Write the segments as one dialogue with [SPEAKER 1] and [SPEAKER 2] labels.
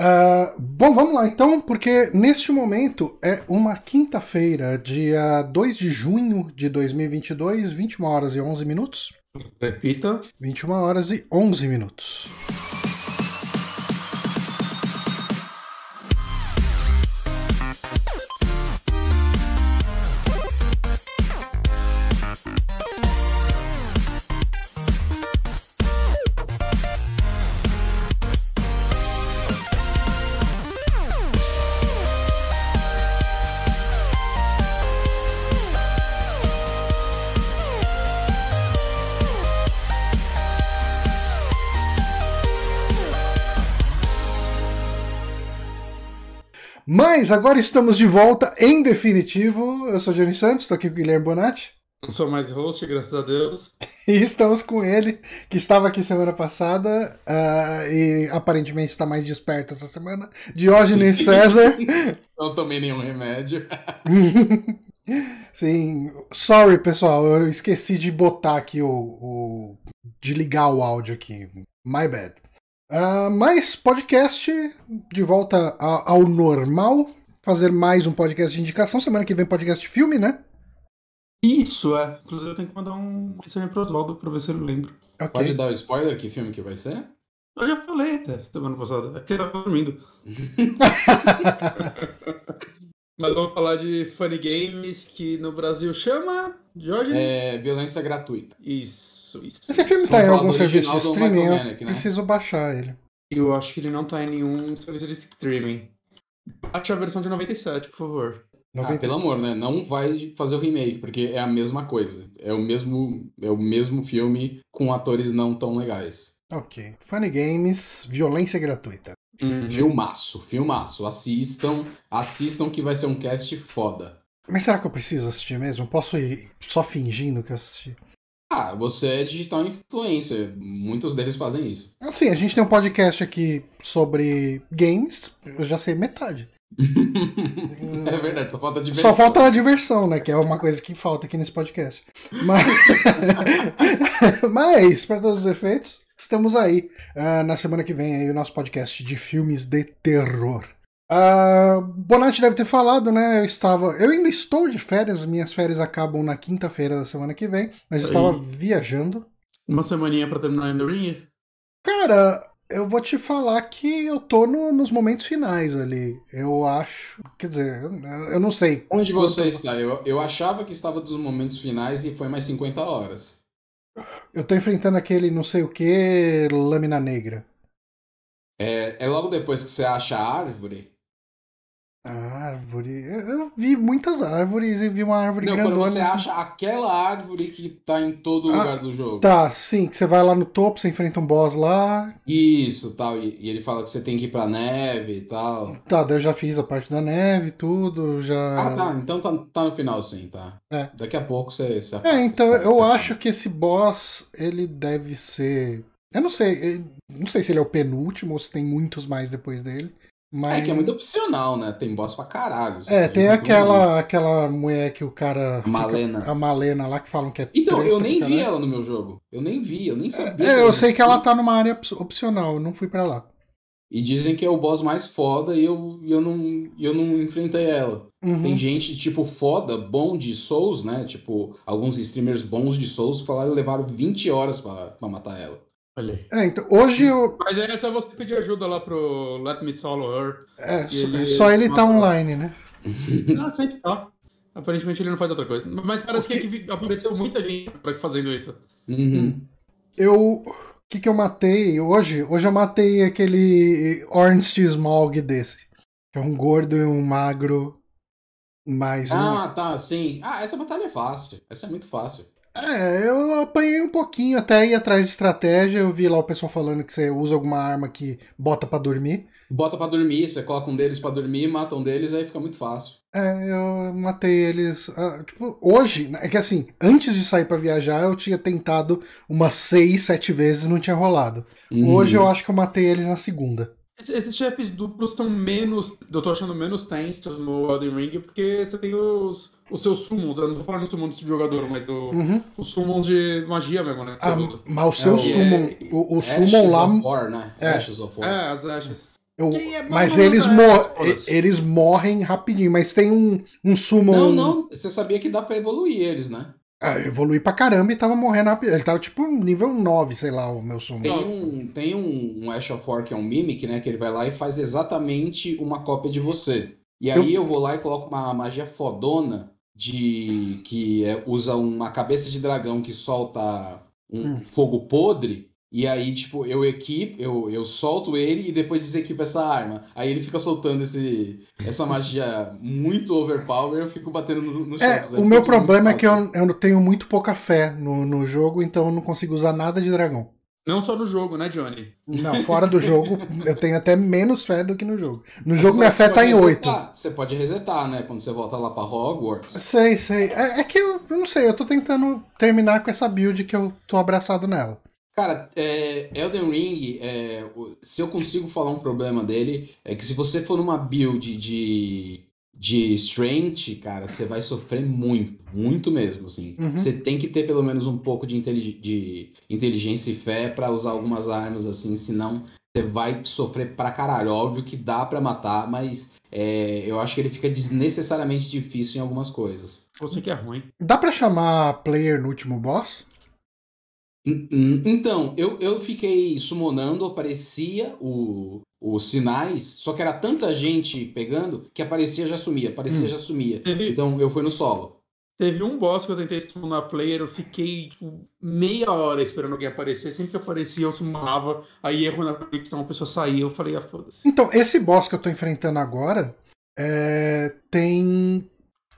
[SPEAKER 1] Uh, bom, vamos lá então, porque neste momento é uma quinta-feira, dia 2 de junho de 2022, 21 horas e 11 minutos.
[SPEAKER 2] Repita.
[SPEAKER 1] 21 horas e 11 minutos. Mas agora estamos de volta em definitivo. Eu sou Johnny Santos, estou aqui com o Guilherme Bonatti.
[SPEAKER 2] Não sou mais host, graças a Deus.
[SPEAKER 1] E estamos com ele, que estava aqui semana passada uh, e aparentemente está mais desperto essa semana. Diógenes Sim. César.
[SPEAKER 2] Não tomei nenhum remédio.
[SPEAKER 1] Sim, sorry pessoal, eu esqueci de botar aqui o, o. de ligar o áudio aqui. My bad. Uh, mas podcast de volta a, ao normal. Fazer mais um podcast de indicação. Semana que vem, podcast de filme, né?
[SPEAKER 2] Isso, é. Inclusive, eu tenho que mandar um mensagem pro Oswaldo pra ver se ele lembra.
[SPEAKER 3] Okay. Pode dar o um spoiler que filme que vai ser?
[SPEAKER 2] Eu já falei até semana passada. É que você tava dormindo. Mas vamos falar de Funny Games, que no Brasil chama. Jorge?
[SPEAKER 3] É violência gratuita.
[SPEAKER 2] Isso, isso.
[SPEAKER 1] Esse filme tá em algum serviço de streaming, eu né? preciso baixar ele.
[SPEAKER 2] Eu acho que ele não tá em nenhum serviço de streaming. Baixe a versão de 97, por favor.
[SPEAKER 3] Ah, pelo amor, né? Não vai fazer o remake, porque é a mesma coisa. É o mesmo, é o mesmo filme com atores não tão legais.
[SPEAKER 1] Ok. Funny Games, violência gratuita.
[SPEAKER 3] Uhum. Filmaço, filmaço. Assistam, assistam que vai ser um cast foda.
[SPEAKER 1] Mas será que eu preciso assistir mesmo? Posso ir só fingindo que eu assisti?
[SPEAKER 3] Ah, você é digital influencer. Muitos deles fazem isso.
[SPEAKER 1] Assim, a gente tem um podcast aqui sobre games. Eu já sei metade.
[SPEAKER 3] é verdade, só falta diversão.
[SPEAKER 1] Só falta a diversão, né? Que é uma coisa que falta aqui nesse podcast. Mas, Mas para todos os efeitos, estamos aí. Uh, na semana que vem aí o nosso podcast de filmes de terror. Uh, Bonatti deve ter falado, né? Eu estava. Eu ainda estou de férias, minhas férias acabam na quinta-feira da semana que vem, mas eu estava viajando.
[SPEAKER 2] Uma semaninha para terminar The Ring?
[SPEAKER 1] Cara, eu vou te falar que eu tô no, nos momentos finais ali. Eu acho. Quer dizer, eu, eu não sei.
[SPEAKER 3] Onde você está? Eu, eu achava que estava dos momentos finais e foi mais 50 horas.
[SPEAKER 1] Eu tô enfrentando aquele não sei o que, lâmina negra.
[SPEAKER 3] É, é logo depois que você acha a árvore
[SPEAKER 1] árvore. Eu, vi muitas árvores e vi uma árvore
[SPEAKER 3] Não,
[SPEAKER 1] grandona.
[SPEAKER 3] Quando você assim. acha aquela árvore que tá em todo ah, lugar do jogo.
[SPEAKER 1] Tá, sim, que você vai lá no topo, você enfrenta um boss lá.
[SPEAKER 3] Isso, tal. E, e ele fala que você tem que ir pra neve e tal.
[SPEAKER 1] Tá, daí eu já fiz a parte da neve, tudo, já.
[SPEAKER 3] Ah, tá. Então tá, tá no final, sim, tá. É. Daqui a pouco você. você
[SPEAKER 1] é, então você, eu você acho que esse boss, ele deve ser. Eu não sei, não sei se ele é o penúltimo ou se tem muitos mais depois dele. Mas...
[SPEAKER 3] É que é muito opcional, né? Tem boss pra caralho.
[SPEAKER 1] É, tem aquela, aquela mulher que o cara.
[SPEAKER 3] A Malena.
[SPEAKER 1] Fica, a Malena lá que falam que é.
[SPEAKER 3] Então, eu nem vi ela no meu jogo. Eu nem vi, eu nem sabia.
[SPEAKER 1] É, eu sei que ela tá numa área opcional, eu não fui para lá.
[SPEAKER 3] E dizem que é o boss mais foda e eu, eu, não, eu não enfrentei ela. Uhum. Tem gente, tipo, foda, bom de Souls, né? Tipo, alguns streamers bons de Souls falaram que levaram 20 horas para matar ela.
[SPEAKER 2] Olha aí.
[SPEAKER 1] É, então, hoje eu.
[SPEAKER 2] Mas é só você pedir ajuda lá pro Let Me Solo Her.
[SPEAKER 1] É, só ele, só ele tá online, né?
[SPEAKER 2] ah, sempre tá. Aparentemente ele não faz outra coisa. Mas parece que... que apareceu muita gente fazendo isso.
[SPEAKER 3] Uhum.
[SPEAKER 1] Eu. O que, que eu matei hoje? Hoje eu matei aquele Ornst Smog desse. Que é um gordo e um magro. Mais.
[SPEAKER 3] Ah, um... tá, sim. Ah, essa batalha é fácil. Essa é muito fácil.
[SPEAKER 1] É, eu apanhei um pouquinho até ir atrás de estratégia. Eu vi lá o pessoal falando que você usa alguma arma que bota para dormir.
[SPEAKER 3] Bota para dormir, você coloca um deles para dormir, mata um deles, aí fica muito fácil.
[SPEAKER 1] É, eu matei eles. Uh, tipo, hoje, é que assim, antes de sair para viajar, eu tinha tentado umas seis, sete vezes não tinha rolado. Uhum. Hoje eu acho que eu matei eles na segunda.
[SPEAKER 2] Esses chefes duplos estão menos. Eu tô achando menos tensos no Elden Ring, porque você tem os os seus summons. Eu não tô falando summons de jogador, mas o,
[SPEAKER 1] uhum.
[SPEAKER 2] os summons de magia mesmo, né?
[SPEAKER 1] Ah, mas o seu é, summon. É, o, o summon lá.
[SPEAKER 3] Of War, né?
[SPEAKER 1] É.
[SPEAKER 3] Ashes of War.
[SPEAKER 2] É, as Ashes.
[SPEAKER 1] Eu, é mas eles, mor eles morrem rapidinho, mas tem um, um summon.
[SPEAKER 3] Não, não, você sabia que dá pra evoluir eles, né?
[SPEAKER 1] Ah, eu evolui pra caramba e tava morrendo rápido. Ele tava tipo nível 9, sei lá, o meu summon.
[SPEAKER 3] Tem um, tem um, um Ash of War que é um Mimic, né? Que ele vai lá e faz exatamente uma cópia de você. E aí eu, eu vou lá e coloco uma magia fodona de que é, usa uma cabeça de dragão que solta um hum. fogo podre e aí, tipo, eu equipo, eu, eu solto ele e depois desequipo essa arma. Aí ele fica soltando esse, essa magia muito overpower e eu fico batendo nos no
[SPEAKER 1] é, O meu problema é que eu, eu tenho muito pouca fé no, no jogo, então eu não consigo usar nada de dragão.
[SPEAKER 2] Não só no jogo, né, Johnny?
[SPEAKER 1] Não, fora do jogo, eu tenho até menos fé do que no jogo. No jogo, minha fé tá em resetar. 8.
[SPEAKER 3] Você pode resetar, né? Quando você volta lá pra Hogwarts.
[SPEAKER 1] Sei, sei. É, é que eu, eu, não sei, eu tô tentando terminar com essa build que eu tô abraçado nela.
[SPEAKER 3] Cara, é, Elden Ring, é, se eu consigo falar um problema dele, é que se você for numa build de, de strength, cara, você vai sofrer muito, muito mesmo, assim. Uhum. Você tem que ter pelo menos um pouco de, intelig de inteligência e fé para usar algumas armas, assim, senão você vai sofrer pra caralho. Óbvio que dá para matar, mas é, eu acho que ele fica desnecessariamente difícil em algumas coisas.
[SPEAKER 2] Você que é ruim.
[SPEAKER 1] Dá para chamar player no último boss?
[SPEAKER 3] Então, eu, eu fiquei summonando, aparecia o, os sinais, só que era tanta gente pegando que aparecia já sumia, aparecia hum. já sumia. Teve, então eu fui no solo.
[SPEAKER 2] Teve um boss que eu tentei summonar player, eu fiquei tipo, meia hora esperando alguém aparecer. Sempre que aparecia, eu summonava, aí erro na conexão, a pessoa saía, eu falei, ah, foda-se.
[SPEAKER 1] Então, esse boss que eu tô enfrentando agora é, tem.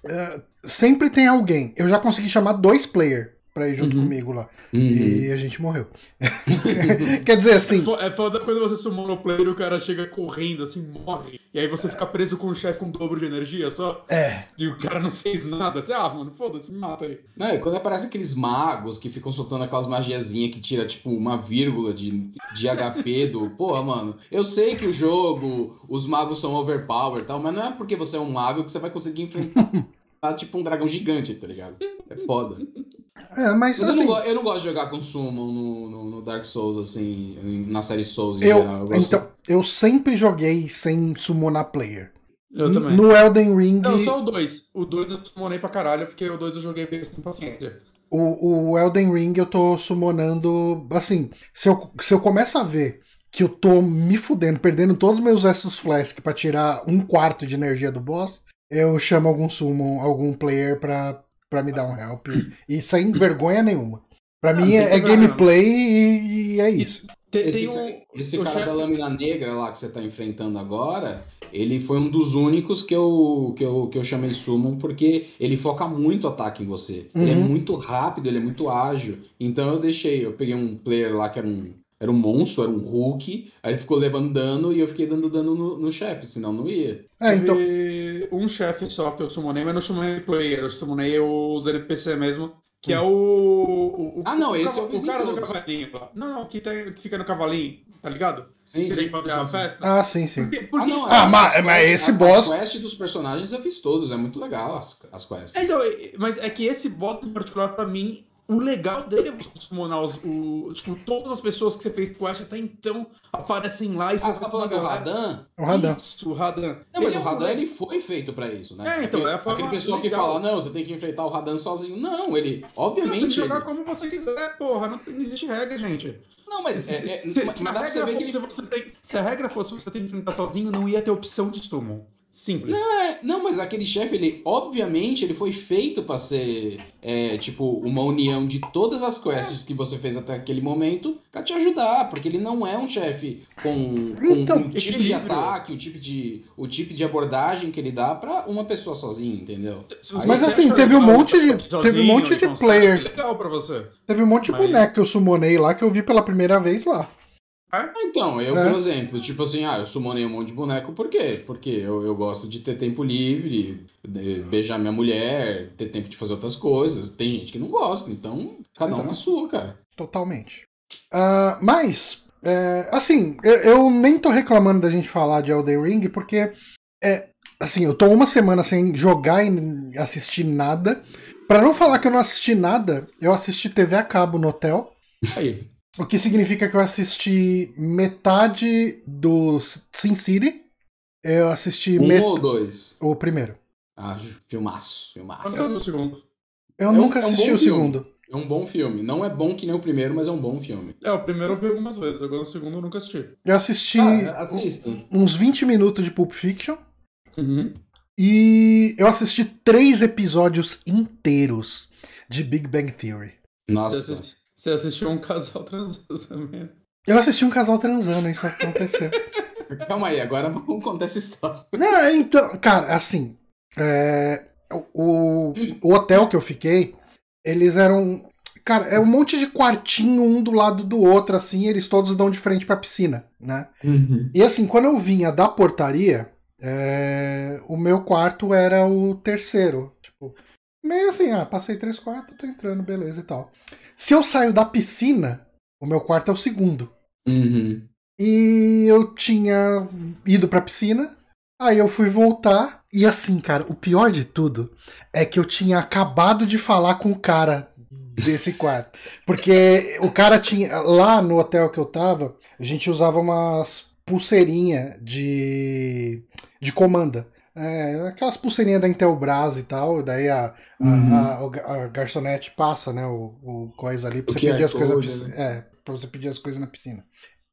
[SPEAKER 1] É, sempre tem alguém. Eu já consegui chamar dois player pra ir junto uhum. comigo lá. Uhum. E a gente morreu. Quer dizer assim.
[SPEAKER 2] É foda quando você sumou no player e o cara chega correndo, assim, morre. E aí você fica preso com o chefe com dobro de energia só.
[SPEAKER 1] É.
[SPEAKER 2] E o cara não fez nada. Você, ah, mano, foda-se, me mata aí.
[SPEAKER 3] Não, e quando aparece aqueles magos que ficam soltando aquelas magiazinhas que tira, tipo, uma vírgula de, de HP do. Porra, mano, eu sei que o jogo, os magos são overpower e tal, mas não é porque você é um mago que você vai conseguir enfrentar. tipo um dragão gigante, tá ligado? É foda.
[SPEAKER 1] É, mas,
[SPEAKER 3] mas
[SPEAKER 1] assim,
[SPEAKER 3] eu, não eu, não gosto de jogar com Summon no, no, no, Dark Souls, assim, na série Souls
[SPEAKER 1] em eu, geral. Eu então, eu sempre joguei sem summonar player.
[SPEAKER 2] Eu também.
[SPEAKER 1] No Elden Ring.
[SPEAKER 2] Não, só o 2. O 2 eu summonei pra caralho, porque o 2 eu joguei bem com paciência.
[SPEAKER 1] O, o Elden Ring eu tô summonando. Assim, se eu, se eu começo a ver que eu tô me fudendo, perdendo todos os meus Estus Flask pra tirar um quarto de energia do boss, eu chamo algum summon, algum player pra, para me dar um help. E sem vergonha nenhuma. Para mim é, é gameplay e, e, é isso.
[SPEAKER 3] Esse, um, esse cara da lâmina negra lá que você tá enfrentando agora, ele foi um dos únicos que eu, que eu, que eu chamei Summon, porque ele foca muito ataque em você. Uhum. Ele é uhum. muito rápido, ele é muito ágil. Então eu deixei, eu peguei um player lá que era um, era um monstro, era um Hulk, aí ele ficou levando dano e eu fiquei dando dano no, no chefe, senão não ia.
[SPEAKER 2] É, então... um chefe só que eu summonei, mas não chamei player, eu summonei os NPC mesmo, que é o. o,
[SPEAKER 3] o ah, não, esse é o,
[SPEAKER 2] o cara do cavalinho lá. Não, não, que, tem, fica no cavalinho, tá ligado?
[SPEAKER 3] Sim, sim.
[SPEAKER 2] fazer a festa.
[SPEAKER 1] Ah, sim, sim.
[SPEAKER 3] Porque, porque ah,
[SPEAKER 1] não, ah, mas, mas esse boss.
[SPEAKER 3] As quests dos personagens eu fiz todos, é muito legal as, as quests.
[SPEAKER 2] É, então, mas é que esse boss em particular, pra mim, o legal dele é você summonar os, o, tipo, todas as pessoas que você fez quest até então aparecem lá e
[SPEAKER 3] você ah, tá falando do Radan?
[SPEAKER 1] O Radan.
[SPEAKER 2] Isso, o Radan.
[SPEAKER 3] Não, mas ele o é Radan é... ele foi feito pra isso, né?
[SPEAKER 2] É, então,
[SPEAKER 3] é a forma Aquele pessoal legal. que fala, não, você tem que enfrentar o Radan sozinho. Não, ele, obviamente... Você tem que
[SPEAKER 2] jogar
[SPEAKER 3] ele...
[SPEAKER 2] como você quiser, porra, não, não existe regra, gente.
[SPEAKER 3] Não, mas, se, é, é, se, mas,
[SPEAKER 2] se, mas a regra fosse, ele... você tem, se a regra fosse você tem que enfrentar sozinho, não ia ter opção de summon. Simples.
[SPEAKER 3] Não, é, não mas aquele chefe, ele, obviamente, ele foi feito para ser, é, tipo, uma união de todas as quests que você fez até aquele momento para te ajudar, porque ele não é um chefe com, com então, o tipo de ataque, o tipo de, o tipo de abordagem que ele dá para uma pessoa sozinha, entendeu?
[SPEAKER 1] Mas assim, teve um monte de, sozinho, teve um monte de player.
[SPEAKER 2] Legal para você.
[SPEAKER 1] Teve um monte de mas... boneco que eu summonei lá que eu vi pela primeira vez lá.
[SPEAKER 3] Ah, então, eu, é. por exemplo, tipo assim, ah, eu summonei um monte de boneco, por quê? Porque eu, eu gosto de ter tempo livre, beijar minha mulher, ter tempo de fazer outras coisas. Tem gente que não gosta, então cada Exato. um na sua, cara.
[SPEAKER 1] Totalmente. Uh, mas, é, assim, eu, eu, nem tô reclamando da gente falar de Elden Ring, porque, é, assim, eu tô uma semana sem jogar e assistir nada. Para não falar que eu não assisti nada, eu assisti TV a cabo no hotel.
[SPEAKER 2] Aí.
[SPEAKER 1] O que significa que eu assisti metade do Sin City. Eu assisti.
[SPEAKER 3] Um
[SPEAKER 1] met...
[SPEAKER 3] ou dois?
[SPEAKER 1] O primeiro.
[SPEAKER 3] Ah, filmaço, filmaço.
[SPEAKER 2] Eu, o segundo.
[SPEAKER 1] Eu
[SPEAKER 3] É um-
[SPEAKER 1] nunca
[SPEAKER 3] é um
[SPEAKER 1] assisti
[SPEAKER 3] bom
[SPEAKER 1] o
[SPEAKER 3] filme.
[SPEAKER 1] segundo.
[SPEAKER 3] É um bom filme. Não é bom que nem o primeiro, mas é um bom filme.
[SPEAKER 2] É, o primeiro eu vi algumas vezes, agora o segundo eu nunca assisti.
[SPEAKER 1] Eu assisti
[SPEAKER 3] Ah, assista.
[SPEAKER 1] uns 20 minutos de Pulp Fiction.
[SPEAKER 2] Uhum.
[SPEAKER 1] E eu assisti três episódios inteiros de Big Bang Theory.
[SPEAKER 3] Nossa.
[SPEAKER 2] Você assistiu um casal transando também.
[SPEAKER 1] Eu assisti um casal transando, isso aconteceu.
[SPEAKER 3] Calma aí, agora vamos contar essa história.
[SPEAKER 1] Não, então, cara, assim, é, o, o hotel que eu fiquei, eles eram. Cara, é um monte de quartinho um do lado do outro, assim, e eles todos dão de frente pra piscina, né? E assim, quando eu vinha da portaria, é, o meu quarto era o terceiro. Tipo, meio assim, ah, passei três quartos, tô entrando, beleza e tal. Se eu saio da piscina, o meu quarto é o segundo.
[SPEAKER 3] Uhum.
[SPEAKER 1] E eu tinha ido pra piscina, aí eu fui voltar, e assim, cara, o pior de tudo é que eu tinha acabado de falar com o cara desse quarto. Porque o cara tinha. Lá no hotel que eu tava, a gente usava umas pulseirinhas de. de comanda. É, aquelas pulseirinhas da Intelbras e tal, daí a, a-
[SPEAKER 3] Uhum.
[SPEAKER 1] a, ga- a garçonete passa, né, o, o coisa ali pra você pedir
[SPEAKER 3] QR
[SPEAKER 1] as coisas piscina. É, pra você pedir as coisas na piscina.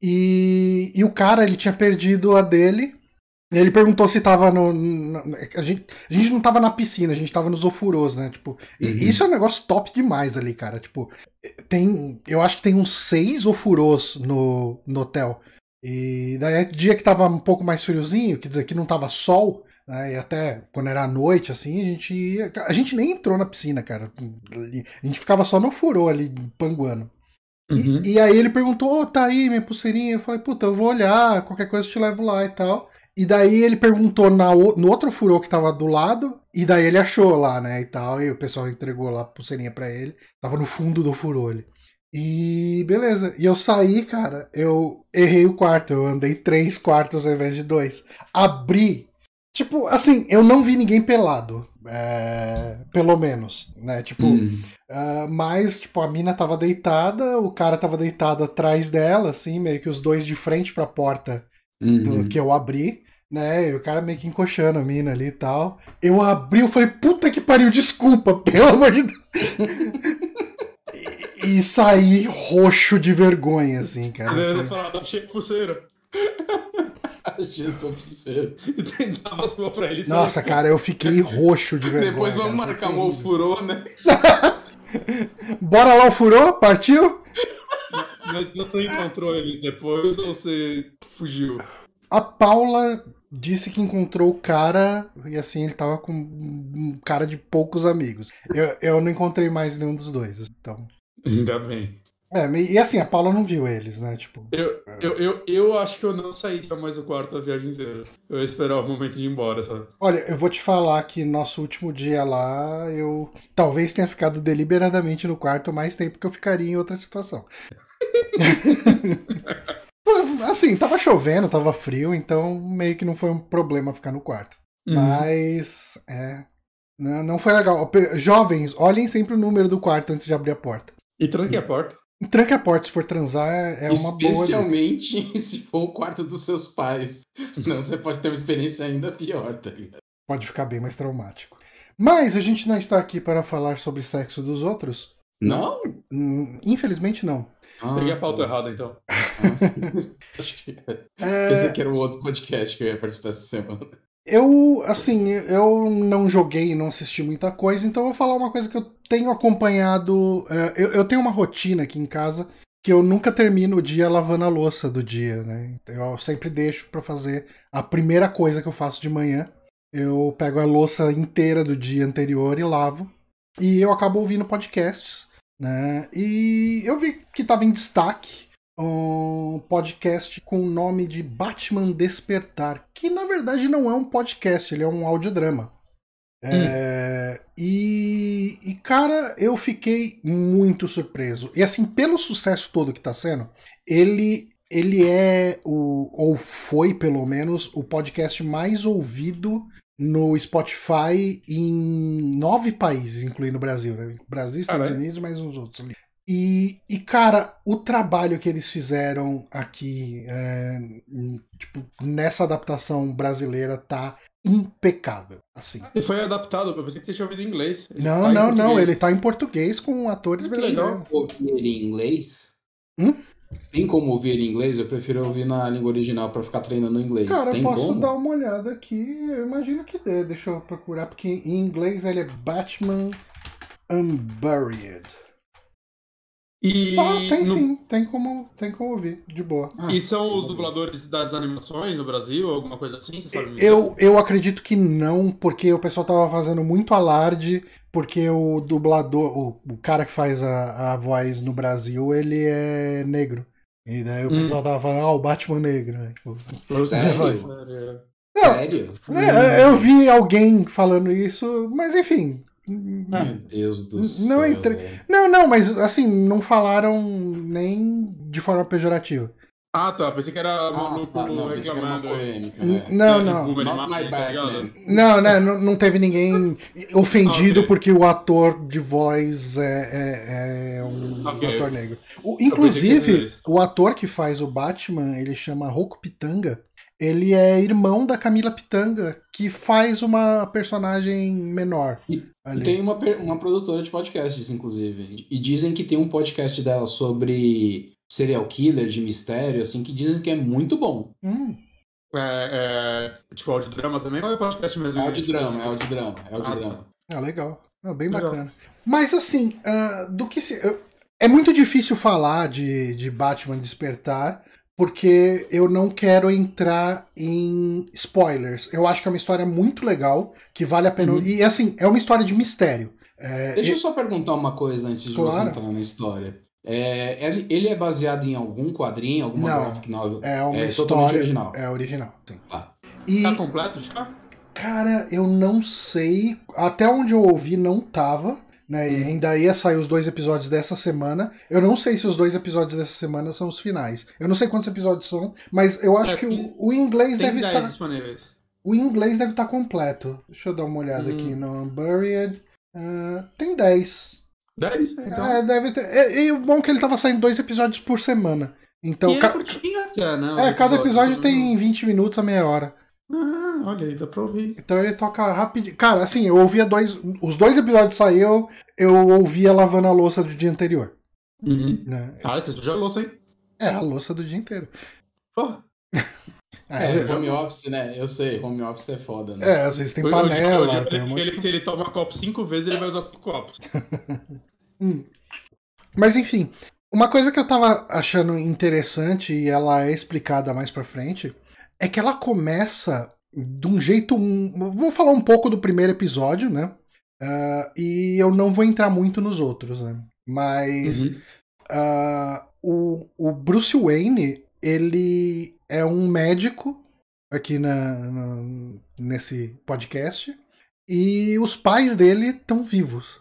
[SPEAKER 1] E, e o cara, ele tinha perdido a dele. E ele perguntou se tava no. na- a, gente, a gente não tava na piscina, a gente tava nos ofurôs, né? Tipo, e-
[SPEAKER 3] Uhum.
[SPEAKER 1] isso é um negócio top demais ali, cara. Tipo, tem. Eu acho que tem uns seis ofurôs no, no hotel. E daí, dia que tava um pouco mais friozinho, quer dizer, que não tava sol, né, e até quando era noite, assim, a gente ia. A gente nem entrou na piscina, cara. A gente ficava só no ofurô ali, panguando. E-
[SPEAKER 2] Uhum.
[SPEAKER 1] E, aí ele perguntou, ô, tá aí minha pulseirinha? Eu falei, puta, eu vou olhar, qualquer coisa eu te levo lá e tal. E daí ele perguntou na, o- no outro furô que tava do lado, e daí ele achou lá, né, e tal. E o pessoal entregou lá a pulseirinha pra ele. Tava no fundo do furô ali. E beleza. E eu saí, cara, eu errei o quarto. Eu andei três quartos ao invés de dois. Abri. Tipo, assim, eu não vi ninguém pelado. é, pelo menos, né? Tipo,
[SPEAKER 3] Uhum.
[SPEAKER 1] ah, mas, tipo, a mina tava deitada, o cara tava deitado atrás dela, assim, meio que os dois de frente pra porta do-
[SPEAKER 3] Uhum.
[SPEAKER 1] que eu abri, né? E o cara meio que encoxando a mina ali e tal. Eu abri, eu falei, puta que pariu, desculpa, pelo amor de Deus. e, e saí roxo de vergonha, assim, cara. Foi-
[SPEAKER 2] ia falar, achei pulseira. E tentava as pra ele. sabe?
[SPEAKER 1] Nossa, cara, eu fiquei roxo de vergonha.
[SPEAKER 3] Depois vamos
[SPEAKER 1] cara.
[SPEAKER 3] marcar um ofurô, né?
[SPEAKER 1] Bora lá, o furô? Partiu?
[SPEAKER 2] Mas você encontrou eles depois ou você fugiu?
[SPEAKER 1] A Paula disse que encontrou o cara e assim ele tava com um cara de poucos amigos. Eu, eu não encontrei mais nenhum dos dois. Então.
[SPEAKER 2] Ainda bem.
[SPEAKER 1] É, e assim, a Paula não viu eles, né? Tipo.
[SPEAKER 2] Eu, eu, eu, eu acho que eu não sairia mais do quarto a viagem inteira. Eu ia esperar o momento de ir embora, sabe?
[SPEAKER 1] Olha, eu vou te falar que nosso último dia lá, eu talvez tenha ficado deliberadamente no quarto mais tempo que eu ficaria em outra situação. assim, tava chovendo, tava frio, então meio que não foi um problema ficar no quarto.
[SPEAKER 2] Uhum.
[SPEAKER 1] Mas, é. Não, não foi legal. Jovens, olhem sempre o número do quarto antes de abrir a porta.
[SPEAKER 2] E tranque a porta.
[SPEAKER 1] Tranque a porta se for transar, é é uma boa.
[SPEAKER 3] Especialmente se for o quarto dos seus pais. Senão você pode ter uma experiência ainda pior, tá ligado?
[SPEAKER 1] Pode ficar bem mais traumático. Mas a gente não está aqui para falar sobre sexo dos outros.
[SPEAKER 3] Não?
[SPEAKER 1] Hum, Infelizmente não.
[SPEAKER 3] Ah,
[SPEAKER 2] Peguei a pauta errada, então.
[SPEAKER 3] Acho que...
[SPEAKER 1] É,
[SPEAKER 3] Pensei que era o outro podcast que eu ia participar essa semana.
[SPEAKER 1] Eu, assim, eu não joguei não assisti muita coisa, então eu vou falar uma coisa que eu tenho acompanhado. é, eu, eu tenho uma rotina aqui em casa que eu nunca termino o dia lavando a louça do dia, né? Eu sempre deixo pra fazer a primeira coisa que eu faço de manhã. Eu pego a louça inteira do dia anterior e lavo. E eu acabo ouvindo podcasts, né? E eu vi que tava em destaque um podcast com o nome de Batman Despertar, que na verdade não é um podcast, ele é um audiodrama. É, e, e, cara, eu fiquei muito surpreso. E assim, pelo sucesso todo que tá sendo, ele, ele é o, ou foi pelo menos, o podcast mais ouvido no Spotify em nove países, incluindo o Brasil. Né? Brasil, Estados
[SPEAKER 2] Caralho.
[SPEAKER 1] Unidos mais uns outros. E, e, cara, o trabalho que eles fizeram aqui, é, tipo, nessa adaptação brasileira tá impecável, assim.
[SPEAKER 2] Ele foi adaptado, eu pensei que você tinha ouvido em inglês.
[SPEAKER 1] Ele não, tá não, não, ele tá em português com atores
[SPEAKER 3] ah,
[SPEAKER 1] brasileiros.
[SPEAKER 3] Ouvir ele em inglês?
[SPEAKER 1] Hum?
[SPEAKER 3] Tem como ouvir em inglês? Eu prefiro ouvir na língua original para ficar treinando inglês.
[SPEAKER 1] Cara,
[SPEAKER 3] Tem
[SPEAKER 1] eu posso
[SPEAKER 3] como?
[SPEAKER 1] dar uma olhada aqui. Eu imagino que dê. Deixa eu procurar, porque em inglês ele é Batman Unburied.
[SPEAKER 2] E
[SPEAKER 1] ah, tem
[SPEAKER 2] no...
[SPEAKER 1] sim, tem como, tem como ouvir, de boa.
[SPEAKER 2] Ah, e são os dubladores das animações no Brasil, alguma coisa assim? Você sabe
[SPEAKER 1] eu, eu acredito que não, porque o pessoal tava fazendo muito alarde, porque o dublador, o, o cara que faz a, a voz no Brasil, ele é negro. E daí o hum. pessoal tava falando, ah, o Batman negro. Né?
[SPEAKER 3] Tipo, Sério?
[SPEAKER 1] Não, Sério? É, eu vi alguém falando isso, mas enfim,
[SPEAKER 3] meu Deus do
[SPEAKER 1] não
[SPEAKER 3] céu.
[SPEAKER 1] Entre... Não, não, mas assim, não falaram nem de forma pejorativa.
[SPEAKER 2] Ah, tá. Pensei que era
[SPEAKER 3] ah, no, tá, não, reclamando.
[SPEAKER 1] Polêmica, né? Não, não.
[SPEAKER 3] Tá
[SPEAKER 1] não, né, não, não teve ninguém ofendido okay. porque o ator de voz é, é, é um okay. ator negro. O, inclusive, o ator que faz o Batman, ele chama Roku Pitanga. Ele é irmão da Camila Pitanga, que faz uma personagem menor.
[SPEAKER 3] E, ali. tem uma, uma produtora de podcasts, inclusive. E dizem que tem um podcast dela sobre serial killer, de mistério, assim, que dizem que é muito bom.
[SPEAKER 1] Hum.
[SPEAKER 2] É, é, tipo audiodrama também ou é podcast mesmo?
[SPEAKER 3] É audiodrama, é audiodrama, é audiodrama.
[SPEAKER 1] Ah, legal. Ah, bem legal. bacana. Mas assim, uh, do que se. Uh, é muito difícil falar de, de Batman Despertar, porque eu não quero entrar em spoilers. Eu acho que é uma história muito legal, que vale a pena. Uhum. E assim, é uma história de mistério. É,
[SPEAKER 3] Deixa eu só perguntar uma coisa antes de claro. você entrar na história. É, ele é baseado em algum quadrinho, alguma
[SPEAKER 1] não,
[SPEAKER 3] graphic novel?
[SPEAKER 1] É uma é história original. É original, sim.
[SPEAKER 3] Tá.
[SPEAKER 2] E, tá completo já?
[SPEAKER 1] Cara, eu não sei. Até onde eu ouvi não tava. Né? E ainda ia sair os dois episódios dessa semana. Eu não sei se os dois episódios dessa semana são os finais. Eu não sei quantos episódios são, mas eu acho é, que o, o, inglês deve estar. Tá... O inglês deve estar tá completo. Deixa eu dar uma olhada hum. aqui no Unburied. Uh, tem 10.
[SPEAKER 2] 10? Então...
[SPEAKER 1] É, deve ter. E, e o bom é que ele tava saindo dois episódios por semana. Então,
[SPEAKER 2] e ca... é curtinho até, né?
[SPEAKER 1] É, cada episódio tem 20 minutos a meia hora.
[SPEAKER 2] Ah, olha aí, dá pra ouvir.
[SPEAKER 1] Então ele toca rapidinho. Cara, assim, eu ouvia dois. Os dois episódios saíram, eu ouvia lavando a louça do dia anterior.
[SPEAKER 2] Uhum. Né? Ah, você suja a louça aí?
[SPEAKER 1] É, a louça do dia inteiro.
[SPEAKER 2] Porra.
[SPEAKER 3] É, é, home office, né? Eu sei, home office é foda, né?
[SPEAKER 1] É, às vezes tem panela. Eu, eu, eu, tem
[SPEAKER 2] um ele, se ele toma copo cinco vezes, ele vai usar cinco copos.
[SPEAKER 1] hum. Mas enfim, uma coisa que eu tava achando interessante e ela é explicada mais pra frente é que ela começa de um jeito. Vou falar um pouco do primeiro episódio, né? Uh, e eu não vou entrar muito nos outros, né? Mas uhum. uh, o, o Bruce Wayne, ele é um médico aqui na, na, nesse podcast. E os pais dele estão vivos.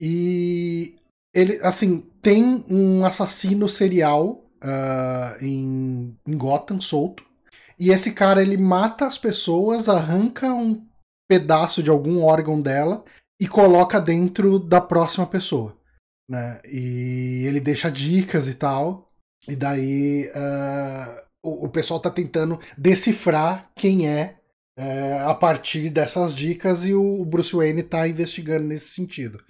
[SPEAKER 1] E ele, assim, tem um assassino serial uh, em, em Gotham solto. E esse cara ele mata as pessoas, arranca um pedaço de algum órgão dela e coloca dentro da próxima pessoa. Né? E ele deixa dicas e tal. E daí uh, o, o, pessoal tá tentando decifrar quem é uh, a partir dessas dicas e o Bruce Wayne tá investigando nesse sentido.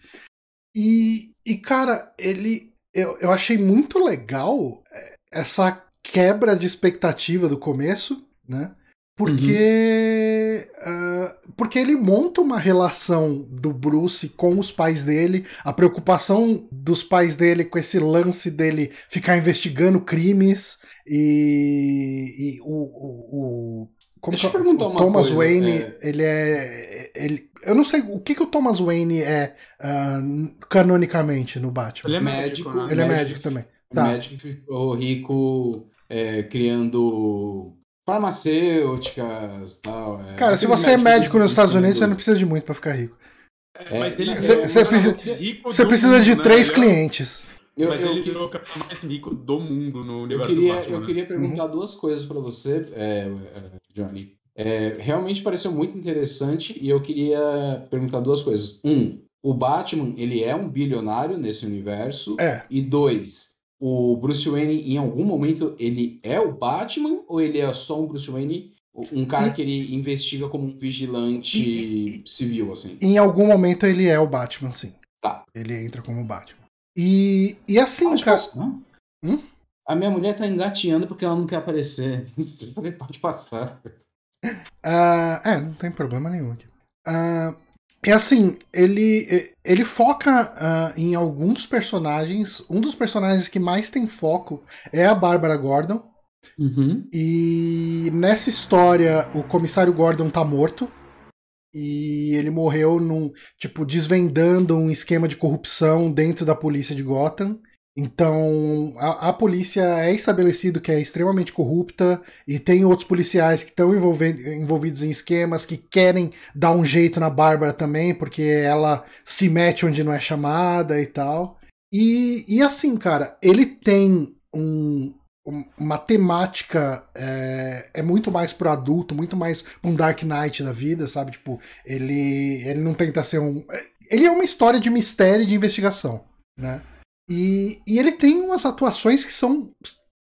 [SPEAKER 1] E, e cara, ele. Eu, eu achei muito legal é, essa quebra de expectativa do começo, né? Porque, uhum. uh, porque ele monta uma relação do Bruce com os pais dele, a preocupação dos pais dele com esse lance dele ficar investigando crimes e, e o, o, o
[SPEAKER 3] como Deixa eu perguntar
[SPEAKER 1] o
[SPEAKER 3] uma
[SPEAKER 1] Thomas
[SPEAKER 3] coisa,
[SPEAKER 1] Wayne, é... ele é. Ele, eu não sei o que, que o Thomas Wayne é uh, canonicamente no Batman.
[SPEAKER 3] Ele é médico. Né?
[SPEAKER 1] Ele é médico também. Tá.
[SPEAKER 3] Médico que ficou rico é, criando farmacêuticas tal.
[SPEAKER 1] É, Cara, se você é médico nos Estados Unidos, você não precisa de muito para ficar rico.
[SPEAKER 2] É, mas ele
[SPEAKER 1] você precisa, você precisa mundo, de né? três clientes.
[SPEAKER 2] Eu, mas eu, ele virou o cara mais rico do mundo no universo
[SPEAKER 3] eu queria,
[SPEAKER 2] Batman,
[SPEAKER 3] Eu
[SPEAKER 2] né?
[SPEAKER 3] queria perguntar uhum. duas coisas para você, é, é, Johnny. É, realmente pareceu muito interessante e eu queria perguntar duas coisas. Um, o Batman, ele é um bilionário nesse universo.
[SPEAKER 1] É.
[SPEAKER 3] E dois, o Bruce Wayne, em algum momento, ele é o Batman ou ele é só um Bruce Wayne, um cara e... que ele investiga como um vigilante e... civil, assim?
[SPEAKER 1] Em algum momento ele é o Batman, sim.
[SPEAKER 3] Tá.
[SPEAKER 1] Ele entra como Batman. E, e assim,
[SPEAKER 3] pode
[SPEAKER 1] cara.
[SPEAKER 3] Passar. Hum? A minha mulher tá engateando porque ela não quer aparecer. Eu falei, pode passar.
[SPEAKER 1] Uh, é, não tem problema nenhum aqui. Uh, é assim, ele, ele foca uh, em alguns personagens. Um dos personagens que mais tem foco é a Bárbara Gordon.
[SPEAKER 2] Uhum.
[SPEAKER 1] E nessa história, o comissário Gordon tá morto. E ele morreu num, tipo, desvendando um esquema de corrupção dentro da polícia de Gotham. Então, a, a, polícia é estabelecido que é extremamente corrupta e tem outros policiais que estão envolvidos em esquemas que querem dar um jeito na Bárbara também, porque ela se mete onde não é chamada e tal. E, e assim, cara, ele tem um, uma temática é, é, muito mais pro adulto, muito mais um Dark Knight da vida, sabe? Tipo, ele, ele não tenta ser um. Ele é uma história de mistério e de investigação, né? E, e ele tem umas atuações que são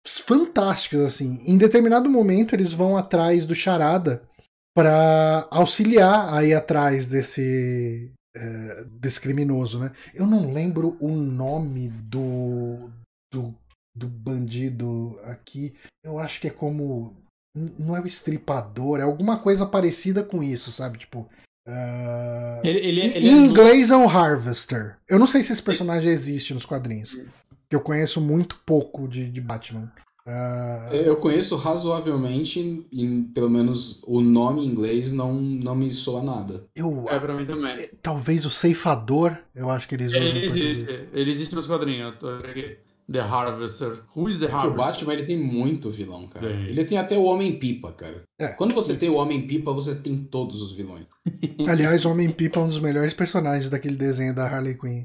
[SPEAKER 1] fantásticas, assim. Em determinado momento, eles vão atrás do Charada para auxiliar aí atrás desse, é, desse criminoso, né? Eu não lembro o nome do, do, do bandido aqui. Eu acho que é como. Não é o estripador, é alguma coisa parecida com isso, sabe? Tipo, Uh,
[SPEAKER 2] ele, ele,
[SPEAKER 1] é,
[SPEAKER 2] ele
[SPEAKER 1] em é inglês é o Harvester. Eu não sei se esse personagem existe nos quadrinhos. Que eu conheço muito pouco de, de Batman. Uh...
[SPEAKER 3] Eu conheço razoavelmente, e pelo menos o nome em inglês não, não me soa nada.
[SPEAKER 1] Eu,
[SPEAKER 2] é pra mim também.
[SPEAKER 1] Talvez o ceifador, eu acho que eles usam.
[SPEAKER 2] Ele existe, ele existe nos quadrinhos. The Harvester. Who is the
[SPEAKER 3] é
[SPEAKER 2] Harvester?
[SPEAKER 3] o Batman ele tem muito vilão, cara. Tem. Ele tem até o Homem-Pipa, cara.
[SPEAKER 1] É.
[SPEAKER 3] Quando você tem o Homem-Pipa, você tem todos os vilões.
[SPEAKER 1] Aliás, o Homem-Pipa é um dos melhores personagens daquele desenho da Harley Quinn.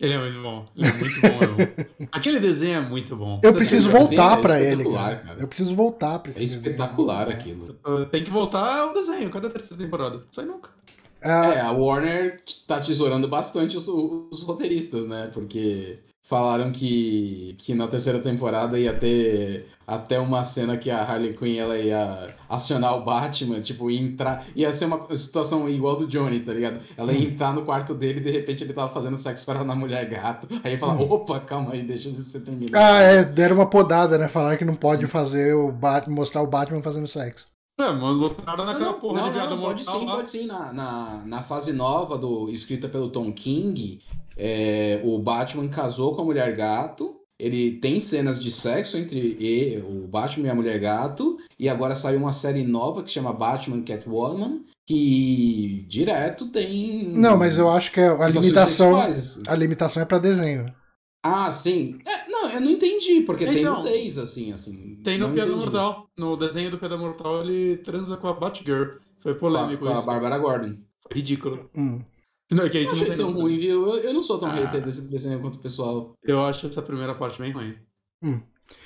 [SPEAKER 2] Ele é muito bom. Ele é muito bom. Aquele desenho é muito bom.
[SPEAKER 1] Eu preciso voltar é para ele, cara. cara. Eu preciso voltar pra esse
[SPEAKER 3] É espetacular
[SPEAKER 1] desenho.
[SPEAKER 3] aquilo.
[SPEAKER 2] Tem que voltar ao desenho, cada terceira temporada. Sai nunca.
[SPEAKER 3] Ah. É, a Warner tá tesourando bastante os, os roteiristas, né? Porque falaram que, que na terceira temporada ia ter até uma cena que a Harley Quinn ela ia acionar o Batman, tipo, ia entrar. Ia ser uma situação igual do Johnny, tá ligado? Ela ia hum. entrar no quarto dele e de repente ele tava fazendo sexo para na mulher gato. Aí fala, hum. opa, calma aí, deixa você terminar.
[SPEAKER 1] Ah, é, deram uma podada, né? Falaram que não pode fazer o Batman, mostrar o Batman fazendo sexo.
[SPEAKER 2] É, mas não gostou nada naquela não, porra
[SPEAKER 3] não,
[SPEAKER 2] de piada
[SPEAKER 3] não, Pode sim, lá. pode sim. Na, na, na fase nova, do escrita pelo Tom King, é, o Batman casou com a Mulher Gato. Ele tem cenas de sexo entre e, o Batman e a Mulher Gato. E agora saiu uma série nova que chama Batman Catwoman. Que direto tem.
[SPEAKER 1] Não, mas eu acho que é a limitação. Sexuais, assim. A limitação é para desenho.
[SPEAKER 3] Ah, sim. É, não, eu não entendi, porque então, tem nudez, assim, assim.
[SPEAKER 2] Tem no Piada Mortal. No desenho do Piada Mortal ele transa com a Batgirl. Foi polêmico
[SPEAKER 3] com a,
[SPEAKER 2] isso.
[SPEAKER 3] Com a Bárbara Gordon.
[SPEAKER 2] Foi ridículo.
[SPEAKER 1] Hum.
[SPEAKER 2] Não, que isso
[SPEAKER 3] eu
[SPEAKER 2] não tem
[SPEAKER 3] tão ruim, viu? Eu, eu não sou tão ah. hater desse desenho quanto o pessoal.
[SPEAKER 2] Eu acho essa primeira parte bem ruim.
[SPEAKER 1] Hum.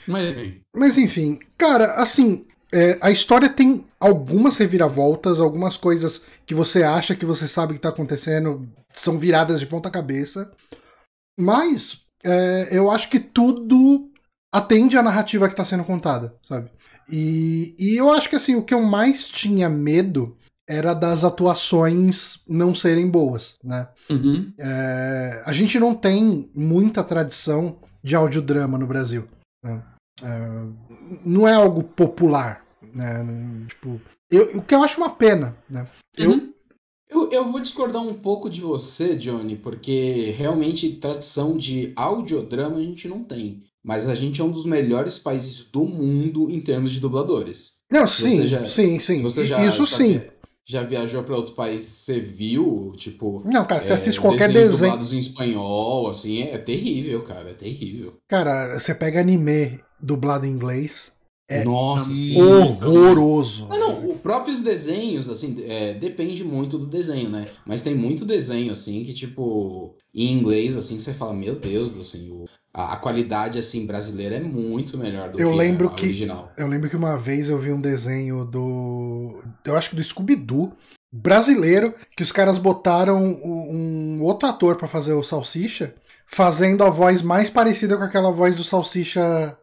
[SPEAKER 2] Mas enfim.
[SPEAKER 1] Mas enfim, cara, assim, é, a história tem algumas reviravoltas, algumas coisas que você acha que você sabe que tá acontecendo são viradas de ponta cabeça. Mas é, eu acho que tudo atende à narrativa que tá sendo contada, sabe? E, e eu acho que assim, o que eu mais tinha medo era das atuações não serem boas, né?
[SPEAKER 2] Uhum.
[SPEAKER 1] É, a gente não tem muita tradição de audiodrama no Brasil. Né? É, não é algo popular, né? Tipo, eu, o que eu acho uma pena, né?
[SPEAKER 3] Uhum. Eu, eu, eu vou discordar um pouco de você, Johnny, porque realmente tradição de audiodrama a gente não tem. Mas a gente é um dos melhores países do mundo em termos de dubladores.
[SPEAKER 1] Não, sim, já, sim, sim.
[SPEAKER 3] Você já,
[SPEAKER 1] Isso sim
[SPEAKER 3] já viajou para outro país, você viu, tipo.
[SPEAKER 1] Não, cara, você é, assiste qualquer desenho.
[SPEAKER 3] dublados em espanhol, assim, é, é, terrível, cara, é terrível.
[SPEAKER 1] Cara, você pega anime dublado em inglês. É
[SPEAKER 3] Nossa, sim,
[SPEAKER 1] horroroso.
[SPEAKER 3] Ah, não, os próprios desenhos, assim, é, depende muito do desenho, né? Mas tem muito desenho, assim, que, tipo, em inglês, assim, você fala, meu Deus, assim, o, a, a, qualidade assim brasileira é muito melhor do
[SPEAKER 1] eu
[SPEAKER 3] que
[SPEAKER 1] lembro
[SPEAKER 3] a
[SPEAKER 1] que,
[SPEAKER 3] original.
[SPEAKER 1] Eu lembro que uma vez eu vi um desenho do. Eu acho que do Scooby-Doo brasileiro que os caras botaram um outro ator para fazer o Salsicha, fazendo a voz mais parecida com aquela voz do Salsicha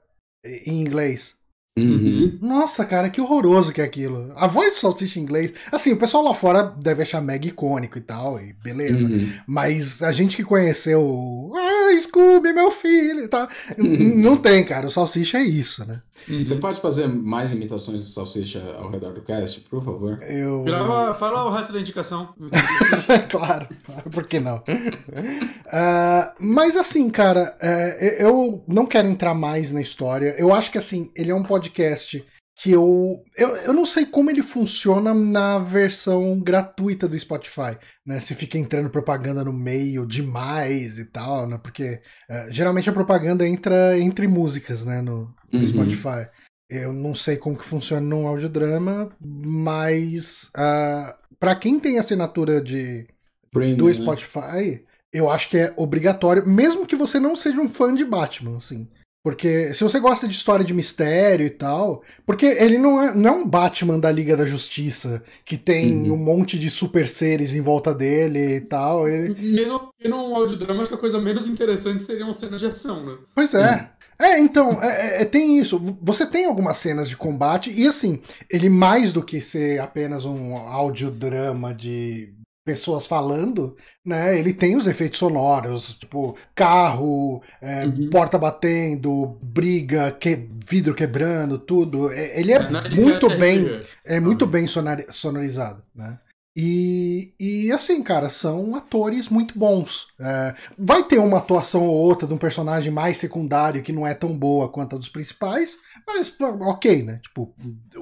[SPEAKER 1] em inglês.
[SPEAKER 3] Uhum.
[SPEAKER 1] Nossa, cara, que horroroso que é aquilo. A voz do salsicha em inglês. Assim, o pessoal lá fora deve achar mega icônico e tal, e beleza. Uhum. Mas a gente que conheceu. Ah, Scooby, meu filho. Tá, uhum. Não tem, cara. O salsicha é isso, né?
[SPEAKER 3] Uhum. Você pode fazer mais imitações do salsicha ao redor do cast, por favor?
[SPEAKER 1] Eu.
[SPEAKER 2] Grava, fala o resto da indicação.
[SPEAKER 1] claro, claro, por que não? uh, mas assim, cara, uh, eu não quero entrar mais na história. Eu acho que assim, ele é um podcast podcast que eu, eu. Eu não sei como ele funciona na versão gratuita do Spotify, né? Se fica entrando propaganda no meio demais e tal, né? Porque uh, geralmente a propaganda entra entre músicas, né? No, no uhum. Spotify. Eu não sei como que funciona num audiodrama, mas uh, ah, para quem tem assinatura de do né? Spotify, né? eu acho que é obrigatório, mesmo que você não seja um fã de Batman, assim. Porque se você gosta de história de mistério e tal. Porque ele não é, não é um Batman da Liga da Justiça, que tem uhum. um monte de super seres em volta dele e tal. Ele...
[SPEAKER 2] Mesmo que num audiodrama, acho que a coisa menos interessante seria uma cena de ação, né?
[SPEAKER 1] Pois é. Uhum. É, então, é, é, é tem isso. Você tem algumas cenas de combate, e assim, ele mais do que ser apenas um audiodrama de pessoas falando, né? Ele tem os efeitos sonoros, tipo carro, é, uhum. porta batendo, briga, que, vidro quebrando, tudo. É, ele é, é muito bem, é muito bem sonorizado, né? E, e assim, cara, são atores muito bons. É, vai ter uma atuação ou outra de um personagem mais secundário que não é tão boa quanto a dos principais, mas ok, né? Tipo,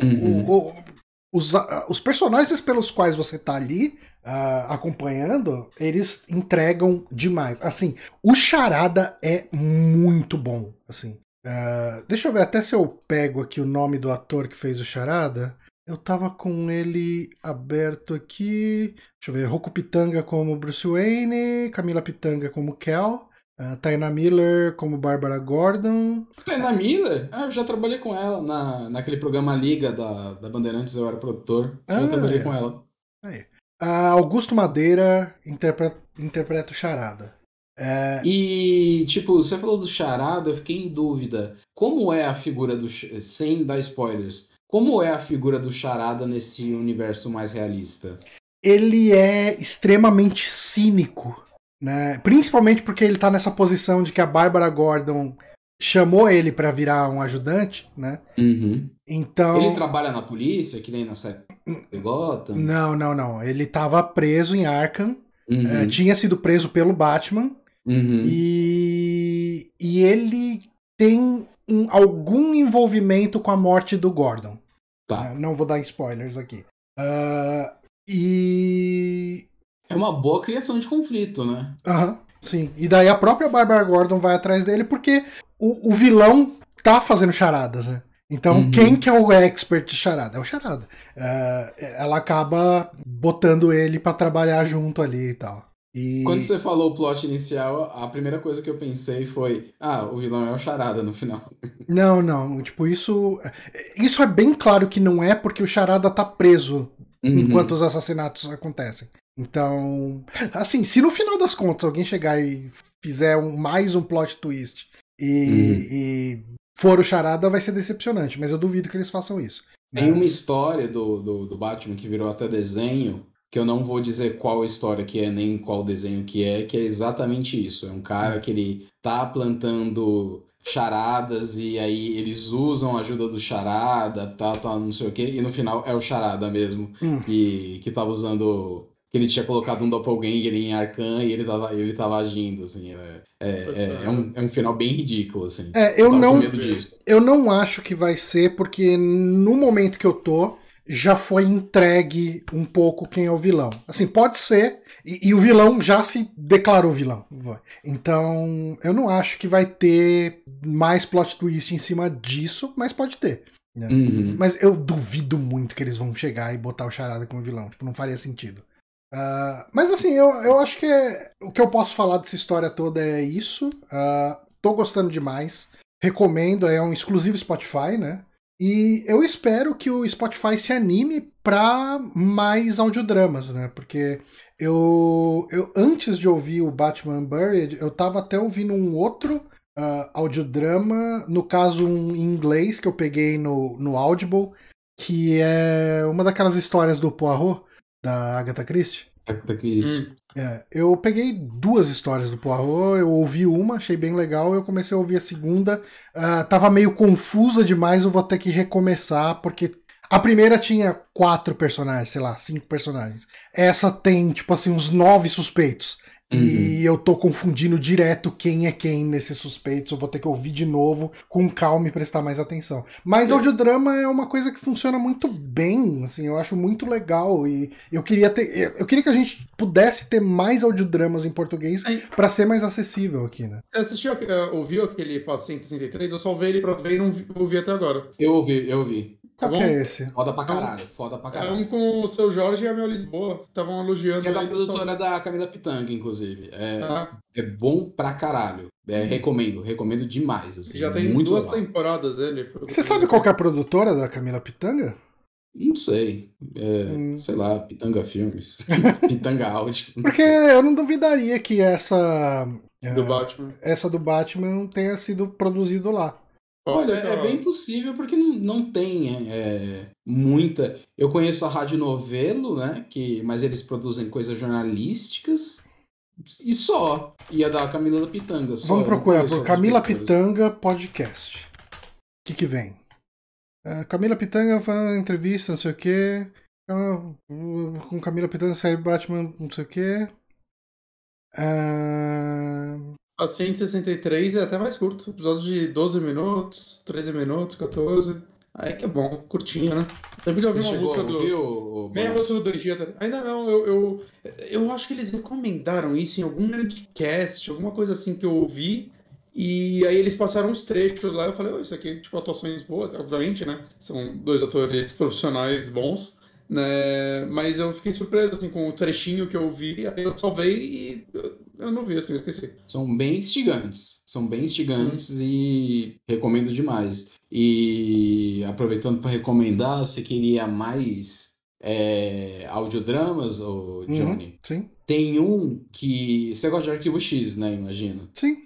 [SPEAKER 1] uhum. o, o, os, os personagens pelos quais você tá ali uh, acompanhando, eles entregam demais. Assim, o Charada é muito bom. Assim, uh, deixa eu ver até se eu pego aqui o nome do ator que fez o Charada. Eu tava com ele aberto aqui. Deixa eu ver. Roku Pitanga como Bruce Wayne, Camila Pitanga como Kel. Uh, Taina Miller como Barbara Gordon.
[SPEAKER 3] Taina Miller? Ah, eu já trabalhei com ela na, naquele programa Liga da, da Bandeirantes, eu era produtor. Ah, já trabalhei é. com ela.
[SPEAKER 1] Aí. Uh, Augusto Madeira interpreta, interpreta o Charada.
[SPEAKER 3] É... E, tipo, você falou do Charada, eu fiquei em dúvida. Como é a figura do. Sem dar spoilers. Como é a figura do Charada nesse universo mais realista?
[SPEAKER 1] Ele é extremamente cínico, né? Principalmente porque ele tá nessa posição de que a Bárbara Gordon chamou ele para virar um ajudante, né?
[SPEAKER 3] Uhum.
[SPEAKER 1] Então.
[SPEAKER 3] Ele trabalha na polícia, que nem na série Gotham?
[SPEAKER 1] Não, não, não. Ele estava preso em Arkham. Uhum. É, tinha sido preso pelo Batman.
[SPEAKER 3] Uhum.
[SPEAKER 1] E, e ele tem um, algum envolvimento com a morte do Gordon.
[SPEAKER 3] Tá.
[SPEAKER 1] Não vou dar spoilers aqui. Uh, e.
[SPEAKER 3] É uma boa criação de conflito, né?
[SPEAKER 1] Aham, sim. E daí a própria Barbara Gordon vai atrás dele porque o, o vilão tá fazendo charadas, né? Então, uhum. quem que é o expert de charada? É o charada. Uh, ela acaba botando ele para trabalhar junto ali e tal. E...
[SPEAKER 3] Quando você falou o plot inicial, a primeira coisa que eu pensei foi: ah, o vilão é o charada no final.
[SPEAKER 1] Não, não. Tipo, isso. Isso é bem claro que não é porque o charada tá preso uhum. enquanto os assassinatos acontecem. Então, assim, se no final das contas alguém chegar e fizer um, mais um plot twist e, uhum. e for o charada, vai ser decepcionante, mas eu duvido que eles façam isso.
[SPEAKER 3] Né? Tem uma história do, do, do, Batman que virou até desenho, que eu não vou dizer qual história que é, nem qual desenho que é, que é exatamente isso. É um cara hum. que ele tá plantando charadas e aí eles usam a ajuda do charada, tal, tal, não sei o que, e no final é o charada mesmo, hum. e que tava usando que ele tinha colocado um doppelganger em Arcan e ele tava, ele tava agindo, assim. É, é, é, é, um, é um final bem ridículo, assim.
[SPEAKER 1] É, eu, não, eu não acho que vai ser, porque no momento que eu tô, já foi entregue um pouco quem é o vilão. Assim, pode ser, e, e o vilão já se declarou vilão. Então, eu não acho que vai ter mais plot twist em cima disso, mas pode ter. Né?
[SPEAKER 3] Uhum.
[SPEAKER 1] Mas eu duvido muito que eles vão chegar e botar o Charada como vilão. Tipo, não faria sentido. Uh, mas assim, eu, eu acho que é, o que eu posso falar dessa história toda é isso. Uh, tô gostando demais. Recomendo, é um exclusivo Spotify, né? E eu espero que o Spotify se anime para mais audiodramas, né? Porque eu, eu antes de ouvir o Batman Buried, eu tava até ouvindo um outro uh, audiodrama, no caso um em inglês que eu peguei no, no Audible, que é uma daquelas histórias do Poirot, da Agatha Christie.
[SPEAKER 3] Agatha Christie.
[SPEAKER 1] Hum. É, eu peguei duas histórias do Poirot, eu ouvi uma, achei bem legal, eu comecei a ouvir a segunda, uh, tava meio confusa demais, eu vou ter que recomeçar, porque a primeira tinha quatro personagens, sei lá, cinco personagens. Essa tem, tipo assim, uns nove suspeitos. Uhum. E eu tô confundindo direto quem é quem nesses suspeitos. Eu vou ter que ouvir de novo com calma e prestar mais atenção. Mas é. audiodrama é uma coisa que funciona muito bem, assim, eu acho muito legal. E eu queria ter. Eu queria que a gente pudesse ter mais audiodramas em português para ser mais acessível aqui, né?
[SPEAKER 2] Você assistiu, uh, ouviu aquele Paciente 63? Eu só ouvi ele pra ver e não ouvi até agora.
[SPEAKER 3] Eu ouvi, eu ouvi.
[SPEAKER 1] Qual tá que é esse?
[SPEAKER 3] Foda pra caralho, foda pra caralho.
[SPEAKER 2] É um com o seu Jorge e a Mel Lisboa, estavam elogiando.
[SPEAKER 3] É da produtora só... da Camila Pitanga, inclusive. É, ah. é bom pra caralho. É, recomendo, recomendo demais. Assim,
[SPEAKER 2] Já tem
[SPEAKER 3] muito
[SPEAKER 2] duas
[SPEAKER 3] legal.
[SPEAKER 2] temporadas ele.
[SPEAKER 1] Você sabe qual é a produtora da Camila Pitanga?
[SPEAKER 3] Não sei. É, hum. Sei lá, Pitanga Filmes. Pitanga Áudio.
[SPEAKER 1] Porque sei. eu não duvidaria que essa.
[SPEAKER 2] Do Batman.
[SPEAKER 1] Essa do Batman tenha sido produzido lá.
[SPEAKER 3] Olha, é bem possível porque não, não tem é, muita. Eu conheço a Rádio Novelo, né? Que, mas eles produzem coisas jornalísticas e só. E a da Camila Pitanga. Só.
[SPEAKER 1] Vamos procurar por Camila Pitanga Podcast. O que, que vem? Uh, Camila Pitanga faz entrevista, não sei o quê. Uh, com Camila Pitanga série Batman, não sei o quê. Uh...
[SPEAKER 2] A 163 é até mais curto. Episódio de 12 minutos, 13 minutos, 14. Aí que é bom, curtinho, né? Eu ouvi uma música do. Meia música do Dois Ainda não, eu, eu, eu acho que eles recomendaram isso em algum Nerdcast, alguma coisa assim que eu ouvi. E aí eles passaram uns trechos lá, eu falei, oh, isso aqui, tipo, atuações boas, obviamente, né? São dois atores profissionais bons, né? Mas eu fiquei surpreso, assim, com o trechinho que eu vi, aí eu salvei e eu não vi, assim, eu esqueci.
[SPEAKER 3] São bem instigantes. São bem instigantes uhum. e recomendo demais. E aproveitando para recomendar, você queria mais é, audiodramas, ou uhum, Johnny? Uhum,
[SPEAKER 1] sim.
[SPEAKER 3] Tem um que. Você gosta de arquivo X, né? Imagino.
[SPEAKER 1] Sim.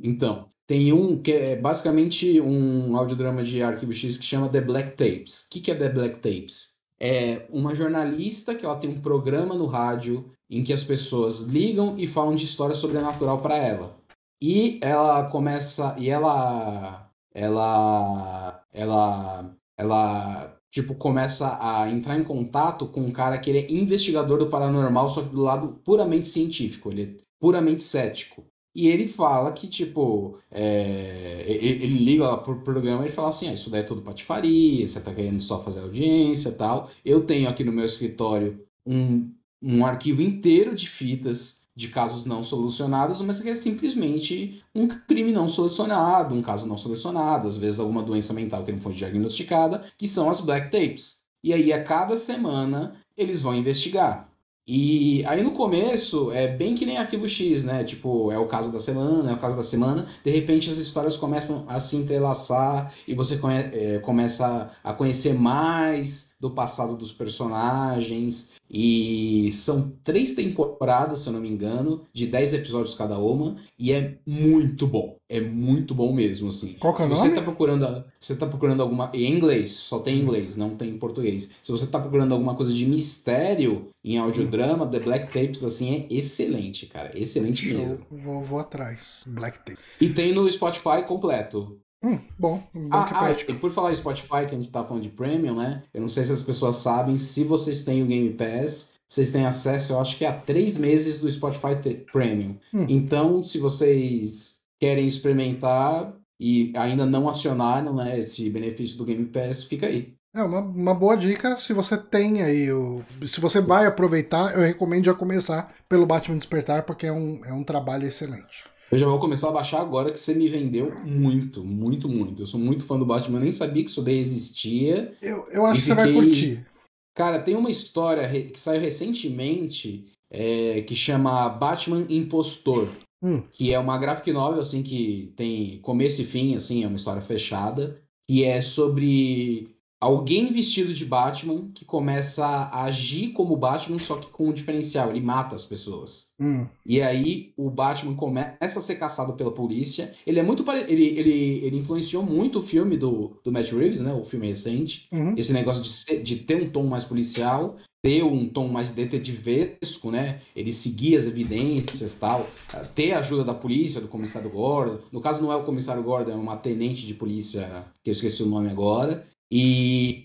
[SPEAKER 3] Então, tem um que é basicamente um audiodrama de arquivo X que chama The Black Tapes. O que, que é The Black Tapes? É uma jornalista que ela tem um programa no rádio em que as pessoas ligam e falam de história sobrenatural para ela. E ela começa e ela ela ela ela tipo começa a entrar em contato com um cara que ele é investigador do paranormal, só que do lado puramente científico, ele é puramente cético. E ele fala que, tipo, é, ele, liga lá pro programa e fala assim: ah, isso daí é tudo patifaria, você tá querendo só fazer audiência tal. Eu tenho aqui no meu escritório um um arquivo inteiro de fitas de casos não solucionados, mas que é simplesmente um crime não solucionado, um caso não solucionado, às vezes alguma doença mental que não foi diagnosticada, que são as black tapes. E aí a cada semana eles vão investigar. E aí no começo é bem que nem arquivo X, né? Tipo, é o caso da semana, é o caso da semana. De repente as histórias começam a se entrelaçar e você é, começa a conhecer mais do passado dos personagens. E são três temporadas, se eu não me engano, de dez episódios cada uma, e é muito bom. É muito bom mesmo, assim.
[SPEAKER 1] Qual que é
[SPEAKER 3] se
[SPEAKER 1] o
[SPEAKER 3] você
[SPEAKER 1] nome?
[SPEAKER 3] tá procurando, você tá procurando alguma em inglês, só tem em inglês, não tem em português. Se você tá procurando alguma coisa de mistério em audiodrama, The Black Tapes assim é excelente, cara, excelente mesmo.
[SPEAKER 1] Vou, vou atrás. Black Tapes.
[SPEAKER 3] E tem no Spotify completo.
[SPEAKER 1] Hum, bom, bom
[SPEAKER 3] ah,
[SPEAKER 1] que é prático.
[SPEAKER 3] Ah, e por falar em Spotify, que a gente tá falando de Premium, né? Eu não sei se as pessoas sabem, se vocês têm o Game Pass, vocês têm acesso, eu acho que a três meses do Spotify Premium. Hum. Então, se vocês querem experimentar e ainda não acionaram né, esse benefício do Game Pass, fica aí.
[SPEAKER 1] É uma, uma boa dica se você tem aí. O, se você vai aproveitar, eu recomendo já começar pelo Batman Despertar, porque é um, é um trabalho excelente.
[SPEAKER 3] Eu já vou começar a baixar agora que você me vendeu muito, muito, muito. Eu sou muito fã do Batman, eu nem sabia que isso daí existia.
[SPEAKER 1] Eu, eu acho que fiquei... você vai curtir.
[SPEAKER 3] Cara, tem uma história que saiu recentemente é, que chama Batman Impostor. Hum. Que é uma graphic novel, assim, que tem começo e fim, assim, é uma história fechada. que é sobre alguém vestido de Batman que começa a agir como Batman, só que com um diferencial, ele mata as pessoas.
[SPEAKER 1] Hum.
[SPEAKER 3] E aí o Batman começa a ser caçado pela polícia. Ele é muito pare... ele, ele, ele influenciou muito o filme do, do Matt Reeves, né? O filme recente.
[SPEAKER 1] Uhum.
[SPEAKER 3] Esse negócio de, ser, de ter um tom mais policial, ter um tom mais detetivesco, né? Ele seguir as evidências tal, ter a ajuda da polícia, do comissário Gordon. No caso, não é o comissário Gordon, é uma tenente de polícia, que eu esqueci o nome agora. E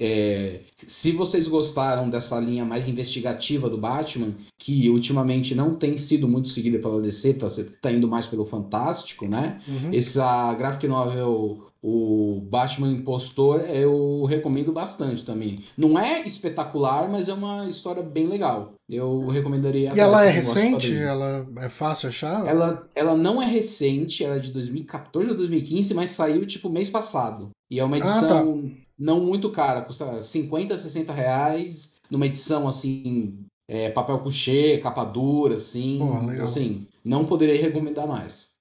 [SPEAKER 3] é, se vocês gostaram dessa linha mais investigativa do Batman, que ultimamente não tem sido muito seguida pela DC, tá, tá indo mais pelo fantástico, né?
[SPEAKER 1] Uhum.
[SPEAKER 3] Essa graphic novel, o Batman Impostor, eu recomendo bastante também. Não é espetacular, mas é uma história bem legal. Eu recomendaria.
[SPEAKER 1] E ela é recente? Ela é fácil achar?
[SPEAKER 3] Ela, ela não é recente, ela é de 2014 ou 2015, mas saiu tipo mês passado. E é uma edição ah, tá. não muito cara, custa 50, 60 reais, numa edição assim, é, papel couché, capa dura, assim.
[SPEAKER 1] Pô,
[SPEAKER 3] assim, não poderia recomendar mais.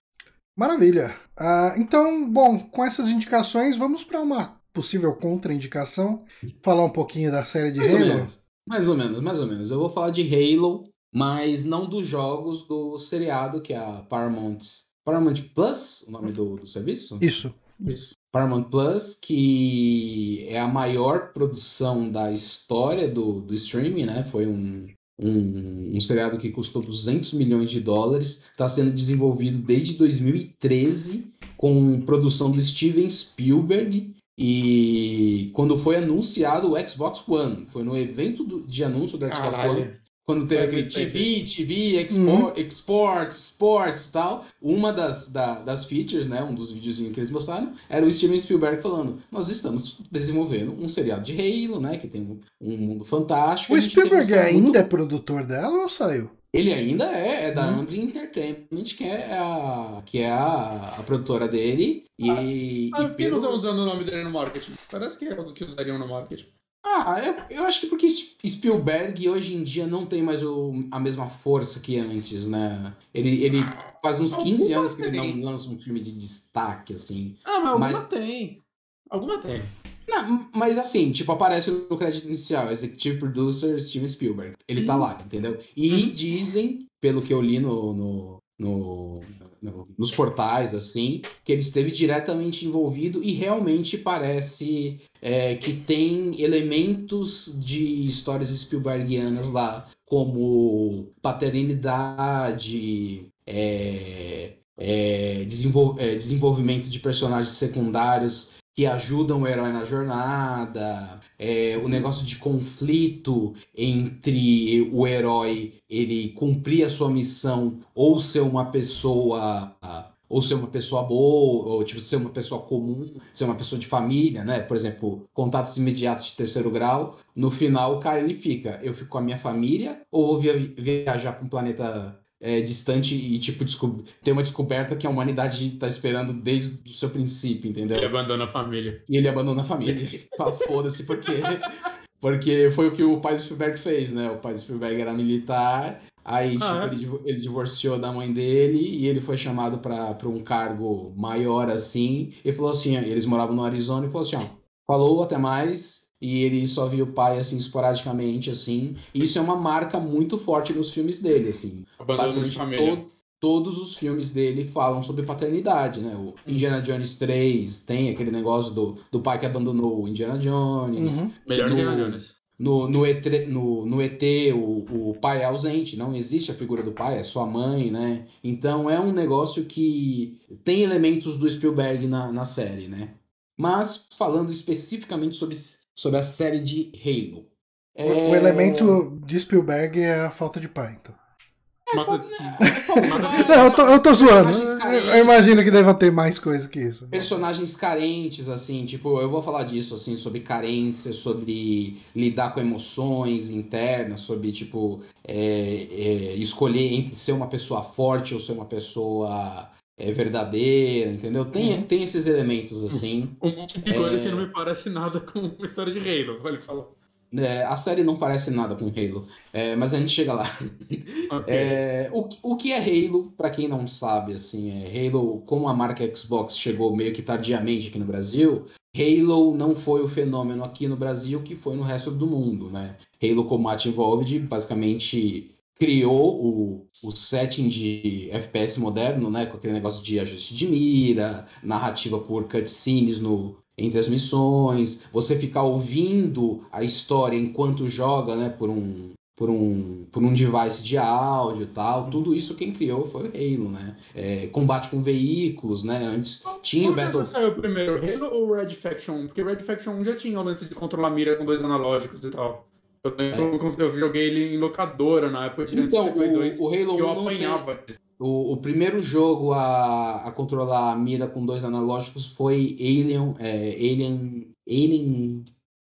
[SPEAKER 1] Maravilha. Uh, então, bom, com essas indicações, vamos para uma possível contraindicação. Falar um pouquinho da série de
[SPEAKER 3] mais
[SPEAKER 1] Halo.
[SPEAKER 3] Ou menos, mais ou menos, mais ou menos. Eu vou falar de Halo, mas não dos jogos do seriado, que é a Paramount. Paramount Plus, o nome do, do serviço?
[SPEAKER 1] Isso.
[SPEAKER 2] Isso.
[SPEAKER 3] Paramount Plus, que é a maior produção da história do, do streaming, né? Foi um, um, um seriado que custou 200 milhões de dólares, está sendo desenvolvido desde 2013, com produção do Steven Spielberg. E quando foi anunciado o Xbox One, foi no evento do, de anúncio do Xbox
[SPEAKER 2] Caralho.
[SPEAKER 3] One, quando teve
[SPEAKER 2] É,
[SPEAKER 3] aquele TV, TV, export, exports, sports e tal, uma das, da- das features, né, um dos videozinhos que eles mostraram, era o Steven Spielberg falando, nós estamos desenvolvendo um seriado de Halo, né, que tem um, um mundo fantástico.
[SPEAKER 1] O
[SPEAKER 3] um
[SPEAKER 1] Spielberg ainda
[SPEAKER 3] muito-
[SPEAKER 1] é produtor dela ou saiu?
[SPEAKER 3] Ele ainda é, é da
[SPEAKER 1] Hum.
[SPEAKER 3] Amblin Entertainment, que é a, que é a, a produtora dele, e,
[SPEAKER 2] Ah,
[SPEAKER 3] e
[SPEAKER 2] Por que não
[SPEAKER 3] pelo...
[SPEAKER 2] estão usando o nome dele no marketing? Parece que é algo que usariam no marketing.
[SPEAKER 3] Ah, eu, eu acho que porque Spielberg hoje em dia não tem mais o, a mesma força que antes, né? Ele, ele faz uns 15
[SPEAKER 2] Alguma
[SPEAKER 3] anos que ele
[SPEAKER 2] tem.
[SPEAKER 3] não lança um filme de destaque, assim.
[SPEAKER 2] Ah, mas alguma
[SPEAKER 3] Mas-
[SPEAKER 2] tem. Alguma tem.
[SPEAKER 3] Não, mas assim, tipo, aparece no crédito inicial, Executive Producer Steven Spielberg. Ele tá
[SPEAKER 2] Uhum.
[SPEAKER 3] lá, entendeu? E dizem, pelo que eu li no, no, no- no- nos portais, assim, que ele esteve diretamente envolvido e realmente parece é, que tem elementos de histórias Spielbergianas lá, como paternidade, é, é, desenvol- é, desenvolvimento de personagens secundários que ajudam o herói na jornada, é, o negócio de conflito entre o herói ele cumprir a sua missão ou ser uma pessoa ou ser uma pessoa boa, ou tipo ser uma pessoa comum, ser uma pessoa de família, né? Por exemplo, contatos imediatos de terceiro grau. No final, o cara ele fica, eu fico com a minha família ou vou via- viajar para um planeta é, distante e tipo ter uma descoberta que a humanidade está esperando desde o seu princípio, entendeu?
[SPEAKER 2] Ele abandona a família.
[SPEAKER 3] E ele abandona a família. Foda-se, porque. Porque foi o que o pai do Spielberg fez, né? O pai do Spielberg era militar, aí tipo,
[SPEAKER 2] Ah, é?
[SPEAKER 3] ele, ele divorciou da mãe dele e ele foi chamado para um cargo maior assim. E falou assim: eles moravam no Arizona e falou assim: ó, falou até mais. E ele só via o pai assim esporadicamente, assim. E isso é uma marca muito forte nos filmes dele, assim. Basicamente,
[SPEAKER 2] família.
[SPEAKER 3] to- todos os filmes dele falam sobre paternidade, né? O Indiana Jones 3 tem aquele negócio do, do pai que abandonou o Indiana Jones.
[SPEAKER 1] Uhum.
[SPEAKER 2] Melhor
[SPEAKER 3] no-
[SPEAKER 2] Indiana Jones.
[SPEAKER 3] No, no, ET, no, no ET, o, o pai é ausente, não existe a figura do pai, é sua mãe, né? Então é um negócio que tem elementos do Spielberg na, na série, né? Mas falando especificamente sobre, sobre a série de Halo.
[SPEAKER 1] O, o
[SPEAKER 3] É-
[SPEAKER 1] elemento de Spielberg é a falta de pai, então.
[SPEAKER 2] Mas-
[SPEAKER 1] Não, eu tô, eu tô zoando. Eu,
[SPEAKER 3] carentes.
[SPEAKER 1] eu imagino que deva ter mais coisa que isso.
[SPEAKER 3] personagens carentes, assim, tipo, eu vou falar disso, assim, sobre carência, sobre lidar com emoções internas, sobre, tipo, é, é, escolher entre ser uma pessoa forte ou ser uma pessoa é, verdadeira, entendeu? Tem,
[SPEAKER 1] Uhum.
[SPEAKER 3] tem esses elementos, assim.
[SPEAKER 2] Um tipo de coisa
[SPEAKER 3] É.
[SPEAKER 2] que não me parece nada com uma história de Halo, ele falou.
[SPEAKER 3] É, a série não parece nada com Halo, é, mas a gente chega lá.
[SPEAKER 2] Ok.
[SPEAKER 3] É, o, o que é Halo, pra quem não sabe, assim, é, Halo, como a marca Xbox chegou meio que tardiamente aqui no Brasil, Halo não foi o fenômeno aqui no Brasil que foi no resto do mundo, né? Halo Combat Evolved basicamente criou o, o setting de FPS moderno, né? Com aquele negócio de ajuste de mira, narrativa por cutscenes no, entre as missões, você ficar ouvindo a história enquanto joga, né? Por um, por um, por um device de áudio e tal. Tudo isso quem criou foi o Halo, né? É, combate com veículos, né? Antes tinha o Battle...
[SPEAKER 2] saiu primeiro, Halo ou Red Faction? Porque Red Faction 1 já tinha o lance de controlar mira com dois analógicos e tal. Eu, é. eu joguei ele em locadora na época de
[SPEAKER 3] Então, o, o Halo 1 eu apanhava. Tem... O, o, primeiro jogo a, a controlar a mira com dois analógicos foi Alien, é, Alien, Alien,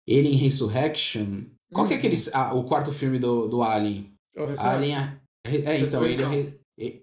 [SPEAKER 3] Alien Resurrection, qual que é aquele. Uhum. Ah, o quarto filme do, do Alien? Alien. É, então, Alien,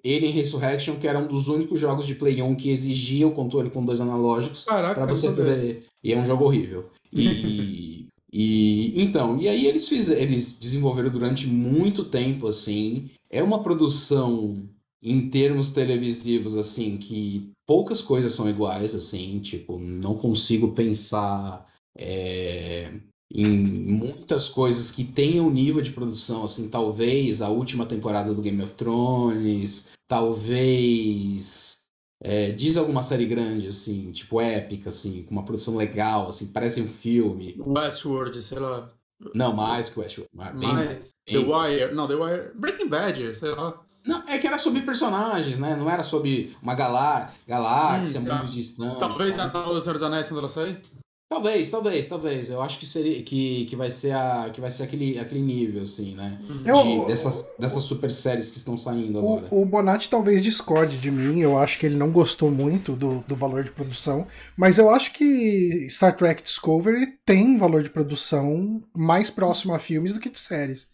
[SPEAKER 3] Alien Resurrection, que era um dos únicos jogos de Play 1 que exigia o controle com dois analógicos para você poder. E é um jogo horrível. E. e então, e aí eles fizeram, eles desenvolveram durante muito tempo assim. É uma produção em termos televisivos assim que poucas coisas são iguais assim, tipo, não consigo pensar é, em muitas coisas que tenham nível de produção, assim, talvez a última temporada do Game of Thrones, talvez é, diz alguma série grande, assim, tipo épica, assim, com uma produção legal, assim, parece um filme.
[SPEAKER 2] Westworld, sei lá.
[SPEAKER 3] Não, mais que Westworld.
[SPEAKER 2] Bem, mais bem, The Wire, não, The Wire, Breaking Bad, sei lá.
[SPEAKER 3] Não, é que era sobre personagens, né? Não era sobre uma galá galáxia, hum, mundos distantes.
[SPEAKER 2] Talvez a Senhor dos Anéis quando ela sair?
[SPEAKER 3] Talvez, talvez, talvez. Eu acho que seria que, que vai ser a que vai ser aquele, aquele nível assim, né?
[SPEAKER 1] Uhum. Eu,
[SPEAKER 3] de, dessas, dessas super séries que estão saindo
[SPEAKER 1] o,
[SPEAKER 3] agora.
[SPEAKER 1] O Bonatti talvez discorde de mim. Eu acho que ele não gostou muito do, do valor de produção, mas eu acho que Star Trek Discovery tem valor de produção mais próximo a filmes do que de séries.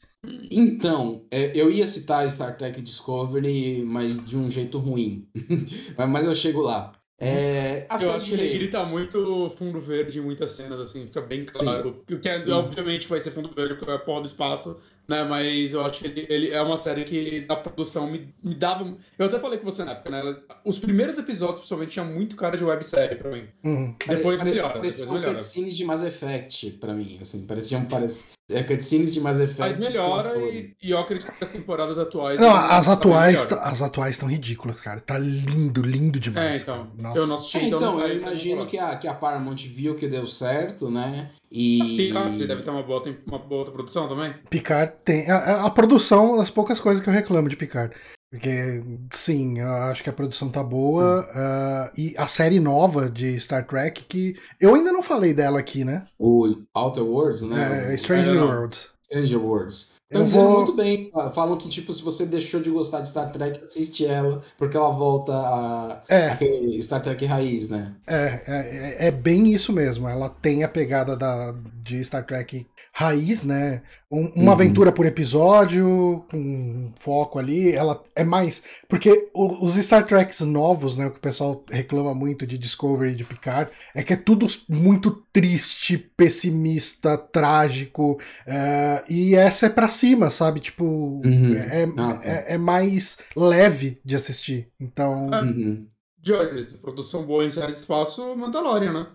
[SPEAKER 3] Então, é, eu ia citar Star Trek Discovery, mas de um jeito ruim. mas eu chego lá. É,
[SPEAKER 2] eu acho que ele, ele tá muito fundo verde em muitas cenas, assim, fica bem claro. Sim. O que é, obviamente vai ser fundo verde porque é pó do espaço, né? Mas eu acho que ele, ele é uma série que na produção me, me dava. Eu até falei com você na época, né? Os primeiros episódios, principalmente, tinham muito cara de websérie pra mim.
[SPEAKER 1] Uhum.
[SPEAKER 3] Depois Pare, melhora. Pareciam cutscenes de Mass Effect pra mim, assim. Pareciam. Parece, é cutscenes de Mass Effect.
[SPEAKER 2] Mas melhora e, e, eu acredito que as temporadas atuais.
[SPEAKER 1] Não, as atuais, as atuais estão ridículas, cara. Tá lindo, lindo demais.
[SPEAKER 2] É, então.
[SPEAKER 1] Nossa.
[SPEAKER 2] Eu não assisti,
[SPEAKER 3] é, então, então eu imagino que a, que a Paramount viu que deu certo, né? E.
[SPEAKER 2] Picard deve ter uma boa, uma boa produção também.
[SPEAKER 1] Picard tem. A, a produção, das poucas coisas que eu reclamo de Picard. Porque, sim, eu acho que a produção tá boa. Uh, e a série nova de Star Trek, que eu ainda não falei dela aqui, né?
[SPEAKER 3] O Outer Worlds, né?
[SPEAKER 1] É, Stranger Worlds.
[SPEAKER 3] Stranger Worlds. Estão dizendo vou... muito bem. Falam que, tipo, se você deixou de gostar de Star Trek, assiste ela, porque ela volta a
[SPEAKER 1] é.
[SPEAKER 3] Star Trek raiz, né?
[SPEAKER 1] É, é, é, bem isso mesmo. Ela tem a pegada da, de Star Trek raiz, né? Um, uma uhum. aventura por episódio, com foco ali. Ela é mais. Porque os Star Treks novos, né? O que o pessoal reclama muito de Discovery e de Picard, é que é tudo muito triste, pessimista, trágico. Uh, e essa é pra cima, sabe? Tipo, uhum. é, ah, tá. é, é, mais leve de assistir. Então.
[SPEAKER 2] Uhum. George, produção boa em série de espaço, Mandalorian, né?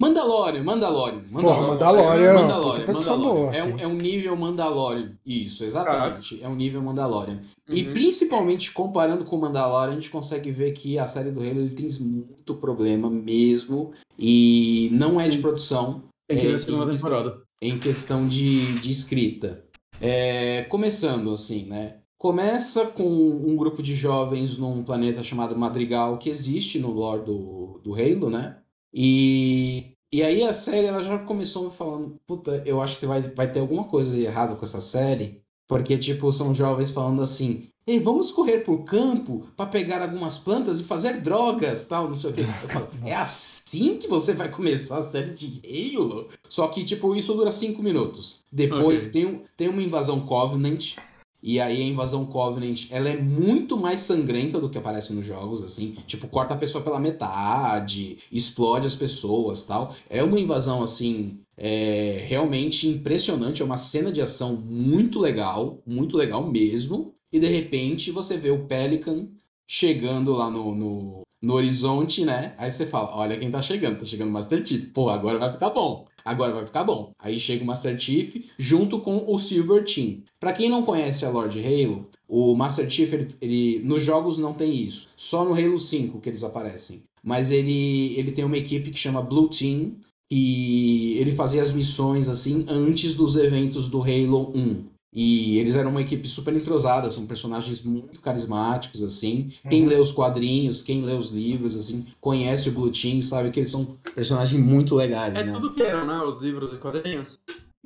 [SPEAKER 3] Mandalorian, Mandalorian.
[SPEAKER 1] Mandalorian, Porra, Mandalorian,
[SPEAKER 3] é Mandalorian, Mandalorian. Boa, é, um, é, um, nível Mandalorian. Isso, exatamente. É um nível Mandalorian. Uhum. E principalmente comparando com Mandalorian, a gente consegue ver que a série do Halo ele tem muito problema mesmo. E não é de produção.
[SPEAKER 2] Tem que ver a segunda temporada.
[SPEAKER 3] Em questão de, de escrita. É, começando assim, né? Começa com um grupo de jovens num planeta chamado Madrigal, que existe no lore do, do Halo, né? E, e aí a série ela já começou falando, puta, eu acho que vai, vai ter alguma coisa errada com essa série, porque tipo, são jovens falando assim, ei, vamos correr pro campo para pegar algumas plantas e fazer drogas, tal, não sei o quê. Falo, é assim que você vai começar a série de Halo? Só que, tipo, isso dura cinco minutos. Depois okay. tem, tem uma invasão Covenant, e aí a invasão Covenant, ela é muito mais sangrenta do que aparece nos jogos, assim. Tipo, corta a pessoa pela metade, explode as pessoas tal. É uma invasão, assim, é, realmente impressionante. É uma cena de ação muito legal, muito legal mesmo. E de repente você vê o Pelican chegando lá no, no, no horizonte, né? Aí você fala, olha quem tá chegando, tá chegando o Master Chief. Pô, agora vai ficar bom. Agora vai ficar bom. Aí chega o Master Chief junto com o Silver Team. Para quem não conhece a Lord Halo, o Master Chief, ele, ele, nos jogos não tem isso. Só no Halo 5 que eles aparecem. Mas ele, ele tem uma equipe que chama Blue Team, e ele fazia as missões assim antes dos eventos do Halo 1. E eles eram uma equipe super entrosada, são personagens muito carismáticos, assim. Uhum. Quem lê os quadrinhos, quem lê os livros, assim, conhece o Blue Team, sabe que eles são personagens muito legais,
[SPEAKER 2] é
[SPEAKER 3] né?
[SPEAKER 2] tudo canon, né? Os livros e quadrinhos.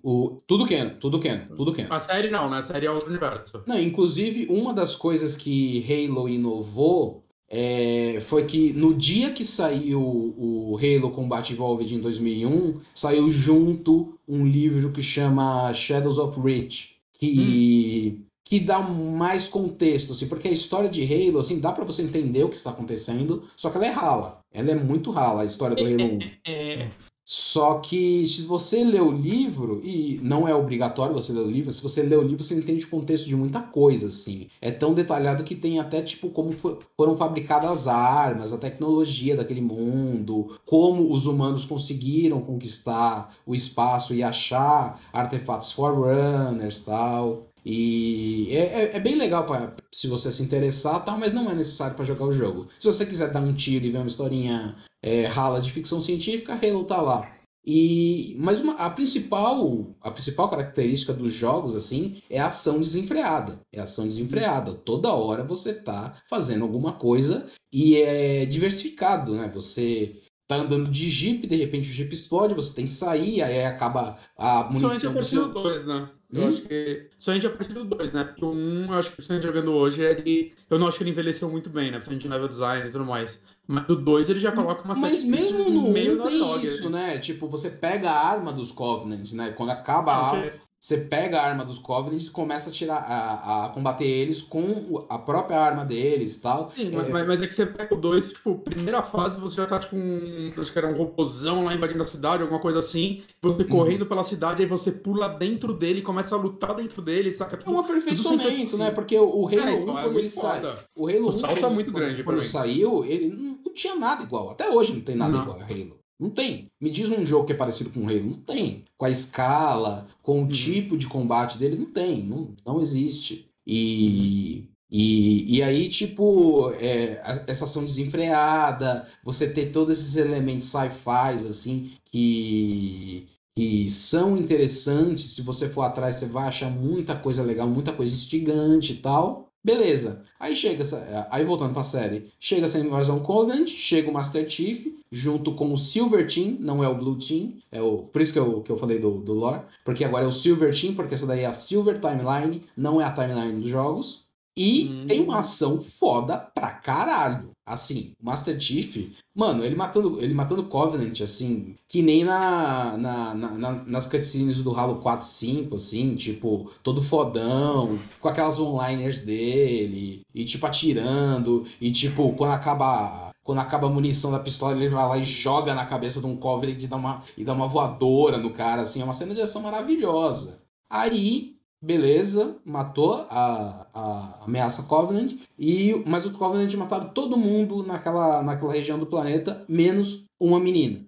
[SPEAKER 3] O, tudo canon, tudo canon, tudo canon.
[SPEAKER 2] A série não, né? A série é outro universo.
[SPEAKER 3] Não, inclusive, uma das coisas que Halo inovou é, foi que no dia que saiu o Halo Combat Evolved em 2001, saiu junto um livro que chama Shadows of Reach, que, hum. que dá mais contexto, assim, porque a história de Halo, assim, dá para você entender o que está acontecendo, só que ela é rala. Ela é muito rala, a história do Halo 1. É. Só que se você lê o livro, e não é obrigatório você ler o livro, se você lê o livro, você entende o contexto de muita coisa, assim. É tão detalhado que tem até, tipo, como foram fabricadas as armas, a tecnologia daquele mundo, como os humanos conseguiram conquistar o espaço e achar artefatos Forerunners tal. E é, é, é, bem legal pra, se você se interessar, tal, mas não é necessário para jogar o jogo. Se você quiser dar um tiro e ver uma historinha é, rala de ficção científica, Halo tá lá. E mas uma, a principal a principal característica dos jogos assim é a ação desenfreada. É ação desenfreada. Toda hora você tá fazendo alguma coisa e é diversificado, né? Você tá andando de jeep, de repente o jeep explode, você tem que sair, aí acaba a munição.
[SPEAKER 2] Somente a partir do 2, né? Eu hum? acho que. Somente a partir do 2, né? Porque o 1, um, eu acho que o que jogando hoje, ele. Eu não acho que ele envelheceu muito bem, né? Principalmente level design e tudo mais. Mas do 2 ele já coloca uma
[SPEAKER 3] Mas mesmo no 1 um tem isso, né? Tipo, você pega a arma dos Covenants, né? Quando acaba a arma você pega a arma dos Covenants e começa a tirar a, a combater eles com a própria arma deles tal.
[SPEAKER 2] Sim, é... Mas, mas, é que você pega o 2, tipo, primeira fase você já tá tipo um. Acho que era um robôzão lá invadindo a cidade, alguma coisa assim. Você uhum. correndo pela cidade, aí você pula dentro dele, começa a lutar dentro dele, saca?
[SPEAKER 3] Tudo, é um aperfeiçoamento, né? Porque o, o Halo é, 1, então, é quando ele sai. O Halo
[SPEAKER 2] o 1, salto é muito grande,
[SPEAKER 3] quando saiu, ele não, não, tinha nada igual. Até hoje não tem nada não. igual a Halo. Não tem. Me diz um jogo que é parecido com o Halo. Não tem. Com a escala, com o uhum. tipo de combate dele, não tem. Não, não existe. E, e, e aí, tipo, é, essa ação desenfreada, você ter todos esses elementos sci-fi, assim, que, que são interessantes. Se você for atrás, você vai achar muita coisa legal, muita coisa instigante e tal. Beleza. Aí chega essa. Aí voltando pra série. Chega essa invasão Covenant, chega o Master Chief, junto com o Silver Team, não é o Blue Team. É o, por isso que eu, que eu falei do, do lore. Porque agora é o Silver Team, porque essa daí é a Silver Timeline, não é a timeline dos jogos. E hum. tem uma ação foda pra caralho. Assim, Master Chief, mano, ele matando ele matando Covenant, assim, que nem na, na, na, nas cutscenes do Halo 4, 5, assim, tipo, todo fodão, com aquelas onliners dele, e tipo, atirando, e tipo, quando acaba quando acaba a munição da pistola, ele vai lá e joga na cabeça de um Covenant e dá uma, e dá uma voadora no cara, assim, é uma cena de ação maravilhosa. Aí, beleza, matou a, a ameaça Covenant, e, mas o Covenant mataram todo mundo naquela, naquela região do planeta, menos uma menina.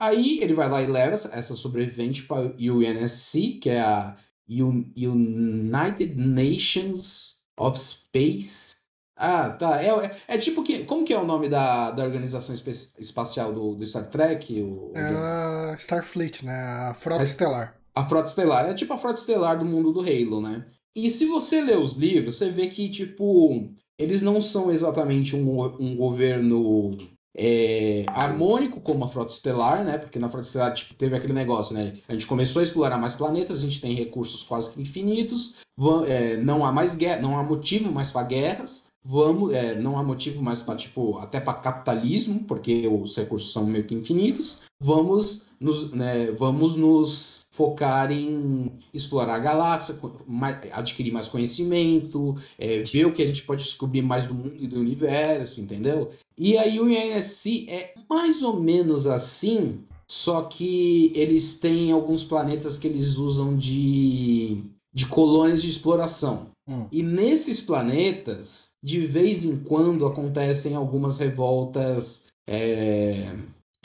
[SPEAKER 3] Aí ele vai lá e leva essa, sobrevivente para o UNSC, que é a United Nations of Space. Ah, tá. É, é, é, tipo que. Como que é o nome da, da organização espacial do, do Star Trek? O,
[SPEAKER 1] é a Starfleet, né? A Frota Estelar.
[SPEAKER 3] A Frota Estelar. É tipo a Frota Estelar do mundo do Halo, né? E se você lê os livros, você vê que, tipo, eles não são exatamente um, um governo é, harmônico como a Frota Estelar, né? Porque na Frota Estelar tipo, teve aquele negócio, né? A gente começou a explorar mais planetas, a gente tem recursos quase que infinitos, é, não há mais guerra, não há motivo mais para guerras vamos, é, não há motivo mais para tipo até para capitalismo, porque os recursos são meio que infinitos. Vamos nos, né, vamos nos focar em explorar a galáxia, adquirir mais conhecimento, é, ver o que a gente pode descobrir mais do mundo e do universo, entendeu? E aí o INSC é mais ou menos assim, só que eles têm alguns planetas que eles usam de de colônias de exploração. Hum. E nesses planetas, de vez em quando acontecem algumas revoltas é,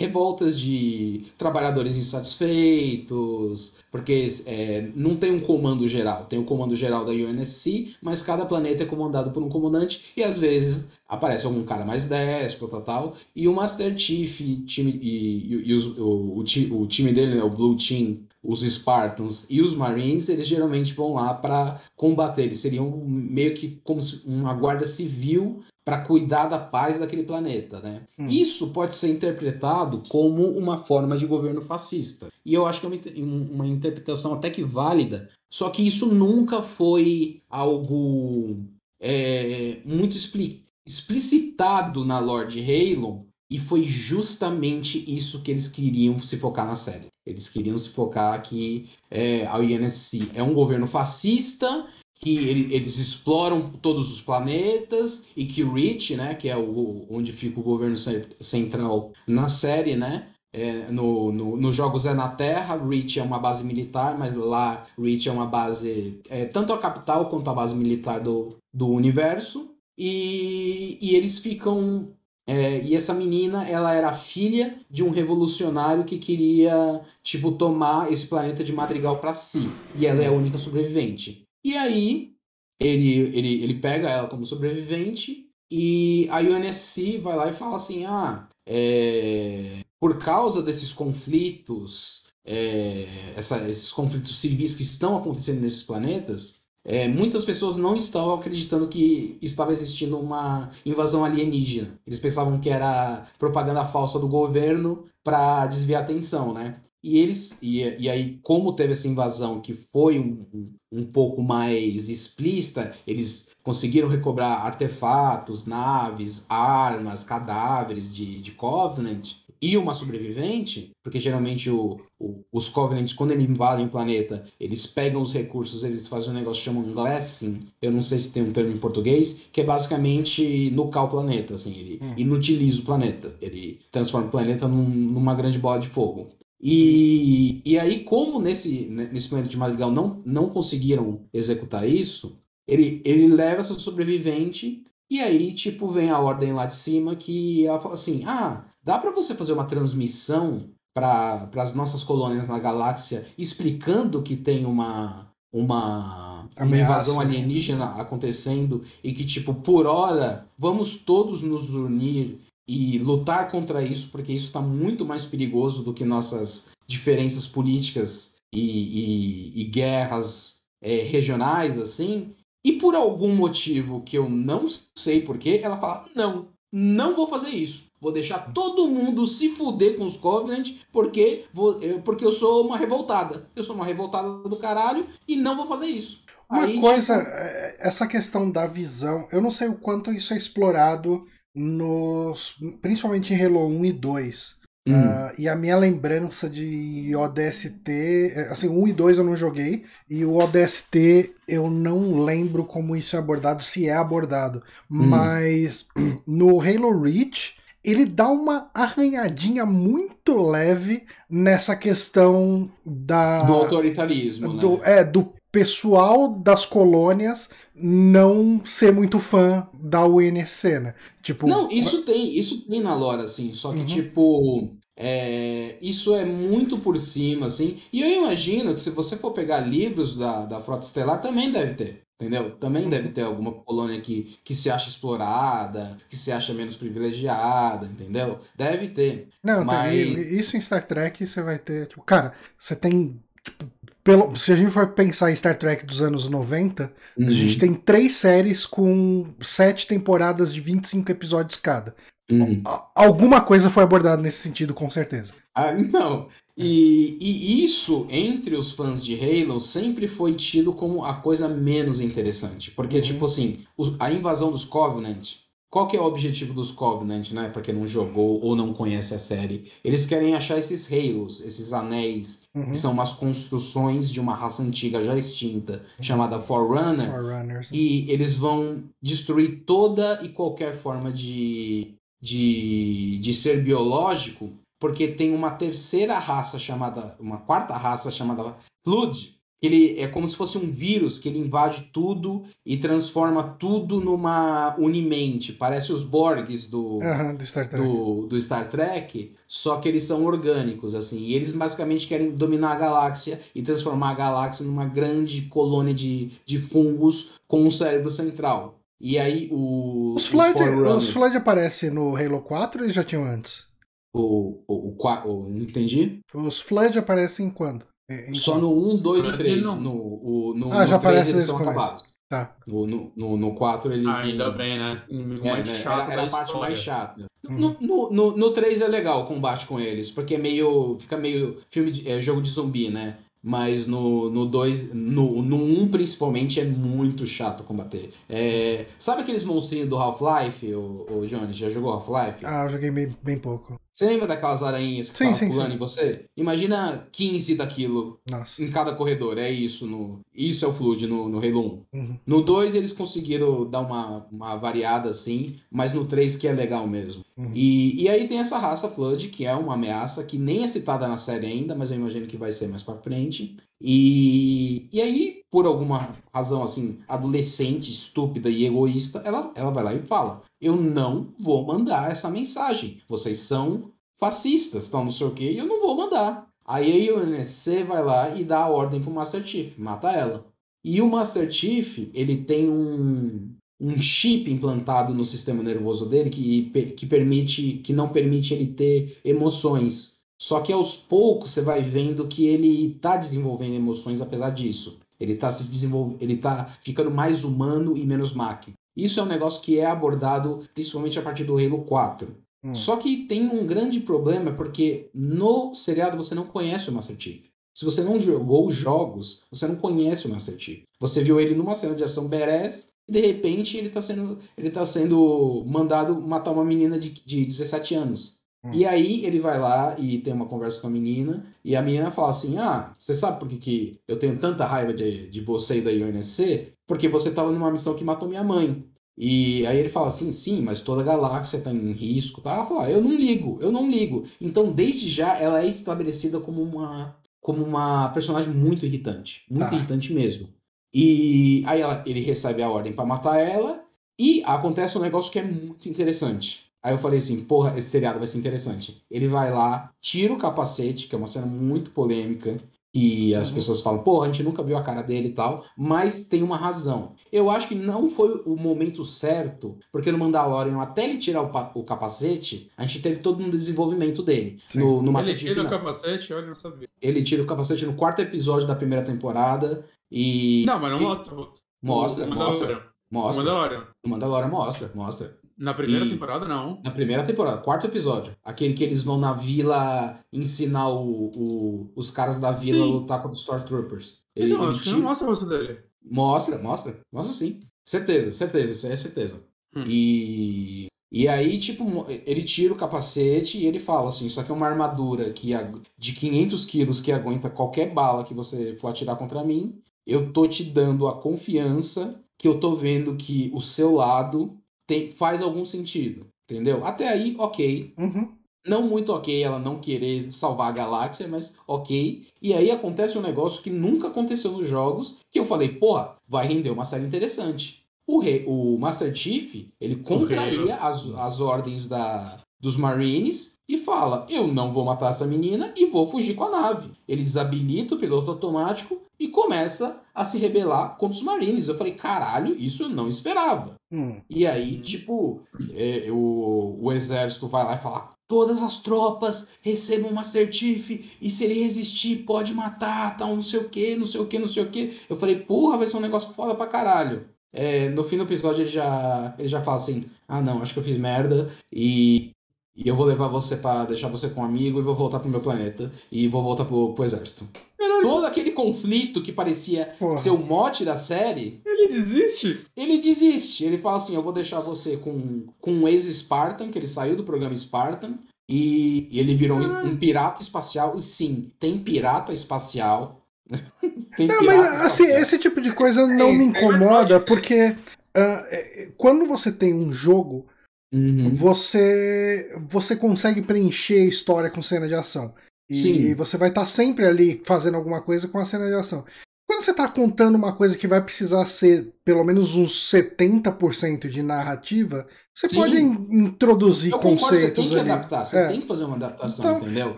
[SPEAKER 3] revoltas de trabalhadores insatisfeitos, porque é, não tem um comando geral, tem o comando geral da UNSC, mas cada planeta é comandado por um comandante e às vezes aparece algum cara mais déspota tal, e o Master Chief time, e, e, e os, o, o, o, time dele, né, o Blue Team, os Spartans e os Marines, eles geralmente vão lá para combater, eles seriam meio que como uma guarda civil para cuidar da paz daquele planeta, né? Hum. Isso pode ser interpretado como uma forma de governo fascista. E eu acho que é uma, uma interpretação até que válida, só que isso nunca foi algo é, muito expli explicitado na Lord Halo, e foi justamente isso que eles queriam se focar na série. Eles queriam se focar que é, a UNSC é um governo fascista que ele, eles exploram todos os planetas e que o Reach, né, que é o, onde fica o governo central na série, né, é, no, no, nos jogos é na Terra, Reach é uma base militar, mas lá Reach é uma base, é, tanto a capital quanto a base militar do, do universo, e, e eles ficam é, e essa menina, ela era filha de um revolucionário que queria, tipo, tomar esse planeta de Madrigal para si. E ela é a única sobrevivente. E aí, ele, ele, ele pega ela como sobrevivente e a UNSC vai lá e fala assim: ah, é, por causa desses conflitos, é, essa, esses conflitos civis que estão acontecendo nesses planetas, é, muitas pessoas não estavam acreditando que estava existindo uma invasão alienígena. Eles pensavam que era propaganda falsa do governo para desviar a atenção, né? E eles e, e aí como teve essa invasão que foi um, um pouco mais explícita, eles conseguiram recobrar artefatos, naves, armas, cadáveres de, de Covenant e uma sobrevivente, porque geralmente o, o, os Covenants, quando eles invadem o planeta, eles pegam os recursos, eles fazem um negócio que chamam glassing, eu não sei se tem um termo em português, que é basicamente nucar o planeta, assim, ele hum. inutiliza o planeta, ele transforma o planeta num, numa grande bola de fogo. E, e aí, como nesse, nesse planeta de Madrigal não, não conseguiram executar isso, ele, ele leva essa sobrevivente e aí, tipo, vem a ordem lá de cima que ela fala assim: ah, dá para você fazer uma transmissão para as nossas colônias na galáxia explicando que tem uma, uma, uma invasão né? alienígena acontecendo e que, tipo, por hora, vamos todos nos unir e lutar contra isso, porque isso está muito mais perigoso do que nossas diferenças políticas e, e, e guerras é, regionais, assim. E por algum motivo que eu não sei porquê, ela fala: não, não vou fazer isso. Vou deixar todo mundo se fuder com os Covenant porque, vou, porque eu sou uma revoltada. Eu sou uma revoltada do caralho e não vou fazer isso.
[SPEAKER 1] Uma Aí, coisa, tipo... É, essa questão da visão, eu não sei o quanto isso é explorado nos, principalmente em Halo 1 e 2. Hum. Uh, e a minha lembrança de ODST, é, assim, 1 e 2 eu não joguei, e o ODST eu não lembro como isso é abordado, se é abordado. Hum. Mas no Halo Reach, ele dá uma arranhadinha muito leve nessa questão da.
[SPEAKER 3] Do autoritarismo,
[SPEAKER 1] do,
[SPEAKER 3] né?
[SPEAKER 1] É, do pessoal das colônias não ser muito fã da UNSC, né?
[SPEAKER 3] Tipo, não, isso tem, isso tem na lore, assim, só que, uhum. tipo, é, isso é muito por cima, assim, e eu imagino que se você for pegar livros da, da Frota Estelar, também deve ter, entendeu? Também uhum. deve ter alguma colônia que, que se acha explorada, que se acha menos privilegiada, entendeu? Deve ter.
[SPEAKER 1] Não, mas... isso em Star Trek você vai ter, tipo, cara, você tem, tipo, pelo, se a gente for pensar em Star Trek dos anos 90, uhum. a gente tem três séries com sete temporadas de 25 episódios cada. Uhum. Alguma coisa foi abordada nesse sentido, com certeza.
[SPEAKER 3] Ah, então. E, e, isso, entre os fãs de Halo, sempre foi tido como a coisa menos interessante. Porque, uhum. tipo assim, a invasão dos Covenant qual que é o objetivo dos Covenant, né? Pra quem não jogou ou não conhece a série. Eles querem achar esses Halos, esses anéis, uhum. que são umas construções de uma raça antiga já extinta, chamada Forerunner. Forerunners. E eles vão destruir toda e qualquer forma de, de, de ser biológico, porque tem uma terceira raça chamada, uma quarta raça chamada Flood, ele é como se fosse um vírus que ele invade tudo e transforma tudo numa unimente. Parece os Borgs do,
[SPEAKER 1] uhum, do, Star
[SPEAKER 3] do, do, Star Trek, só que eles são orgânicos, assim. E eles basicamente querem dominar a galáxia e transformar a galáxia numa grande colônia de, de fungos com um cérebro central. E aí o.
[SPEAKER 1] Os Flood, os Flood aparecem no Halo 4 ou eles já tinham antes?
[SPEAKER 3] O, o, o, o, não entendi?
[SPEAKER 1] Os Flood aparecem quando?
[SPEAKER 3] É, Só no 1, 2 e 3. No, o, no,
[SPEAKER 1] ah,
[SPEAKER 3] no
[SPEAKER 1] já 3
[SPEAKER 3] aparece
[SPEAKER 1] eles são acabados.
[SPEAKER 3] Tá. No, no, no, no 4 eles.
[SPEAKER 2] Ah, ainda bem, né?
[SPEAKER 3] É, mais né? Chato era, era a parte mais chata. Hum. No, no, no, no 3 é legal o combate com eles, porque é meio. Fica meio filme de, é, jogo de zumbi, né? Mas no 2, no, dois, no, no 1 um, principalmente, é muito chato combater. É, sabe aqueles monstrinhos do Half-Life, o, o Jones? Já jogou Half-Life?
[SPEAKER 1] Ah, eu joguei bem, bem pouco.
[SPEAKER 3] Você lembra daquelas aranhas que estavam pulando sim. em você? Imagina 15 daquilo
[SPEAKER 1] Nossa.
[SPEAKER 3] em cada corredor. É isso. No, isso é o Flood no, no Halo
[SPEAKER 1] 1. Uhum.
[SPEAKER 3] No 2 eles conseguiram dar uma, uma variada assim, mas no 3 que é legal mesmo. Uhum. E, e aí tem essa raça Flood, que é uma ameaça que nem é citada na série ainda, mas eu imagino que vai ser mais pra frente. E, e aí, por alguma razão assim, adolescente, estúpida e egoísta, ela, ela vai lá e fala: Eu não vou mandar essa mensagem. Vocês são fascistas, tal, não sei o que, e eu não vou mandar. Aí a UNSC vai lá e dá a ordem pro Master Chief, mata ela. E o Master Chief, ele tem um, um chip implantado no sistema nervoso dele que, que permite que não permite ele ter emoções. Só que aos poucos você vai vendo que ele está desenvolvendo emoções apesar disso. Ele está se desenvolvendo, ele tá ficando mais humano e menos máquina. Isso é um negócio que é abordado principalmente a partir do Halo 4. Hum. Só que tem um grande problema porque no seriado você não conhece o Master Chief. Se você não jogou os jogos, você não conhece o Master Chief. Você viu ele numa cena de ação badass e de repente ele está sendo, ele tá sendo mandado matar uma menina de, de 17 anos. Hum. E aí ele vai lá e tem uma conversa com a menina, e a menina fala assim: Ah, você sabe por que, que eu tenho tanta raiva de, de você e da UNSC? Porque você estava numa missão que matou minha mãe. E aí ele fala assim, sim, mas toda a galáxia está em risco, tá? Ela fala, ah, eu não ligo, eu não ligo. Então, desde já, ela é estabelecida como uma, como uma personagem muito irritante, muito tá. irritante mesmo. E aí ela, ele recebe a ordem para matar ela, e acontece um negócio que é muito interessante. Aí eu falei assim, porra, esse seriado vai ser interessante. Ele vai lá, tira o capacete, que é uma cena muito polêmica, e as uhum. pessoas falam, porra, a gente nunca viu a cara dele e tal, mas tem uma razão. Eu acho que não foi o momento certo, porque no Mandalorian, até ele tirar o, o capacete, a gente teve todo um desenvolvimento dele. No, no
[SPEAKER 2] ele tira final. o capacete, olha, eu não sabia.
[SPEAKER 3] Ele tira o capacete no quarto episódio da primeira temporada e...
[SPEAKER 2] Não, mas não
[SPEAKER 3] e...
[SPEAKER 2] mostra.
[SPEAKER 3] Mostra, mostra. Mostra.
[SPEAKER 2] Mandalorian.
[SPEAKER 3] O Mandalorian mostra, mostra.
[SPEAKER 2] Na primeira e... temporada, não.
[SPEAKER 3] Na primeira temporada, quarto episódio. Aquele que eles vão na vila ensinar o, o os caras da vila sim. a lutar contra os Stormtroopers.
[SPEAKER 2] Ele, não, ele acho tira... que não mostra o rosto dele.
[SPEAKER 3] Mostra, mostra. Mostra sim. Certeza, certeza. Isso aí é certeza. Hum. E... E aí, tipo, ele tira o capacete e ele fala assim, isso aqui é uma armadura que de 500 quilos que aguenta qualquer bala que você for atirar contra mim. Eu tô te dando a confiança que eu tô vendo que o seu lado tem, faz algum sentido, entendeu? Até aí, ok.
[SPEAKER 1] Uhum.
[SPEAKER 3] Não muito ok ela não querer salvar a galáxia, mas ok. E aí acontece um negócio que nunca aconteceu nos jogos, que eu falei, porra, vai render uma série interessante. O, rei, o Master Chief, ele contraria as, as ordens da, dos Marines e fala: Eu não vou matar essa menina e vou fugir com a nave. Ele desabilita o piloto automático e começa a se rebelar contra os Marines. Eu falei: Caralho, isso eu não esperava.
[SPEAKER 1] Hum.
[SPEAKER 3] E aí, tipo, é, o, o exército vai lá e fala: Todas as tropas recebam o Master Chief e se ele resistir, pode matar, tal, não sei o que, não sei o que, não sei o que. Eu falei: Porra, vai ser um negócio foda pra caralho. É, no fim do episódio ele já, ele já fala assim: Ah, não, acho que eu fiz merda e e eu vou levar você para deixar você com um amigo e vou voltar pro meu planeta e vou voltar pro, pro exército. Caralho. Todo aquele conflito que parecia Porra. ser o mote da série.
[SPEAKER 2] Ele desiste?
[SPEAKER 3] Ele desiste. Ele fala assim: eu vou deixar você com, com um ex-Spartan, que ele saiu do programa Spartan. E, e ele virou um, um, pirata espacial. E sim, tem pirata espacial.
[SPEAKER 1] tem não, pirata mas espacial. assim, esse tipo de coisa não é, me incomoda, porque uh, quando você tem um jogo Uhum. Você você consegue preencher a história com cena de ação. E Sim. você vai estar tá sempre ali fazendo alguma coisa com a cena de ação. quando você tá contando uma coisa que vai precisar ser pelo menos uns 70% de narrativa, você Sim. pode introduzir eu conceitos você tem
[SPEAKER 3] que ali. adaptar, você é. tem que fazer uma adaptação, então, entendeu?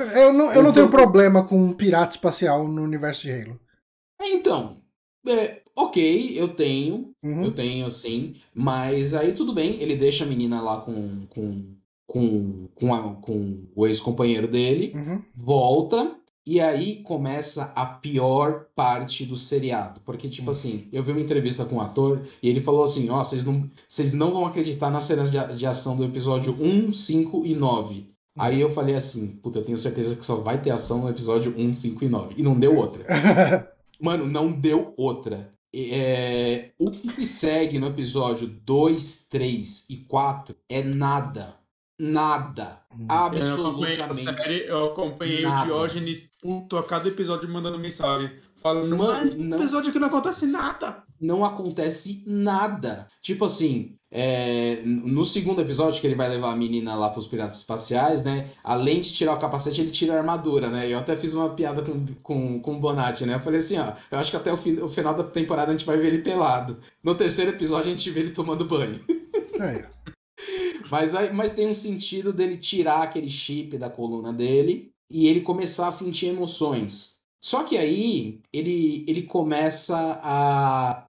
[SPEAKER 1] Eu não, eu não tenho problema com um pirata espacial no universo de Halo.
[SPEAKER 3] É, então, é, ok, eu tenho, uhum. eu tenho sim, mas aí tudo bem, ele deixa a menina lá com, com, com, com, a, com o ex-companheiro dele, uhum. volta, e aí começa a pior parte do seriado. Porque, tipo hum. assim, eu vi uma entrevista com um ator e ele falou assim: Ó, oh, vocês não, vocês não vão acreditar nas cenas de, de ação do episódio 1, 5 e 9. Hum. Aí eu falei assim: Puta, eu tenho certeza que só vai ter ação no episódio 1, 5 e 9. E não deu outra. Mano, não deu outra. É, o que se segue no episódio 2, 3 e 4 é nada nada. Absolutamente. Eu acompanhei, série,
[SPEAKER 2] eu acompanhei nada. o Diógenes puto a cada episódio mandando mensagem. Falando, mano, não, episódio que não acontece nada.
[SPEAKER 3] Não acontece nada. Tipo assim, é, no segundo episódio, que ele vai levar a menina lá pros piratas espaciais, né? Além de tirar o capacete, ele tira a armadura, né? Eu até fiz uma piada com, com, com o Bonatti, né? Eu falei assim, ó, eu acho que até o, fim, o final da temporada a gente vai ver ele pelado. No terceiro episódio a gente vê ele tomando banho. É. Mas, mas tem um sentido dele tirar aquele chip da coluna dele e ele começar a sentir emoções. Só que aí ele, ele começa a,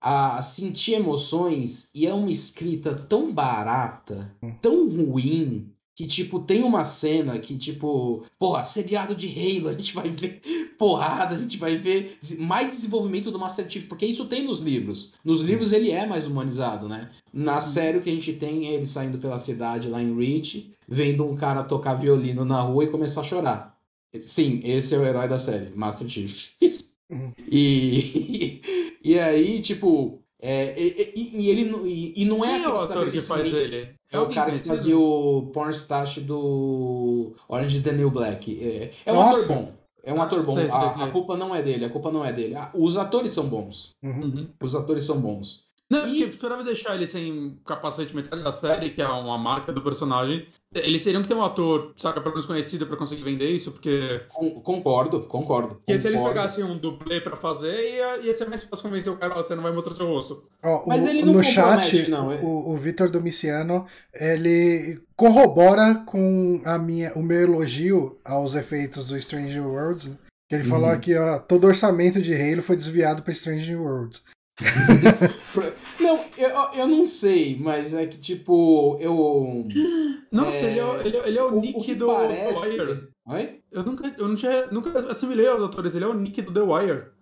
[SPEAKER 3] a sentir emoções e é uma escrita tão barata, tão ruim, que, tipo, tem uma cena que, tipo, porra, seriado de Halo, a gente vai ver porrada, a gente vai ver mais desenvolvimento do Master Chief, porque isso tem nos livros. Nos livros ele é mais humanizado, né? Na série o que a gente tem é ele saindo pela cidade lá em Reach, vendo um cara tocar violino na rua e começar a chorar. Sim, esse é o herói da série, Master Chief. Uhum. e, e aí, tipo, é, e, e, e, ele e, e não é,
[SPEAKER 2] Quem é o ator que faz ele?
[SPEAKER 3] É, o cara que fazia o pornstash do Orange the New Black. É, é um Nossa. ator bom. É um ator bom. Sei, sei, sei. A, a, culpa não é dele, a culpa não é dele. Ah, os atores são bons. Uhum. Os atores são bons.
[SPEAKER 2] Não, e... porque esperava deixar ele sem capacete metade da série, que é uma marca do personagem. Eles seriam que ter um ator, saca, pelo menos conhecido pra conseguir vender isso, porque.
[SPEAKER 3] concordo, concordo.
[SPEAKER 2] Porque se eles pegassem um dublê pra fazer, ia, ia ser mais fácil convencer o cara, ó, você não vai mostrar seu rosto.
[SPEAKER 1] Oh, Mas o, ele não No chat, não, é... o, o Vitor Domiciano, ele corrobora com a minha, o meu elogio aos efeitos do Strange Worlds. Né? Que ele uhum. falou aqui, ó, todo orçamento de Halo foi desviado para Strange Worlds.
[SPEAKER 3] eu, eu não sei, mas é que tipo, eu.
[SPEAKER 2] Nossa, é, ele, é, ele, é, ele é o, o Nick do parece... The Wire. Oi? Eu nunca, eu não tinha, nunca assimilei aos atores, ele é o Nick do The Wire.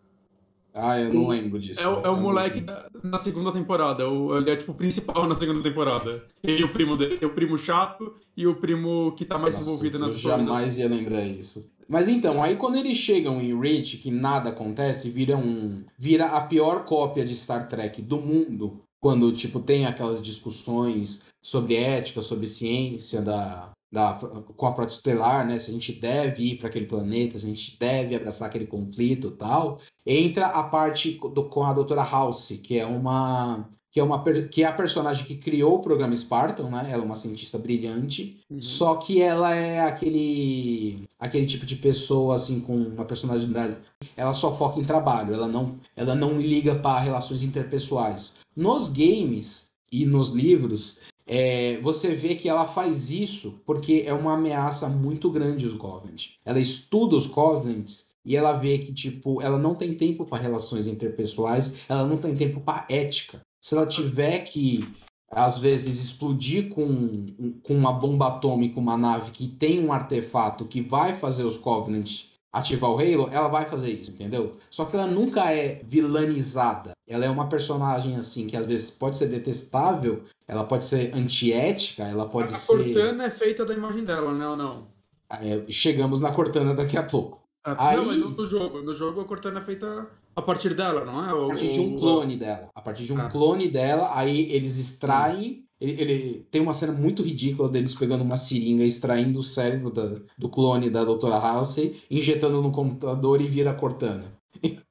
[SPEAKER 3] Ah, eu não lembro disso.
[SPEAKER 2] É, o, é o moleque da, na segunda temporada. O, ele é tipo o principal na segunda temporada. Ele e o primo dele. Tem o primo chato e o primo que tá mais Nossa, envolvido nas
[SPEAKER 3] Eu jamais ia lembrar isso. Mas então, aí quando eles chegam em Reach, que nada acontece, vira, um, vira a pior cópia de Star Trek do mundo. Quando, tipo, tem aquelas discussões sobre ética, sobre ciência da, da, com a Frota Estelar, né? Se a gente deve ir para aquele planeta, se a gente deve abraçar aquele conflito tal. Entra a parte do, com a Doutora House, que é uma que é, uma, que é a personagem que criou o programa Spartan, né? Ela é uma cientista brilhante, uhum. só que ela é aquele aquele tipo de pessoa assim com uma personalidade, ela só foca em trabalho, ela não ela não liga para relações interpessoais. Nos games e nos livros, é, você vê que ela faz isso porque é uma ameaça muito grande os Covenant. Ela estuda os Covenants e ela vê que tipo ela não tem tempo para relações interpessoais, ela não tem tempo para ética se ela tiver que, às vezes, explodir com, com uma bomba atômica uma nave que tem um artefato que vai fazer os Covenant ativar o Halo, ela vai fazer isso, entendeu? Só que ela nunca é vilanizada. Ela é uma personagem, assim, que às vezes pode ser detestável, ela pode ser antiética, ela pode a ser... A
[SPEAKER 2] Cortana é feita da imagem dela, né ou não?
[SPEAKER 3] É, chegamos na Cortana daqui a pouco.
[SPEAKER 2] Ah, Aí... Não, mas no jogo. No jogo a Cortana é feita a partir dela, não é?
[SPEAKER 3] a partir de um clone dela. A partir de um ah. clone dela, aí eles extraem. Ele, ele, tem uma cena muito ridícula deles pegando uma seringa, extraindo o cérebro da, do clone da Doutora Halsey, injetando no computador e vira Cortana.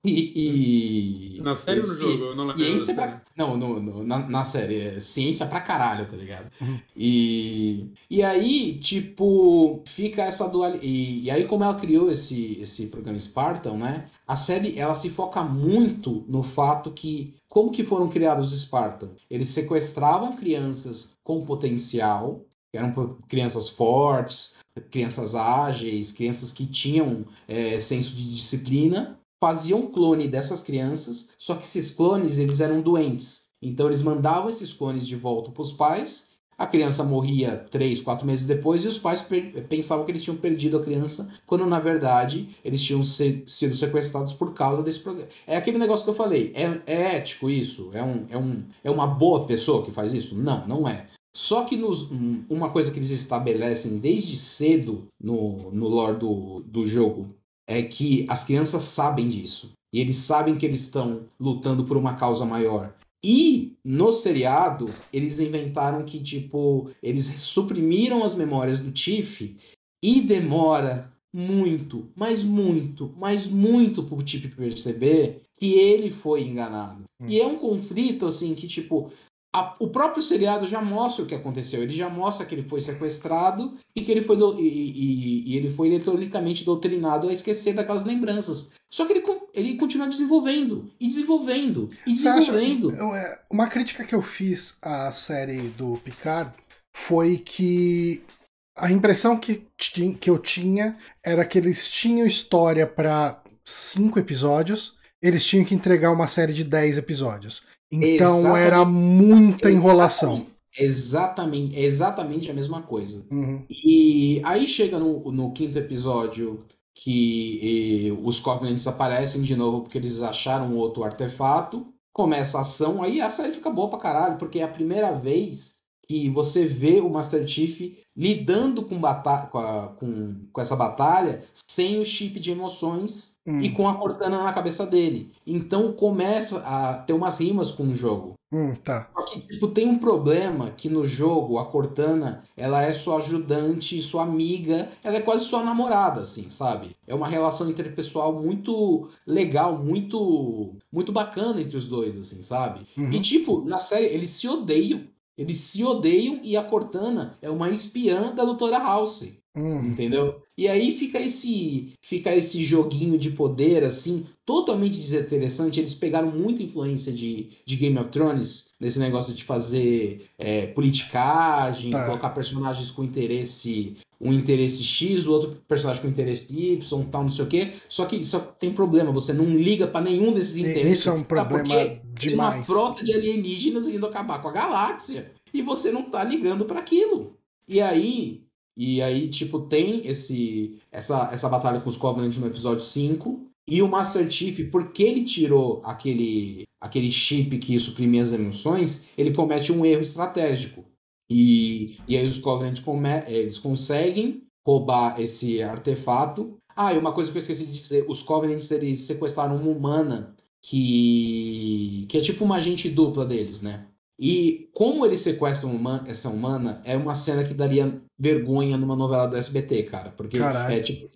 [SPEAKER 3] E,
[SPEAKER 2] e, na série ou no jogo? Eu
[SPEAKER 3] não lembro. Ciência pra, não, no, no, na, na série. É ciência pra caralho, tá ligado? Uhum. E, e aí, tipo, fica essa dualidade. E, e aí, como ela criou esse, esse programa Spartan, né? A série ela se foca muito no fato que. Como que foram criados os Spartan? Eles sequestravam crianças com potencial, eram crianças fortes, crianças ágeis, crianças que tinham é, senso de disciplina, faziam clone dessas crianças, só que esses clones eles eram doentes. Então eles mandavam esses clones de volta para os pais, a criança morria três, quatro meses depois e os pais pensavam que eles tinham perdido a criança, quando na verdade eles tinham se sido sequestrados por causa desse programa. É aquele negócio que eu falei, é, é ético isso? É, um, é, um, é uma boa pessoa que faz isso? Não, não é. Só que nos, uma coisa que eles estabelecem desde cedo no, no lore do, do jogo é que as crianças sabem disso. E eles sabem que eles estão lutando por uma causa maior. E no seriado, eles inventaram que, tipo, eles suprimiram as memórias do Tiff e demora muito, mas muito, mas muito pro Tiff perceber que ele foi enganado. Hum. E é um conflito, assim, que, tipo, a, o próprio seriado já mostra o que aconteceu. Ele já mostra que ele foi sequestrado e que ele foi, do, e, e, e, ele foi eletronicamente doutrinado a esquecer daquelas lembranças. Só que ele, ele continua desenvolvendo, e desenvolvendo, e desenvolvendo.
[SPEAKER 1] Acha, é, uma crítica que eu fiz à série do Picard foi que a impressão que, que eu tinha era que eles tinham história para cinco episódios, eles tinham que entregar uma série de dez episódios. Então exatamente, era muita enrolação.
[SPEAKER 3] Exatamente, exatamente a mesma coisa. Uhum. E aí chega no, no quinto episódio que e, os Covenants aparecem de novo porque eles acharam outro artefato. Começa a ação, aí a série fica boa pra caralho, porque é a primeira vez que você vê o Master Chief lidando com, com, a, com, com, essa batalha sem o chip de emoções hum. e com a Cortana na cabeça dele. Então começa a ter umas rimas com o jogo.
[SPEAKER 1] Hum, tá.
[SPEAKER 3] Só que tipo, tem um problema que no jogo a Cortana ela é sua ajudante, sua amiga, ela é quase sua namorada, assim, sabe? É uma relação interpessoal muito legal, muito muito bacana entre os dois, assim, sabe? Uhum. E tipo, na série eles se odeiam eles se odeiam e a Cortana é uma espiã da doutora House. Hum. Entendeu? E aí fica esse fica esse joguinho de poder, assim, totalmente desinteressante. Eles pegaram muita influência de, de Game of Thrones nesse negócio de fazer é, politicagem, tá. colocar personagens com interesse um interesse X, o outro personagem com interesse Y, tal, não sei o quê. Só que só tem problema, você não liga para nenhum desses interesses.
[SPEAKER 1] Isso é um problema demais. Tem
[SPEAKER 3] uma frota de alienígenas indo acabar com a galáxia e você não tá ligando para aquilo. E aí, e aí tipo tem esse essa essa batalha com os Covenant no episódio 5 e o Master Chief, porque ele tirou aquele aquele chip que suprimia as emoções, ele comete um erro estratégico e, e aí os Covenant come, eles conseguem roubar esse artefato. Ah, e uma coisa que eu esqueci de dizer: os Covenants eles sequestraram uma humana que, que é tipo uma agente dupla deles, né? E como eles sequestram uma, essa humana, é uma cena que daria vergonha numa novela do SBT, cara. Porque Caralho. é tipo.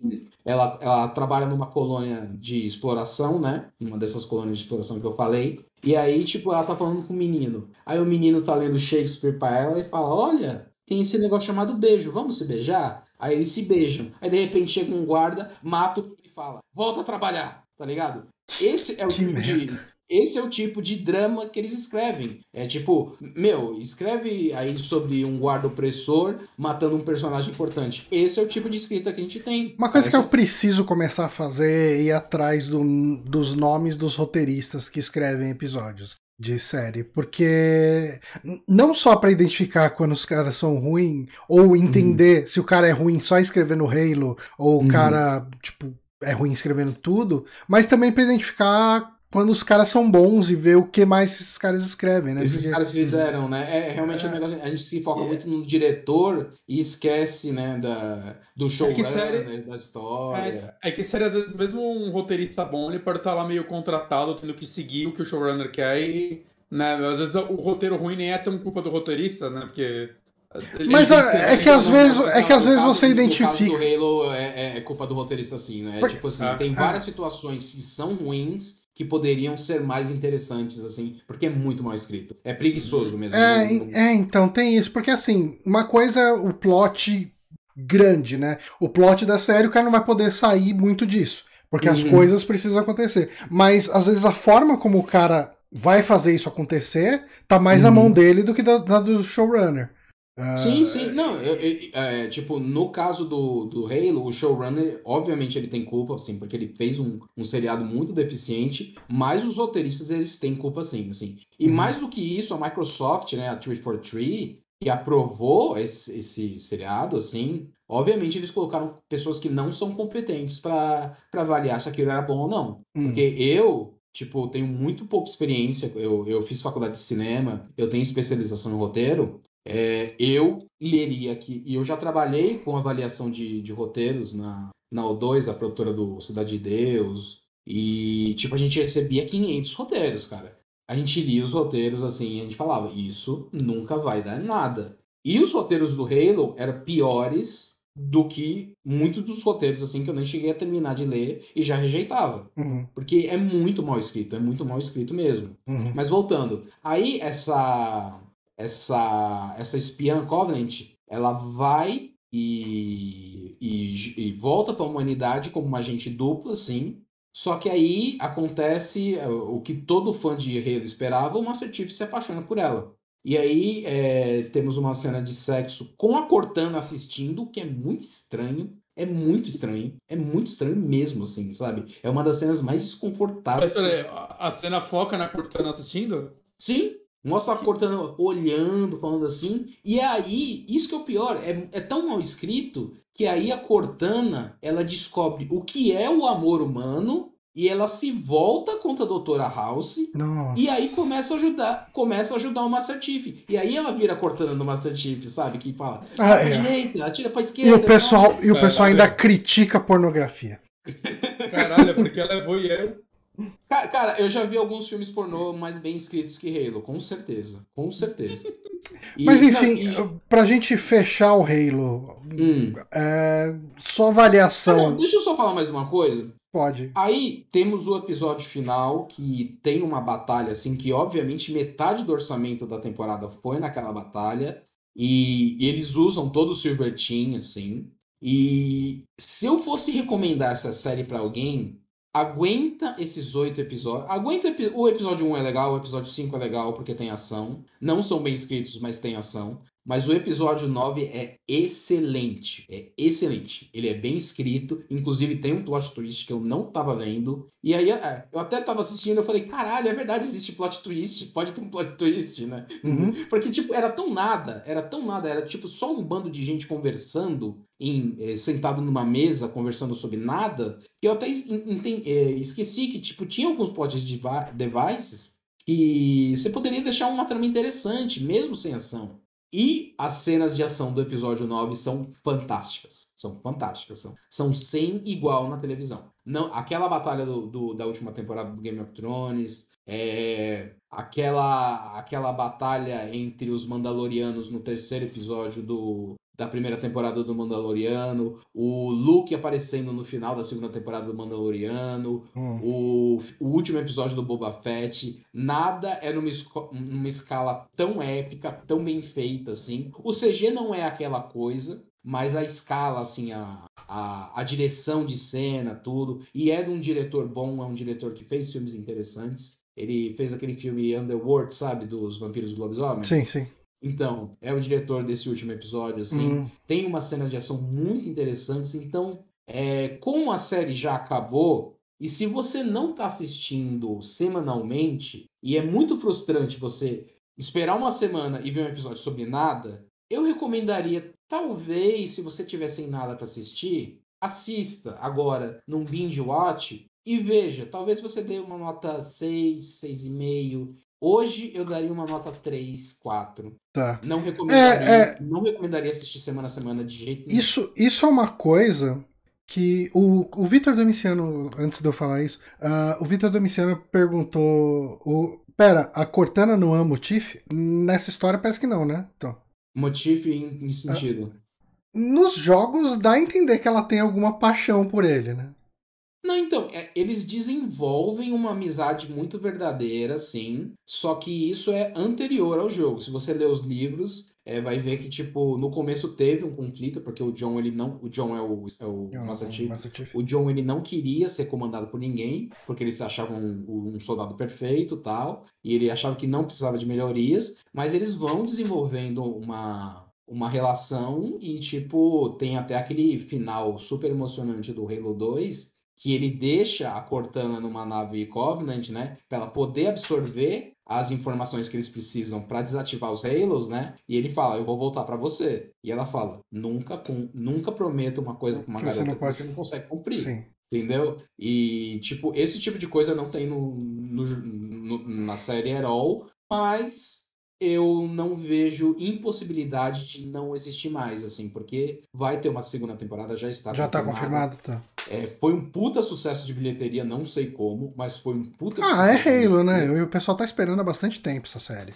[SPEAKER 3] Ela, ela trabalha numa colônia de exploração, né? Uma dessas colônias de exploração que eu falei. E aí, tipo, ela tá falando com o menino. Aí o menino tá lendo Shakespeare pra ela e fala: Olha, tem esse negócio chamado beijo, vamos se beijar? Aí eles se beijam. Aí de repente chega um guarda, mata e fala: Volta a trabalhar, tá ligado? Esse é o que tipo merda. de esse é o tipo de drama que eles escrevem. É tipo, meu, escreve aí sobre um guarda opressor matando um personagem importante. Esse é o tipo de escrita que a gente tem.
[SPEAKER 1] Uma coisa Parece... que eu preciso começar a fazer é ir atrás do, dos nomes dos roteiristas que escrevem episódios de série, porque não só para identificar quando os caras são ruins ou entender uhum. se o cara é ruim só escrevendo Halo ou o uhum. cara tipo é ruim escrevendo tudo, mas também para identificar quando os caras são bons e ver o que mais esses caras escrevem, né?
[SPEAKER 3] Esses Porque... caras fizeram, né? É realmente é. um negócio. A gente se foca é. muito no diretor e esquece, né, da, do show, é série... né, da história.
[SPEAKER 2] É, é, que série, às vezes, mesmo um roteirista bom, ele pode estar lá meio contratado, tendo que seguir o que o showrunner quer e. Né, às vezes o roteiro ruim nem é tão culpa do roteirista, né? Porque
[SPEAKER 1] Mas é, é que às vezes, é que às vezes você identifica.
[SPEAKER 3] O Halo é, é, é, culpa do roteirista, assim, né? Por... Tipo assim, ah, tem várias situações que são ruins que poderiam ser mais interessantes, assim, porque é muito mal escrito. É preguiçoso mesmo.
[SPEAKER 1] É, é então, tem isso. Porque, assim, uma coisa é o plot grande, né? O plot da série, o cara não vai poder sair muito disso. Porque uhum. as coisas precisam acontecer. Mas, às vezes, a forma como o cara vai fazer isso acontecer tá mais uhum. na mão dele do que da, da do showrunner.
[SPEAKER 3] Sim, sim. Não, eu, eu, é, tipo, no caso do, do Halo, o showrunner, obviamente, ele tem culpa, assim, porque ele fez um, um seriado muito deficiente, mas os roteiristas, eles têm culpa, sim, assim. E uhum. mais do que isso, a Microsoft, né, a 343, que aprovou esse, esse seriado, assim, obviamente eles colocaram pessoas que não são competentes para avaliar se aquilo era bom ou não. Uhum. Porque eu, tipo, tenho muito pouca experiência, eu, eu fiz faculdade de cinema, eu tenho especialização no roteiro, é, eu leria aqui, e eu já trabalhei com avaliação de, de roteiros na, na O2, a produtora do Cidade de Deus, e tipo, a gente recebia 500 roteiros, cara. A gente lia os roteiros assim e a gente falava, isso nunca vai dar nada. E os roteiros do Halo eram piores do que muitos dos roteiros assim que eu nem cheguei a terminar de ler e já rejeitava. Uhum. Porque é muito mal escrito, é muito mal escrito mesmo. Uhum. Mas voltando, aí essa essa, essa espiã Covenant, ela vai e, e, e volta para a humanidade como uma agente dupla, sim. Só que aí acontece é, o que todo fã de Halo esperava, o Master Chief se apaixona por ela. E aí é, temos uma cena de sexo com a Cortana assistindo, que é muito estranho. É muito estranho. É muito estranho mesmo, assim, sabe? É uma das cenas mais desconfortáveis.
[SPEAKER 2] Mas peraí, a cena foca na Cortana assistindo?
[SPEAKER 3] Sim, Mostra ela cortando, olhando, falando assim. E aí, isso que é o pior, é, é tão mal escrito que aí a Cortana ela descobre o que é o amor humano e ela se volta contra a Doutora House Nossa. e aí começa a ajudar, começa a ajudar o Master Chief. E aí ela vira Cortana do Master Chief, sabe? Que fala, ah, é. direita, atira pra esquerda.
[SPEAKER 1] E o pessoal, e o pessoal ainda critica a pornografia.
[SPEAKER 2] Caralho, é porque ela é voyeur.
[SPEAKER 3] Cara, eu já vi alguns filmes pornô mais bem escritos que Halo, com certeza. Com certeza.
[SPEAKER 1] E, Mas enfim, não, e... pra gente fechar o Halo, hum. é, só avaliação. Ah,
[SPEAKER 3] não, deixa eu só falar mais uma coisa.
[SPEAKER 1] Pode.
[SPEAKER 3] Aí temos o episódio final que tem uma batalha assim que obviamente metade do orçamento da temporada foi naquela batalha e, e eles usam todo o Silver Team assim. E se eu fosse recomendar essa série para alguém, aguenta esses oito episódios. Aguenta o episódio 1 é legal, o episódio 5 é legal porque tem ação. Não são bem escritos, mas tem ação. Mas o episódio 9 é excelente. É excelente. Ele é bem escrito. Inclusive tem um plot twist que eu não tava vendo. E aí é, eu até tava assistindo e falei, caralho, é verdade, existe plot twist. Pode ter um plot twist, né? Uhum. Porque, tipo, era tão nada. Era tão nada. Era, tipo, só um bando de gente conversando, em, eh, sentado numa mesa, conversando sobre nada. Que eu até eh, esqueci que, tipo, tinha alguns plot devices que você poderia deixar uma trama interessante, mesmo sem ação. E as cenas de ação do episódio 9 são fantásticas. São fantásticas. São, são sem igual na televisão. Não, aquela batalha do, do da última temporada do Game of Thrones, é, aquela, aquela batalha entre os Mandalorianos no terceiro episódio do, da primeira temporada do Mandaloriano, o Luke aparecendo no final da segunda temporada do Mandaloriano, hum. o, o, último episódio do Boba Fett, nada é numa, numa escala tão épica, tão bem feita assim. O CG não é aquela coisa, mas a escala, assim, a, a, a direção de cena, tudo, e é de um diretor bom, é um diretor que fez filmes interessantes. Ele fez aquele filme Underworld, sabe? Dos vampiros do lobisomem.
[SPEAKER 1] Sim, sim.
[SPEAKER 3] Então, é o diretor desse último episódio, assim. Uhum. Tem umas cenas de ação muito interessantes. Então, é, como a série já acabou, e se você não está assistindo semanalmente, e é muito frustrante você esperar uma semana e ver um episódio sobre nada, eu recomendaria, talvez, se você tiver sem nada para assistir, assista agora num binge watch e veja, talvez você dê uma nota 6, 6,5. Hoje eu daria uma nota 3, 4.
[SPEAKER 1] Tá.
[SPEAKER 3] Não recomendaria, é, é... não recomendaria assistir semana a semana de jeito
[SPEAKER 1] nenhum. Isso, isso é uma coisa que o, o Vitor Domiciano, antes de eu falar isso, uh, o Vitor Domiciano perguntou: o, Pera, a Cortana não ama o Tiff? Nessa história parece que não, né? Então.
[SPEAKER 3] Motif em, em sentido?
[SPEAKER 1] Nos jogos dá a entender que ela tem alguma paixão por ele, né?
[SPEAKER 3] Não, então, é, eles desenvolvem uma amizade muito verdadeira, sim. Só que isso é anterior ao jogo. Se você ler os livros, é, vai ver que, tipo, no começo teve um conflito, porque o John, ele não. O John é o, é o é Master, Chief. Master Chief. O John, ele não queria ser comandado por ninguém, porque ele se achava um, um soldado perfeito tal. E ele achava que não precisava de melhorias. Mas eles vão desenvolvendo uma uma relação e, tipo, tem até aquele final super emocionante do Halo 2, que ele deixa a Cortana numa nave Covenant, né? Pra ela poder absorver as informações que eles precisam para desativar os Halos, né? E ele fala, eu vou voltar para você. E ela fala, nunca com, nunca prometa uma coisa com uma que garota você pode... que você não consegue cumprir. Sim. Entendeu? E, tipo, esse tipo de coisa não tem no, no, no na série all, mas eu não vejo impossibilidade de não existir mais, assim, porque vai ter uma segunda temporada, já está
[SPEAKER 1] Já está confirmado, tá.
[SPEAKER 3] É, foi um puta sucesso de bilheteria, não sei como, mas foi um puta
[SPEAKER 1] Ah, é Halo, né? O pessoal tá esperando há bastante tempo essa série.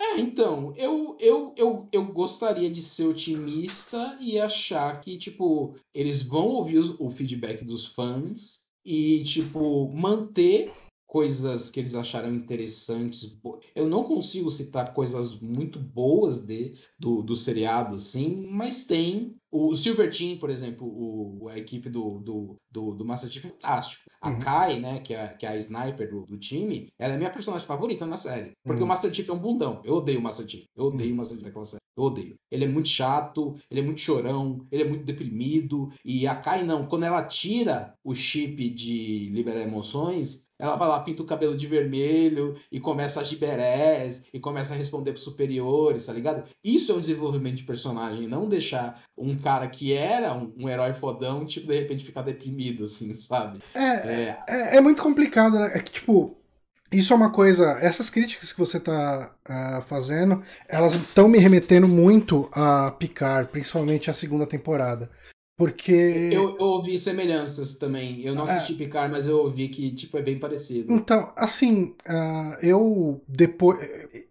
[SPEAKER 3] É, então, eu, eu, eu, eu gostaria de ser otimista e achar que, tipo, eles vão ouvir o feedback dos fãs e, tipo, manter coisas que eles acharam interessantes. Eu não consigo citar coisas muito boas de, do, do seriado, assim, mas tem. O Silver Team, por exemplo, o, a equipe do, do, do, do Master Chief é fantástico. A uhum. Kai, né, que é, que é a sniper do, do time, ela é minha personagem favorita na série. Porque uhum. o Master Chief é um bundão. Eu odeio o Master Chief. Eu odeio uhum. o Master Chief daquela série. Eu odeio. Ele é muito chato, ele é muito chorão, ele é muito deprimido. E a Kai não. Quando ela tira o chip de liberar emoções, ela vai lá, pinta o cabelo de vermelho e começa a giberés e começa a responder pros superiores, tá ligado? Isso é um desenvolvimento de personagem, não deixar um cara que era um, um herói fodão, tipo, de repente ficar deprimido, assim, sabe?
[SPEAKER 1] É, é, é, é muito complicado, né? É que, tipo, isso é uma coisa. Essas críticas que você está uh, fazendo, elas estão me remetendo muito a Picard, principalmente a segunda temporada. Porque.
[SPEAKER 3] Eu, eu ouvi semelhanças também. Eu não assisti é... Picard, mas eu ouvi que tipo, é bem parecido.
[SPEAKER 1] Então, assim, uh, eu depois.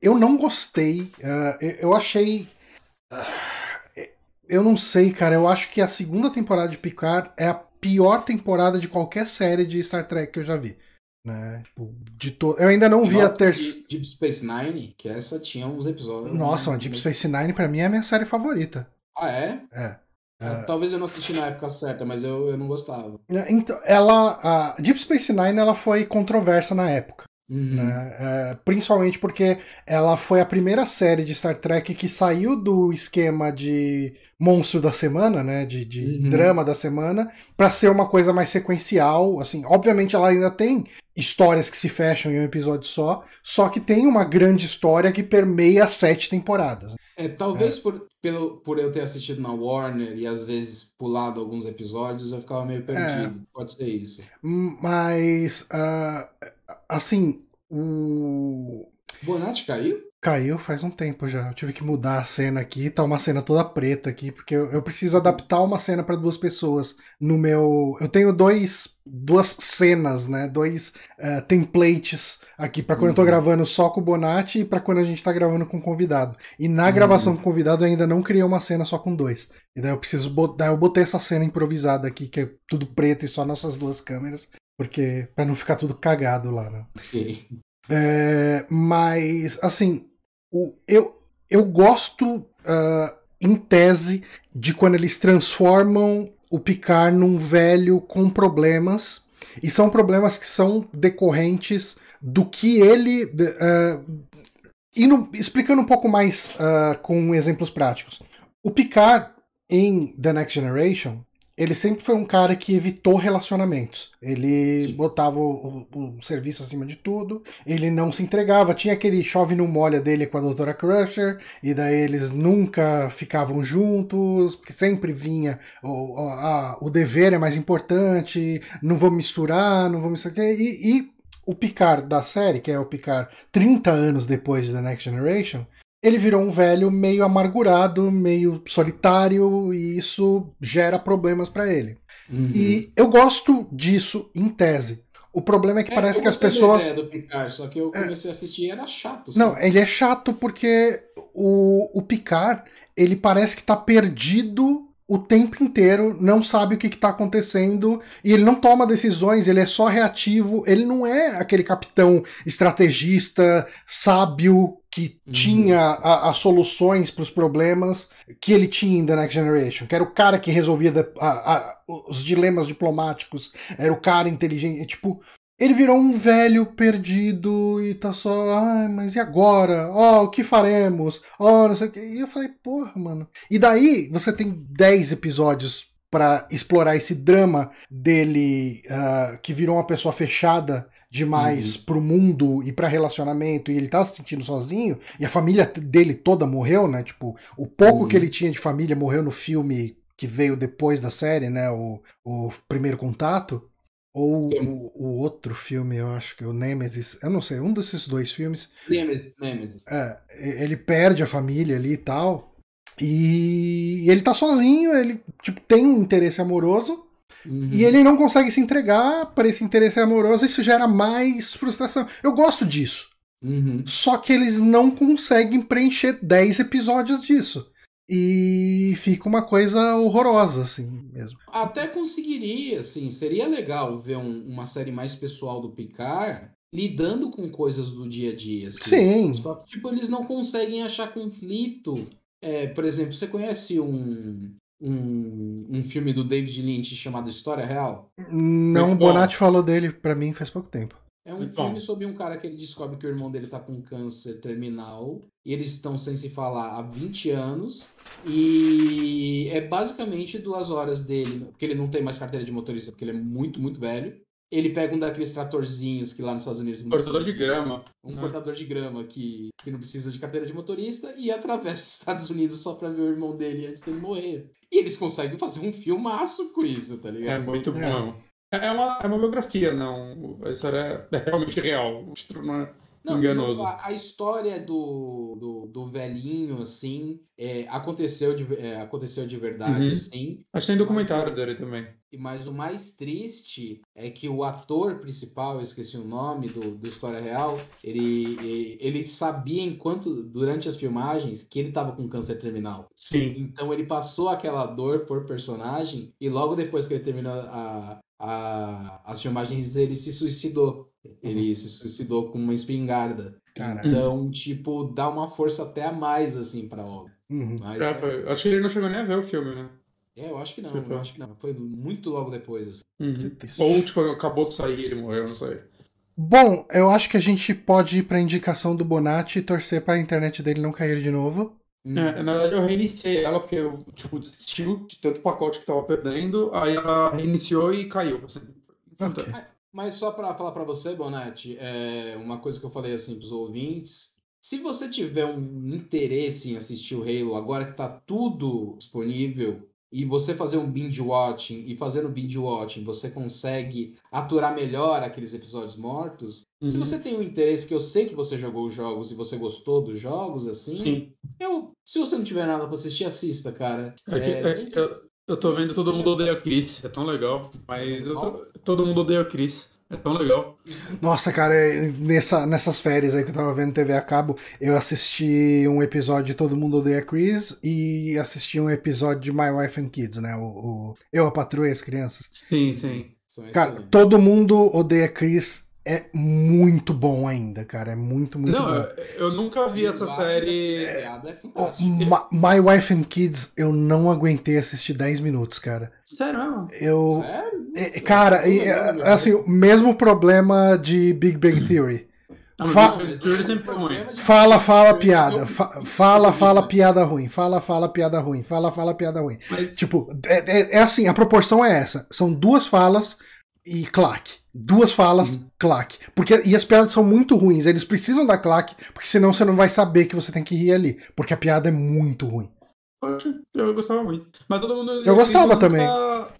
[SPEAKER 1] Eu não gostei. Uh, eu achei. Uh, eu não sei, cara. Eu acho que a segunda temporada de Picard é a pior temporada de qualquer série de Star Trek que eu já vi. Né? Tipo, de to... Eu ainda não vi a terceira.
[SPEAKER 3] Deep Space Nine, que essa tinha uns episódios.
[SPEAKER 1] Nossa, né? Deep Space Nine pra mim é a minha série favorita.
[SPEAKER 3] Ah, é?
[SPEAKER 1] É.
[SPEAKER 3] É, talvez eu não assisti na época certa, mas eu, eu não gostava.
[SPEAKER 1] Então, ela. A Deep Space Nine ela foi controversa na época. Uhum. Né? É, principalmente porque ela foi a primeira série de Star Trek que saiu do esquema de monstro da semana, né, de, de uhum. drama da semana, para ser uma coisa mais sequencial. Assim, obviamente ela ainda tem histórias que se fecham em um episódio só, só que tem uma grande história que permeia sete temporadas.
[SPEAKER 3] É, talvez é. Por, pelo, por eu ter assistido na Warner e às vezes pulado alguns episódios, eu ficava meio perdido. É. Pode ser isso.
[SPEAKER 1] Mas, uh, assim, o.
[SPEAKER 3] Bonatti caiu?
[SPEAKER 1] Caiu faz um tempo já. Eu tive que mudar a cena aqui. Tá uma cena toda preta aqui, porque eu, eu preciso adaptar uma cena para duas pessoas. No meu. Eu tenho dois. Duas cenas, né? Dois uh, templates aqui para quando uhum. eu tô uhum. gravando só com o Bonatti e para quando a gente tá gravando com o convidado. E na uhum. gravação com o convidado eu ainda não criei uma cena só com dois. E daí eu preciso botar. Eu botei essa cena improvisada aqui, que é tudo preto e só nossas duas câmeras. Porque. para não ficar tudo cagado lá, né? É, mas, assim, o, eu, eu gosto, uh, em tese, de quando eles transformam o Picard num velho com problemas. E são problemas que são decorrentes do que ele. Uh, indo, explicando um pouco mais uh, com exemplos práticos. O Picard em The Next Generation ele sempre foi um cara que evitou relacionamentos. Ele Sim. botava o, o, o, serviço acima de tudo, ele não se entregava. Tinha aquele chove no molha dele com a Doutora Crusher, e daí eles nunca ficavam juntos, porque sempre vinha o, a, o dever é mais importante, não vou misturar, não vou misturar. E, e o Picard da série, que é o Picard 30 anos depois de The Next Generation, ele virou um velho meio amargurado, meio solitário, e isso gera problemas para ele. Uhum. E eu gosto disso em tese. O problema é que é, parece que as pessoas.
[SPEAKER 3] do Picard, só que eu é. comecei é... a assistir e era chato.
[SPEAKER 1] Não, ele é chato porque o, o Picard, ele parece que tá perdido o tempo inteiro, não sabe o que está acontecendo e ele não toma decisões, ele é só reativo, ele não é aquele capitão estrategista, sábio, que uhum. tinha as soluções para os problemas que ele tinha em The Next Generation, que era o cara que resolvia a, a, os dilemas diplomáticos, era o cara inteligente, tipo, ele virou um velho perdido e tá só, ai, mas e agora? Ó, oh, o que faremos? Ó, oh, não sei o que. E eu falei, porra, mano. E daí você tem 10 episódios para explorar esse drama dele uh, que virou uma pessoa fechada demais uhum. pro mundo e para relacionamento e ele tá se sentindo sozinho e a família dele toda morreu, né? Tipo, o pouco uhum. que ele tinha de família morreu no filme que veio depois da série, né? O, o primeiro contato. Ou o, o, outro filme, eu acho que é o Nemesis, eu não sei, um desses dois filmes.
[SPEAKER 3] Nemesis, Nemesis.
[SPEAKER 1] É, ele perde a família ali e tal. E ele tá sozinho, ele tipo, tem um interesse amoroso. Uhum. E ele não consegue se entregar para esse interesse amoroso, isso gera mais frustração. Eu gosto disso. Uhum. Só que eles não conseguem preencher 10 episódios disso. E fica uma coisa horrorosa, assim mesmo.
[SPEAKER 3] Até conseguiria, assim, seria legal ver um, uma série mais pessoal do Picard lidando com coisas do dia a dia. Assim.
[SPEAKER 1] Sim.
[SPEAKER 3] Só que, tipo, eles não conseguem achar conflito. É, por exemplo, você conhece um, um, um filme do David Lynch chamado História Real?
[SPEAKER 1] Não, o Bonatti falou dele para mim faz pouco tempo.
[SPEAKER 3] É um filme sobre um cara que ele descobre que o irmão dele tá com câncer terminal e eles estão sem se falar há 20 anos e é basicamente duas horas dele, porque ele não tem mais carteira de motorista, porque ele é muito, muito velho. Ele pega um daqueles tratorzinhos que lá nos Estados Unidos...
[SPEAKER 2] Cortador de grama.
[SPEAKER 3] Um cortador de grama que, que não precisa de carteira de motorista e atravessa os Estados Unidos só pra ver o irmão dele antes dele morrer. E eles conseguem fazer um filmaço com isso, tá ligado?
[SPEAKER 2] É muito bom. É, é uma, é uma biografia, não. A história é realmente real. Não é não, enganoso.
[SPEAKER 3] Não, a, a, história do, do, do, velhinho, assim, é, aconteceu, de, é, aconteceu de verdade, uhum. assim.
[SPEAKER 2] Acho que tem documentário mas, dele também.
[SPEAKER 3] Mas o mais triste é que o ator principal, eu esqueci o nome do, do História Real, ele, ele sabia enquanto, durante as filmagens, que ele estava com câncer terminal.
[SPEAKER 2] Sim.
[SPEAKER 3] Então ele passou aquela dor por personagem e logo depois que ele terminou a, a, as filmagens ele se suicidou. Ele se suicidou com uma espingarda. Caralho. Então, tipo, dá uma força até a mais, assim, pra obra.
[SPEAKER 2] Uhum. Mas, é, foi... Acho que ele não chegou nem a ver o filme, né?
[SPEAKER 3] É, eu acho que não, eu acho que não. Foi muito logo depois, assim.
[SPEAKER 2] Uhum. Ou, tipo, acabou de sair e ele morreu, não sei.
[SPEAKER 1] Bom, eu acho que a gente pode ir pra indicação do Bonatti e torcer pra internet dele não cair de novo.
[SPEAKER 2] Hum. É, na verdade, eu reiniciei ela porque eu, tipo, desistiu de tanto pacote que tava perdendo, aí ela reiniciou e caiu. Assim.
[SPEAKER 3] Okay. Mas só para falar para você, Bonatti, é uma coisa que eu falei assim pros ouvintes, se você tiver um interesse em assistir o Halo agora que tá tudo disponível e você fazer um binge watching e fazendo binge watching você consegue aturar melhor aqueles episódios mortos. Uhum. Se você tem um interesse que eu sei que você jogou os jogos e você gostou dos jogos assim, Sim. eu se você não tiver nada para assistir assista, cara.
[SPEAKER 2] É, é, é, eu, eu tô vendo todo mundo odeia Chris, é tão legal, mas tô, todo mundo odeia Chris. É tão legal.
[SPEAKER 1] Nossa, cara, é, nessa, nessas férias aí que eu tava vendo TV a cabo, eu assisti um episódio de Todo Mundo Odeia Chris e assisti um episódio de My Wife and Kids, né? O, o Eu, a Patrulha e as Crianças.
[SPEAKER 2] Sim, sim.
[SPEAKER 1] Cara, todo mundo odeia Chris é muito bom ainda, cara. É muito, muito
[SPEAKER 2] não,
[SPEAKER 1] bom.
[SPEAKER 2] Não, eu nunca vi essa série.
[SPEAKER 3] É, é
[SPEAKER 1] My, Wife and Kids, eu não aguentei assistir 10 minutos, cara.
[SPEAKER 2] Sério mesmo?
[SPEAKER 1] Eu. Sério? É, cara, é, assim, o mesmo problema de Big Bang Theory. Fa fala, fala piada. Fa fala, fala piada ruim. Fala, fala piada ruim. Fala, fala piada ruim. Mas... Tipo, é, é, é assim, a proporção é essa. São duas falas e claque. Duas falas, uhum. claque. Porque, e as piadas são muito ruins. Eles precisam da claque, porque senão você não vai saber que você tem que rir ali. Porque a piada é muito ruim.
[SPEAKER 2] Eu gostava muito. Mas todo mundo.
[SPEAKER 1] Eu, eu gostava eu nunca, também.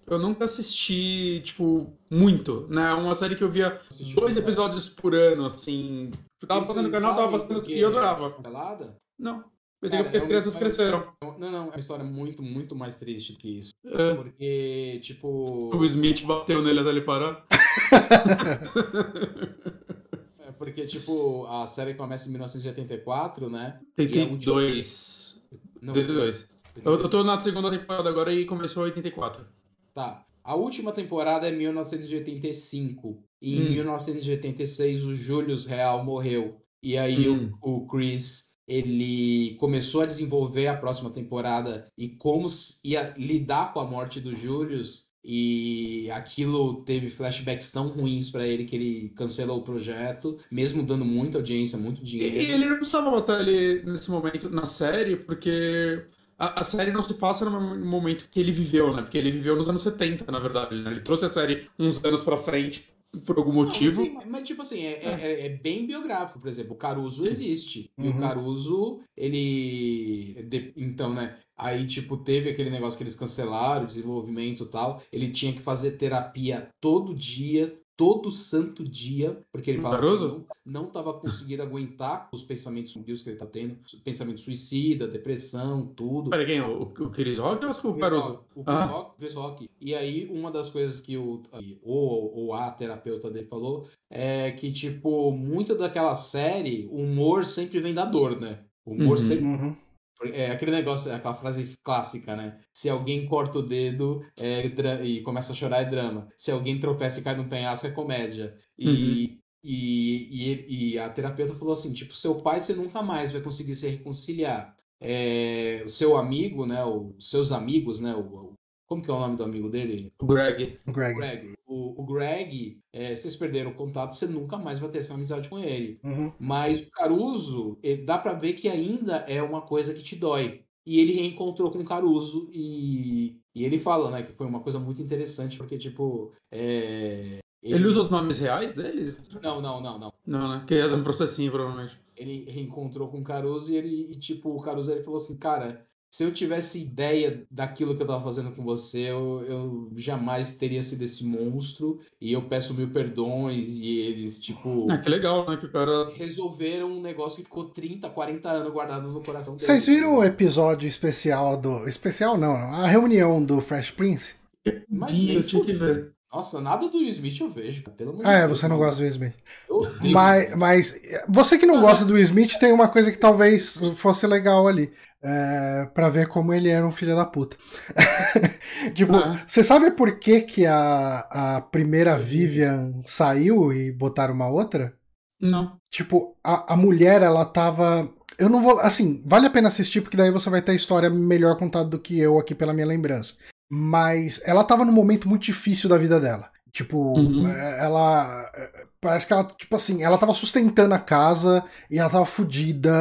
[SPEAKER 2] Eu nunca assisti, tipo, muito, né? É uma série que eu via dois episódios por ano, assim. Eu tava passando no canal, tava passando e eu adorava.
[SPEAKER 3] Pelada?
[SPEAKER 2] Não. Pensei Cara, que as é crianças história... cresceram.
[SPEAKER 3] Não, não, é uma história muito, muito mais triste do que isso. É. Porque, tipo.
[SPEAKER 2] O Smith bateu nele até ele parar.
[SPEAKER 3] é porque, tipo, a série começa em 1984, né?
[SPEAKER 2] 82. Não, 82. Eu, eu tô na segunda temporada agora e começou em 84.
[SPEAKER 3] Tá. A última temporada é 1985. E hum. em 1986 o Julius Real morreu. E aí hum. o, o Chris ele começou a desenvolver a próxima temporada e como ia lidar com a morte do Julius e aquilo teve flashbacks tão ruins para ele que ele cancelou o projeto, mesmo dando muita audiência, muito dinheiro.
[SPEAKER 2] E ele não precisava matar ele nesse momento na série, porque a, a, série não se passa no momento que ele viveu, né? Porque ele viveu nos anos 70, na verdade, né? Ele trouxe a série uns anos pra frente por algum motivo.
[SPEAKER 3] Não, mas, mas, tipo assim, é, é. É, é, bem biográfico, por exemplo, o Caruso existe. Uhum. E o uhum. Caruso, ele. De, então, né? Aí, tipo, teve aquele negócio que eles cancelaram, desenvolvimento e tal. Ele tinha que fazer terapia todo dia, todo santo dia, porque ele falava que não estava conseguindo aguentar os pensamentos sombrios que ele tá tendo, pensamento suicida, depressão, tudo.
[SPEAKER 2] Peraí, quem? O, o Chris Rock ou o Caruso?
[SPEAKER 3] O Chris, ah. Rock, Chris Rock. E aí, uma das coisas que o, ou, ou a terapeuta dele falou é que, tipo, muita daquela série, o humor sempre vem da dor, né? O humor uhum. sempre... Uhum é aquele negócio, aquela frase clássica, né? Se alguém corta o dedo é, e começa a chorar, é drama. Se alguém tropeça e cai num penhasco, é comédia. E, uhum. e, e, e, a terapeuta falou assim: tipo, seu pai você nunca mais vai conseguir se reconciliar. É, o seu amigo, né? Os seus amigos, né? O, como que é o nome do amigo dele?
[SPEAKER 2] O Greg.
[SPEAKER 1] Greg.
[SPEAKER 3] Greg. O, o Greg, é, vocês perderam o contato, você nunca mais vai ter essa amizade com ele. Uhum. Mas o Caruso, ele, dá para ver que ainda é uma coisa que te dói. E ele reencontrou com o Caruso e, e ele fala, né, que foi uma coisa muito interessante, porque, tipo, é,
[SPEAKER 2] ele... ele... usa os nomes reais deles?
[SPEAKER 3] Não, não, não, não.
[SPEAKER 2] Não, né? Que é um processinho, provavelmente.
[SPEAKER 3] Ele reencontrou com o Caruso e ele, e, tipo, o Caruso ele falou assim, cara, se eu tivesse ideia daquilo que eu tava fazendo com você, eu, eu jamais teria sido esse monstro. E eu peço mil perdões. E eles, tipo.
[SPEAKER 2] Ah, que legal, né? Que o cara.
[SPEAKER 3] Resolveram um negócio que ficou 30, 40 anos guardado no coração
[SPEAKER 1] dele. Vocês viram o episódio especial do. Especial não, a reunião do Fresh Prince?
[SPEAKER 2] Mas eu tinha que ver.
[SPEAKER 3] Nossa, nada do Will Smith eu vejo,
[SPEAKER 1] pelo amor Ah, é, você não gosta do Will Smith. Mas, mas você que não gosta do Will Smith, tem uma coisa que talvez fosse legal ali é, para ver como ele era um filho da puta. tipo, ah. você sabe por que, que a, a primeira Vivian saiu e botaram uma outra?
[SPEAKER 2] Não.
[SPEAKER 1] Tipo, a, a mulher, ela tava. Eu não vou. Assim, vale a pena assistir, porque daí você vai ter a história melhor contada do que eu aqui pela minha lembrança. Mas ela tava num momento muito difícil da vida dela. Tipo, uhum. É, ela. É, parece que ela, tipo assim, ela tava sustentando a casa e ela tava fodida.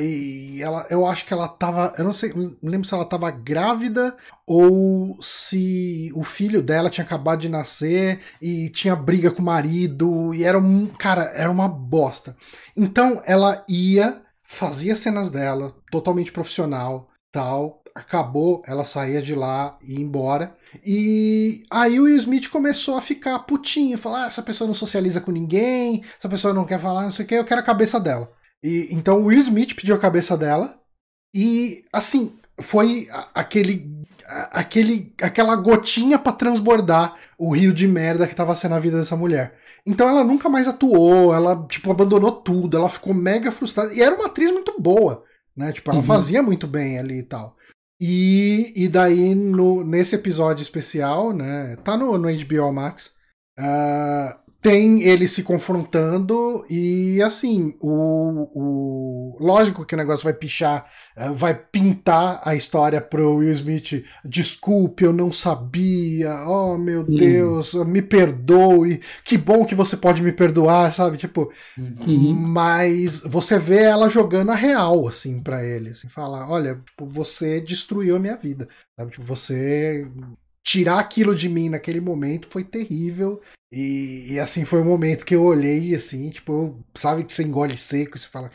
[SPEAKER 1] E ela, eu acho que ela tava. Eu não sei, não lembro se ela tava grávida ou se o filho dela tinha acabado de nascer e tinha briga com o marido. E era um. Cara, era uma bosta. Então ela ia, fazia cenas dela, totalmente profissional, tal. Acabou, ela saía de lá e ia embora. E aí o Will Smith começou a ficar putinho, falar: ah, essa pessoa não socializa com ninguém, essa pessoa não quer falar, não sei o que, eu quero a cabeça dela. E então o Will Smith pediu a cabeça dela, e assim, foi aquele aquele aquela gotinha para transbordar o rio de merda que tava sendo a vida dessa mulher. Então ela nunca mais atuou, ela tipo abandonou tudo, ela ficou mega frustrada e era uma atriz muito boa, né? Tipo, ela uhum. fazia muito bem ali e tal. E, e daí, no, nesse episódio especial, né? Tá no, no HBO Max. Uh, tem ele se confrontando e assim, o, o lógico que o negócio vai pichar, eh, vai pintar a história pro Will Smith, desculpe, eu não sabia, oh meu hum. Deus, me perdoe, que bom que você pode me perdoar, sabe? Tipo, uhum. mas você vê ela jogando a real assim para ele, assim, falar, olha, tipo, você destruiu a minha vida, sabe? Tipo, você tirar aquilo de mim naquele momento foi terrível. E, e, assim, foi o um momento que eu olhei assim, tipo, sabe que você engole seco e você fala.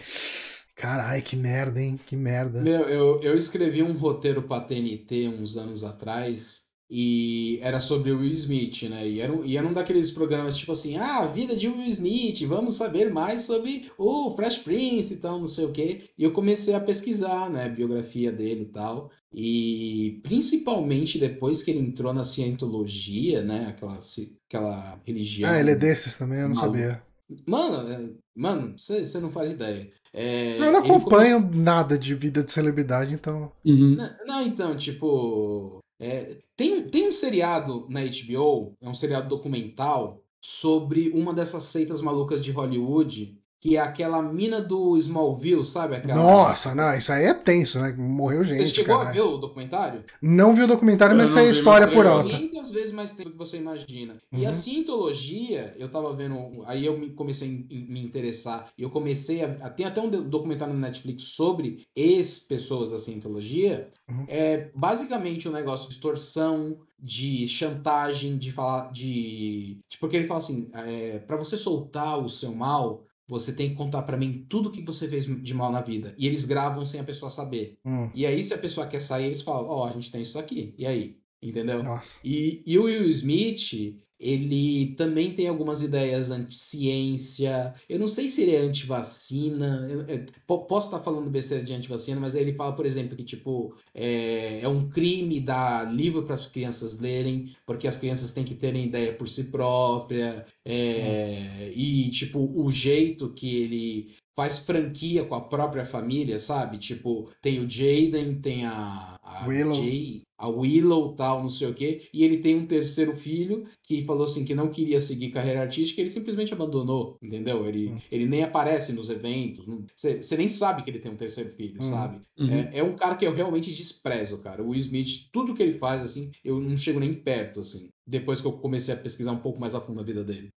[SPEAKER 1] Carai, que merda, hein? Que merda.
[SPEAKER 3] Meu, eu, eu escrevi um roteiro pra TNT uns anos atrás. e era sobre o Will Smith, né? E era, e era um daqueles programas tipo assim, ah, vida de Will Smith, vamos saber mais sobre o Fresh Prince e tal, não sei o quê. E eu comecei a pesquisar, né, a biografia dele e tal. E principalmente depois que ele entrou na cientologia, né, aquela, aquela religião.
[SPEAKER 1] Ah, ele é desses também, eu não maluco. sabia.
[SPEAKER 3] Mano, é, mano, você não faz ideia. É,
[SPEAKER 1] eu não acompanho começou... nada de vida de celebridade, então.
[SPEAKER 3] Uhum. Não, não, então, tipo. É, tem, tem um seriado na HBO, é um seriado documental, sobre uma dessas seitas malucas de Hollywood que é aquela mina do Smallville, sabe? Aquela...
[SPEAKER 1] Nossa, não, isso aí é tenso, né? Morreu gente.
[SPEAKER 3] Você chegou caralho. a ver o documentário?
[SPEAKER 1] Não vi o documentário, mas sei a história por alta.
[SPEAKER 3] 500 vezes mais tempo que você imagina. Uhum. E a cientologia, eu tava vendo, aí eu comecei a me interessar, e eu comecei a. Tem até um documentário no Netflix sobre ex-pessoas da cientologia. Uhum. É basicamente um negócio de extorsão, de chantagem, de falar de. Porque ele fala assim: é, para você soltar o seu mal, você tem que contar para mim tudo que você fez de mal na vida. E eles gravam sem a pessoa saber. Hum. E aí, se a pessoa quer sair, eles falam: Ó, oh, a gente tem isso aqui. E aí? Entendeu?
[SPEAKER 1] Nossa.
[SPEAKER 3] E, e o Will Smith, ele também tem algumas ideias anti-ciência. Eu não sei se ele é anti-vacina. Eu, eu, posso estar falando besteira de anti-vacina, mas ele fala, por exemplo, que tipo é, é um crime dar livro para as crianças lerem, porque as crianças têm que terem ideia por si própria. É, hum. E tipo o jeito que ele faz franquia com a própria família, sabe? Tipo, tem o Jaden, tem a, a
[SPEAKER 1] Willow.
[SPEAKER 3] Jay, a Willow, tal, não sei o quê, e ele tem um terceiro filho que falou assim que não queria seguir carreira artística, ele simplesmente abandonou, entendeu? Ele, uhum. ele nem aparece nos eventos, você nem sabe que ele tem um terceiro filho, uhum. sabe? Uhum. É, é, um cara que eu realmente desprezo, cara. O Will Smith, tudo que ele faz, assim, eu não chego nem perto, assim depois que eu comecei a pesquisar um pouco mais a fundo a vida dele.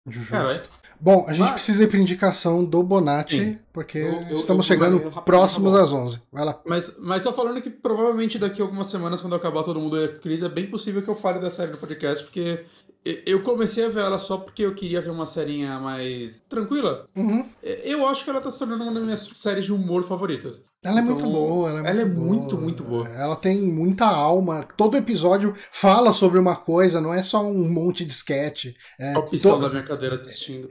[SPEAKER 1] Bom, a gente ah. precisa ir para indicação do Bonatti, Sim. porque eu, eu, estamos eu, chegando próximos às 11. Vai lá.
[SPEAKER 2] Mas, mas só falando que provavelmente daqui a algumas semanas, quando acabar todo mundo a crise, é bem possível que eu fale da série do podcast, porque eu comecei a ver ela só porque eu queria ver uma serinha mais tranquila.
[SPEAKER 1] Uhum.
[SPEAKER 2] Eu acho que ela tá se tornando uma das minhas séries de humor favoritas.
[SPEAKER 1] Ela é então, muito boa, ela é,
[SPEAKER 2] ela
[SPEAKER 1] muito,
[SPEAKER 2] é muito, muito, boa.
[SPEAKER 1] Ela tem muita alma. Todo episódio fala sobre uma coisa, não é só um monte de sketch. É,
[SPEAKER 2] opção da minha cadeira assistindo.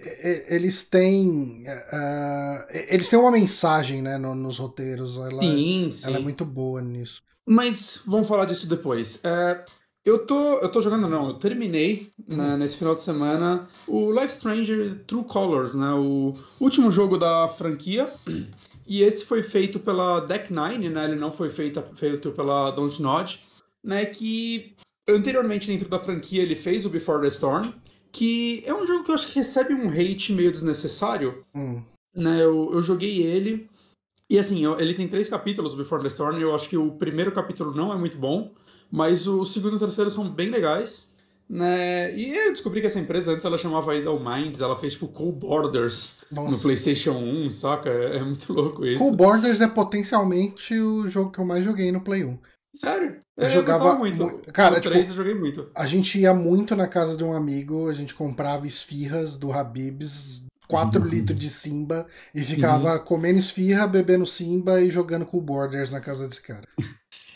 [SPEAKER 1] Eles têm. Uh, eles têm uma mensagem, né, no, nos roteiros. Ela,
[SPEAKER 2] sim, sim.
[SPEAKER 1] Ela é muito boa nisso.
[SPEAKER 2] Mas vamos falar disso depois. É, eu tô, eu tô jogando, não, eu terminei né, uhum. nesse final de semana o Life Stranger True Colors, né? O último jogo da franquia. E esse foi feito pela Deck Nine, né? Ele não foi feito, feito pela Dontnod, né? Que anteriormente dentro da franquia ele fez o Before the Storm, que é um jogo que eu acho que recebe um hate meio desnecessário.
[SPEAKER 1] Hum.
[SPEAKER 2] Né? Eu, eu joguei ele. E assim, eu, ele tem três capítulos, Before the Storm. Eu acho que o primeiro capítulo não é muito bom, mas o segundo e o terceiro são bem legais. Né? E eu descobri que essa empresa antes ela chamava Idle Minds, ela fez tipo Cool Borders Nossa. no PlayStation 1, saca? É, é, muito louco isso.
[SPEAKER 1] Cool Borders é potencialmente o jogo que eu mais joguei no Play 1.
[SPEAKER 2] Sério?
[SPEAKER 1] Eu, eu jogava muito. Cara, tipo,
[SPEAKER 2] 3 eu joguei muito.
[SPEAKER 1] A gente ia muito na casa de um amigo, a gente comprava esfirras do Habibs, 4 uhum. litros de Simba, e ficava uhum. comendo esfirra, bebendo Simba e jogando Cool Borders na casa desse cara.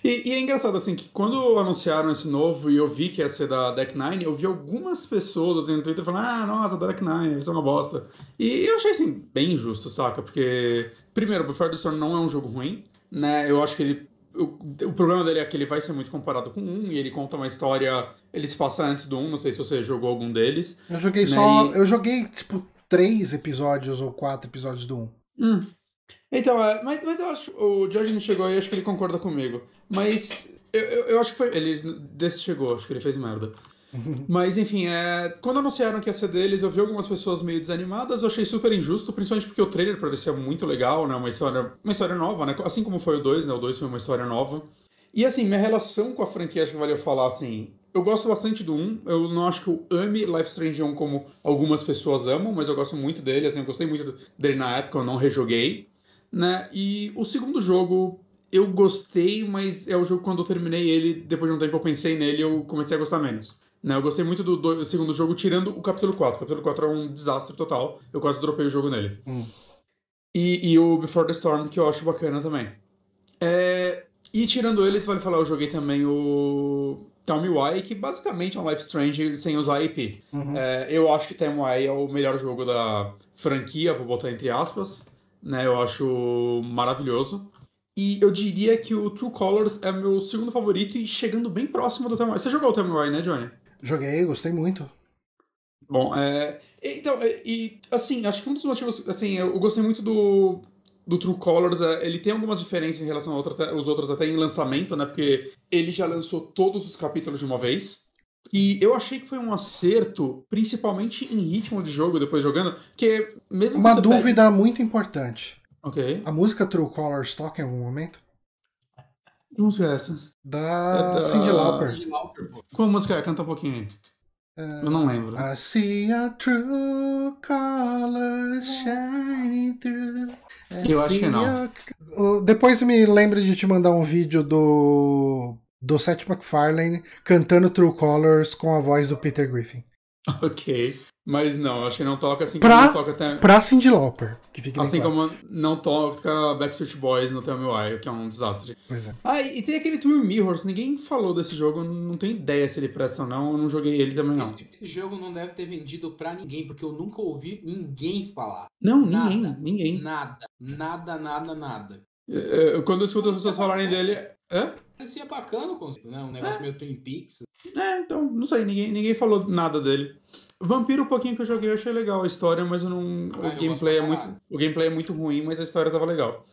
[SPEAKER 2] E, e, é engraçado, assim, que quando anunciaram esse novo e eu vi que ia ser da Deck Nine, eu vi algumas pessoas assim, no Twitter falando, ah, nossa, da Deck Nine, vai ser uma bosta. E eu achei, assim, bem justo, saca? Porque, primeiro, Before the Storm não é um jogo ruim, né? Eu acho que ele o, o, problema dele é que ele vai ser muito comparado com um, e ele conta uma história. Ele se passa antes do um, não sei se você jogou algum deles.
[SPEAKER 1] Eu joguei né? só. E... Eu joguei, tipo, três episódios ou quatro episódios do um.
[SPEAKER 2] Hum. Então, é, mas, mas eu acho. O George não chegou aí, acho que ele concorda comigo. Mas eu, eu, eu, acho que foi. Ele desse chegou, acho que ele fez merda. Mas enfim, é, quando anunciaram que ia ser deles, eu vi algumas pessoas meio desanimadas, eu achei super injusto, principalmente porque o trailer parecia muito legal, né? Uma história, uma história nova, né? Assim como foi o 2, né? O 2 foi uma história nova. E assim, minha relação com a franquia, acho que valeu falar assim. Eu gosto bastante do 1. Eu não acho que eu ame Life Strange 1 como algumas pessoas amam, mas eu gosto muito dele. Assim, eu gostei muito dele na época, eu não rejoguei né? E o segundo jogo eu gostei, mas é o jogo quando eu terminei ele, depois de um tempo eu pensei nele eu comecei a gostar menos. Né, eu gostei muito do, do, segundo jogo, tirando o capítulo 4. O capítulo 4 é um desastre total. Eu quase dropei o jogo nele.
[SPEAKER 1] Hum.
[SPEAKER 2] E, e, o Before the Storm, que eu acho bacana também. É, e tirando eles, vale falar, eu joguei também o Tell Me Why, que basicamente é um Life Strange sem usar IP. Uhum. É, eu acho que Tell Me Why é o melhor jogo da franquia, vou botar entre aspas. Né, eu acho maravilhoso. E eu diria que o True Colors é meu segundo favorito e chegando bem próximo do Tell Me Why. Você jogou o Tell Me Why, né, Johnny?
[SPEAKER 1] Joguei, gostei muito.
[SPEAKER 2] Bom, é... Então, e assim, acho que um dos motivos, assim, eu gostei muito do, do True Colors, é, ele tem algumas diferenças em relação aos outros até em lançamento, né? Porque ele já lançou todos os capítulos de uma vez. E eu achei que foi um acerto, principalmente em ritmo de jogo, depois jogando, que mesmo
[SPEAKER 1] Uma dúvida pega... muito importante.
[SPEAKER 2] Ok.
[SPEAKER 1] A música True Colors toca em algum momento?
[SPEAKER 2] Que música é essa?
[SPEAKER 1] Da, é da... Cyndi Lauper.
[SPEAKER 2] Qual música é? Canta um pouquinho aí. Uh, eu não lembro.
[SPEAKER 1] I see your true colors shining through.
[SPEAKER 2] I eu acho que não.
[SPEAKER 1] Your... Depois me lembre de te mandar um vídeo do do Seth MacFarlane cantando True Colors com a voz do Peter Griffin.
[SPEAKER 2] Ok. Mas não, acho que não toca assim
[SPEAKER 1] pra,
[SPEAKER 2] como não toca até.
[SPEAKER 1] Pra Cindy Lauper, que fica
[SPEAKER 2] Assim claro. como não toca Backstreet Boys no Tell Me Why, que é um desastre.
[SPEAKER 1] Pois é.
[SPEAKER 2] Ah, e tem aquele Twin Mirrors, ninguém falou desse jogo, não tenho ideia se ele presta ou não, eu não joguei ele também não.
[SPEAKER 3] Esse, esse jogo não deve ter vendido pra ninguém, porque eu nunca ouvi ninguém falar.
[SPEAKER 2] Não, nada, ninguém, ninguém.
[SPEAKER 3] Nada, nada, nada, nada.
[SPEAKER 2] É, quando eu escuto as pessoas falarem dele. Hã?
[SPEAKER 3] Parecia bacana o conceito, né? Um negócio é. meio Twin Peaks.
[SPEAKER 2] É, então, não sei, ninguém, ninguém falou nada dele. Vampiro, um pouquinho que eu joguei, eu achei legal a história, mas eu não. Ah, o, gameplay é muito, o gameplay é muito ruim, mas a história tava legal.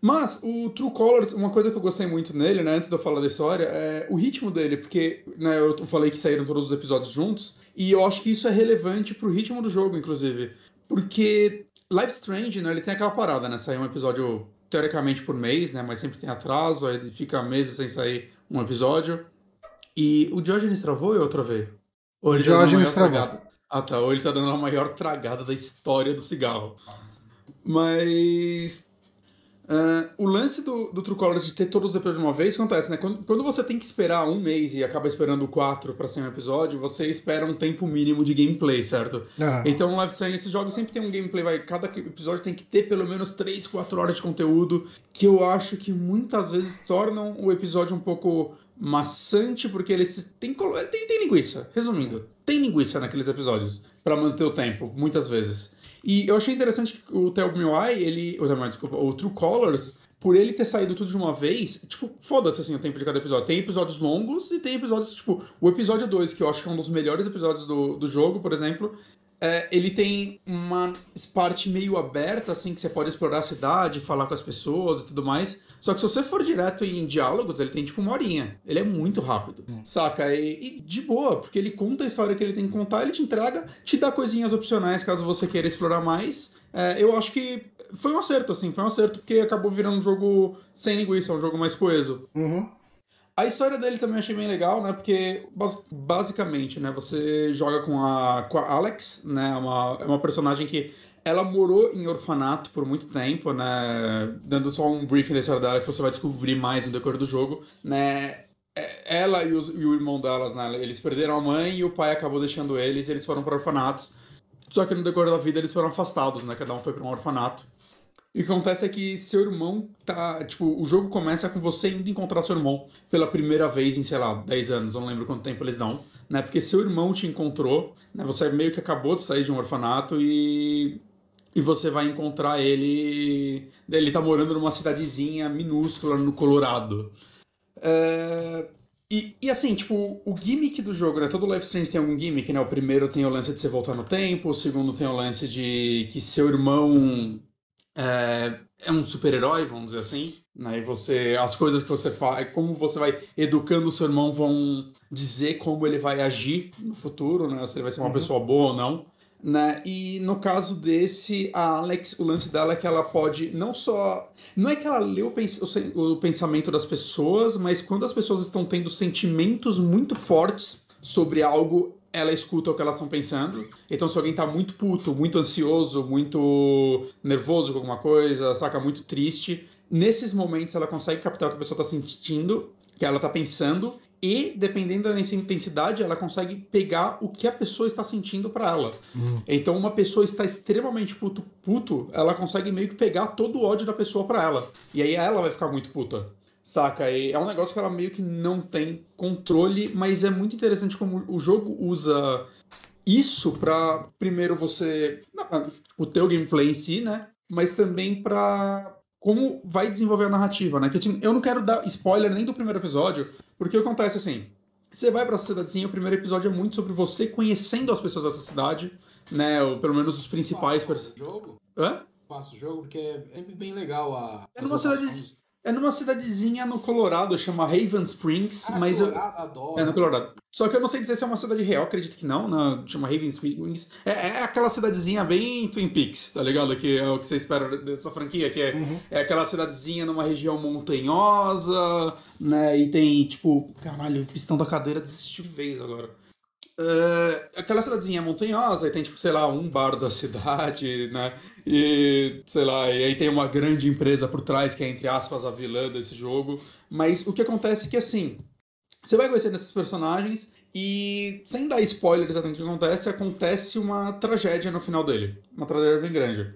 [SPEAKER 2] Mas o True Colors, uma coisa que eu gostei muito nele, né, antes de eu falar da história, é o ritmo dele, porque né, eu falei que saíram todos os episódios juntos, e eu acho que isso é relevante pro ritmo do jogo, inclusive. Porque Life Strange, né, ele tem aquela parada, né, sair um episódio teoricamente por mês, né, mas sempre tem atraso, aí fica meses sem sair um episódio. E o Diogenes travou e outra vez?
[SPEAKER 1] Ou ele tá Diogenes travou.
[SPEAKER 2] Ah tá, ou ele tá dando a maior tragada da história do cigarro. Mas Uh, o lance do, do True Colors de ter todos os episódios de uma vez acontece, né? Quando, quando você tem que esperar um mês e acaba esperando quatro para ser um episódio, você espera um tempo mínimo de gameplay, certo?
[SPEAKER 1] Ah.
[SPEAKER 2] Então, Live Strange, esses jogos sempre tem um gameplay, vai, cada episódio tem que ter pelo menos 3, 4 horas de conteúdo, que eu acho que muitas vezes tornam o episódio um pouco maçante, porque eles tem, tem, tem linguiça, resumindo, tem linguiça naqueles episódios para manter o tempo, muitas vezes. E eu achei interessante que o Tell Me Why, ele. O, desculpa, o True Colors, por ele ter saído tudo de uma vez, tipo, foda-se assim o tempo de cada episódio. Tem episódios longos e tem episódios, tipo, o episódio 2, que eu acho que é um dos melhores episódios do, do jogo, por exemplo, é, ele tem uma parte meio aberta, assim, que você pode explorar a cidade, falar com as pessoas e tudo mais. Só que se você for direto em diálogos, ele tem tipo uma horinha. Ele é muito rápido, hum. saca? E, e, de boa, porque ele conta a história que ele tem que contar, ele te entrega, te dá coisinhas opcionais caso você queira explorar mais. É, eu acho que foi um acerto, assim, foi um acerto porque acabou virando um jogo sem linguiça, um jogo mais coeso.
[SPEAKER 1] Uhum.
[SPEAKER 2] A história dele também achei bem legal, né? Porque basicamente, né? Você joga com a, com a Alex, né? Uma, é uma personagem que ela morou em orfanato por muito tempo, né? Dando só um briefing da história dela que você vai descobrir mais no decorrer do jogo, né? É, ela e, os, e o irmão delas, né? Eles perderam a mãe e o pai acabou deixando eles, e eles foram para orfanatos. Só que no decorrer da vida eles foram afastados, né? Cada um foi para um orfanato. E o que acontece é que seu irmão tá. Tipo, o jogo começa com você indo encontrar seu irmão pela primeira vez em, sei lá, 10 anos, não lembro quanto tempo eles dão, né? Porque seu irmão te encontrou, né? Você meio que acabou de sair de um orfanato e e você vai encontrar ele. Ele tá morando numa cidadezinha minúscula no Colorado. É... E, e assim, tipo, o gimmick do jogo, né? Todo Life Strange tem algum gimmick, né? O primeiro tem o lance de você voltar no tempo, o segundo tem o lance de que seu irmão é, é um super-herói, vamos dizer assim. Né? E você. As coisas que você faz. Como você vai educando o seu irmão vão dizer como ele vai agir no futuro, né? Se ele vai ser uma uhum. pessoa boa ou não. Né? E no caso desse, a Alex, o lance dela é que ela pode não só. Não é que ela lê o, pens o pensamento das pessoas, mas quando as pessoas estão tendo sentimentos muito fortes sobre algo, ela escuta o que elas estão pensando. Então, se alguém tá muito puto, muito ansioso, muito nervoso com alguma coisa, saca, muito triste, nesses momentos ela consegue captar o que a pessoa tá sentindo que ela tá pensando e dependendo da intensidade, ela consegue pegar o que a pessoa está sentindo para ela. Uhum. Então, uma pessoa está extremamente puto, puto, ela consegue meio que pegar todo o ódio da pessoa para ela. E aí ela vai ficar muito puta. Saca? E é um negócio que ela meio que não tem controle, mas é muito interessante como o jogo usa isso para primeiro você o teu gameplay em si, né? Mas também para como vai desenvolver a narrativa, né? Que assim, eu não quero dar spoiler nem do primeiro episódio, porque acontece assim, você vai para essa cidadezinha, o primeiro episódio é muito sobre você conhecendo as pessoas dessa cidade, né? Ou pelo menos os principais.
[SPEAKER 3] Passa o jogo? Hã? Passa o jogo porque é sempre bem legal a.
[SPEAKER 2] É numa cidade é numa cidadezinha no Colorado, chama Raven Springs, ah, mas
[SPEAKER 3] Colorado, eu... adoro.
[SPEAKER 2] É no Colorado. Só que eu não sei dizer se é uma cidade real, acredito que não, na... chama Raven Springs. É, é, aquela cidadezinha bem Twin Peaks, tá ligado? Que é o que você espera dessa franquia, que é, uhum. é aquela cidadezinha numa região montanhosa, né? E tem, tipo, caralho, o pistão da cadeira desistiu de vez agora. Uh, aquela cidadezinha montanhosa, e tem, tipo, sei lá, um bar da cidade, né? E, sei lá, e aí tem uma grande empresa por trás, que é, entre aspas, a vilã desse jogo. Mas o que acontece é que, assim, você vai conhecendo esses personagens e, sem dar spoiler exatamente o que acontece, acontece uma tragédia no final dele. Uma tragédia bem grande.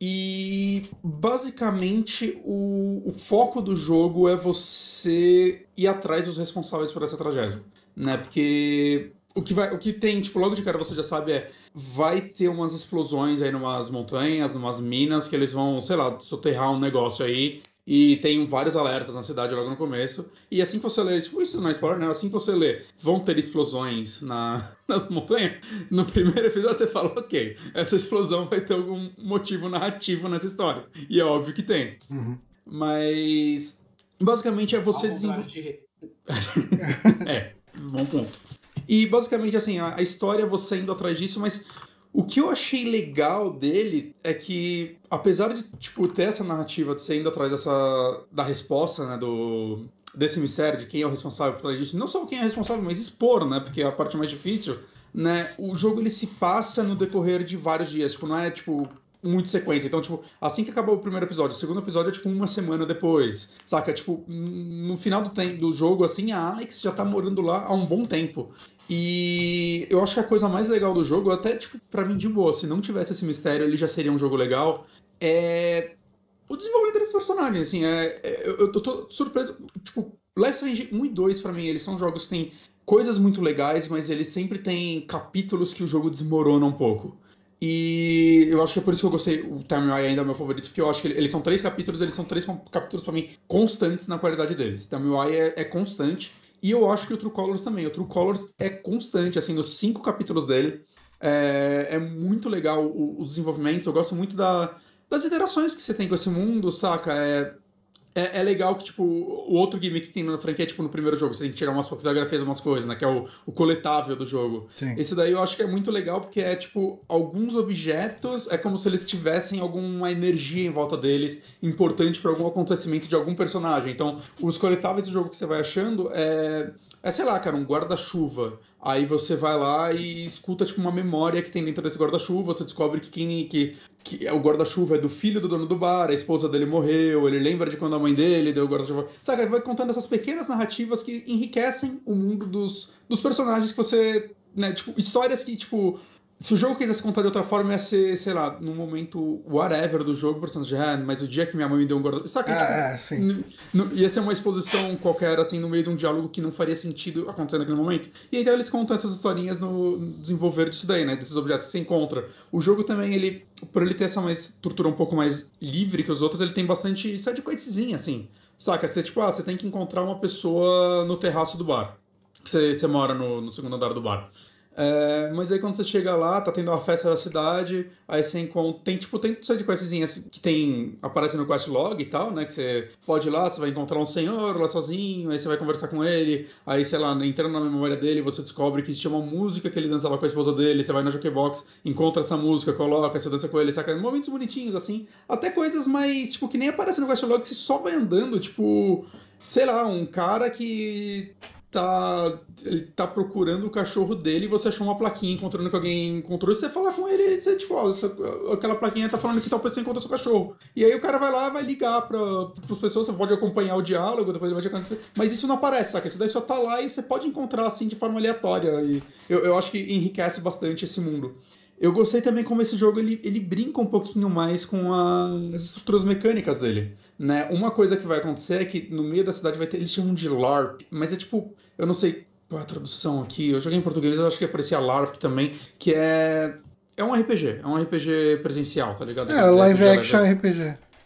[SPEAKER 2] E basicamente o, o, foco do jogo é você ir atrás dos responsáveis por essa tragédia. Né? Porque o que, vai, o que tem, tipo, logo de cara você já sabe é. Vai ter umas explosões aí numas montanhas, numas minas, que eles vão, sei lá, soterrar um negócio aí. E tem vários alertas na cidade logo no começo. E assim que você lê, tipo, isso não é spoiler, né? Assim que você lê, vão ter explosões na, nas montanhas. No primeiro episódio você fala, ok, essa explosão vai ter algum motivo narrativo nessa história. E é óbvio que tem. Uhum. Mas. Basicamente é você desenvolver. De... é, bom ponto. E basicamente, assim, a, a história você indo atrás disso, mas o que eu achei legal dele é que, apesar de, tipo, ter essa narrativa de você indo atrás dessa, da resposta, né, do, desse mistério de quem é o responsável por trás disso, não só quem é responsável, mas expor, né, porque é a parte mais difícil, né, o jogo ele se passa no decorrer de vários dias, tipo, não é, tipo, muito sequência. Então, tipo, assim que acabou o primeiro episódio, o segundo episódio é tipo uma semana depois. Saca? Tipo, no final do, do jogo, assim, a Alex já tá morando lá há um bom tempo. E eu acho que a coisa mais legal do jogo, até, tipo, pra mim de boa, se não tivesse esse mistério, ele já seria um jogo legal, é o desenvolvimento desses personagens, assim, é, é eu, tô surpreso, tipo, Life Strange 1 e 2 para mim, eles são jogos que têm coisas muito legais, mas eles sempre têm capítulos que o jogo desmorona um pouco. E eu acho que é por isso que eu gostei, o Time Eye ainda é meu favorito, porque eu acho que eles são três capítulos, eles são três capítulos para mim constantes na qualidade deles. Time Eye é, é constante, e eu acho que o True Colors também. O True Colors é constante, assim, nos cinco capítulos dele. É, é muito legal os desenvolvimentos. Eu gosto muito da, das interações que você tem com esse mundo, saca? É, é, é, legal que, tipo, o outro gimmick que tem na franquia é, tipo, no primeiro jogo, você tem que tirar umas fotografias, umas coisas, né? Que é o, o coletável do jogo. Sim. Esse daí eu acho que é muito legal porque é, tipo, alguns objetos, é como se eles tivessem alguma energia em volta deles, importante para algum acontecimento de algum personagem. Então, os coletáveis do jogo que você vai achando é é, sei lá, cara, um guarda-chuva. Aí você vai lá e escuta, tipo, uma memória que tem dentro desse guarda-chuva. Você descobre que quem que, que é o guarda-chuva é do filho do dono do bar, a esposa dele morreu, ele lembra de quando a mãe dele deu o guarda-chuva. Sabe, vai contando essas pequenas narrativas que enriquecem o mundo dos, dos personagens que você. Né, tipo, histórias que, tipo se o jogo quisesse contar de outra forma, ia ser, sei lá, num momento whatever do jogo, por exemplo, ah, mas o dia que minha mãe me deu um guarda Sabe?
[SPEAKER 1] É, tipo, é, sim.
[SPEAKER 2] Ia ser uma exposição qualquer, assim, no meio de um diálogo que não faria sentido acontecer naquele momento. E então eles contam essas historinhas no desenvolver disso daí, né? Desses objetos que você encontra. O jogo também, ele, por ele ter essa mais estrutura um pouco mais livre que os outros, ele tem bastante sidequestzinha, assim. Saca? Você, tipo, ah, você tem que encontrar uma pessoa no terraço do bar. Você, você mora no, no segundo andar do bar. É, mas aí quando você chega lá, tá tendo uma festa da cidade, aí você encontra. Tem tipo, tem de questzinhas que tem. aparece no quest log e tal, né? Que você pode ir lá, você vai encontrar um senhor lá sozinho, aí você vai conversar com ele, aí, sei lá, entrando na memória dele, você descobre que existe uma música que ele dançava com a esposa dele, você vai na Jukebox, encontra essa música, coloca, você dança com ele, saca? Momentos bonitinhos, assim. Até coisas mais, tipo, que nem aparece no quest log, que você só vai andando, tipo. Sei lá, um cara que tá. Ele tá procurando o cachorro dele e você achou uma plaquinha encontrando que alguém encontrou. Você fala com ele e você, tipo, ó, essa, aquela plaquinha tá falando que tal pessoa encontrou seu cachorro. E aí o cara vai lá vai ligar pra, pras pessoas, você pode acompanhar o diálogo, depois vai acontecer. Mas isso não aparece, saca? Isso daí só tá lá e você pode encontrar assim de forma aleatória. E eu, eu acho que enriquece bastante esse mundo. Eu gostei também como esse jogo ele, ele brinca um pouquinho mais com as estruturas mecânicas dele, né? Uma coisa que vai acontecer é que no meio da cidade vai ter, eles chamam de LARP, mas é tipo, eu não sei qual é a tradução aqui, eu joguei em português, acho que aparecia LARP também, que é é um RPG, é um RPG presencial, tá ligado?
[SPEAKER 1] É, live RPG, action RPG.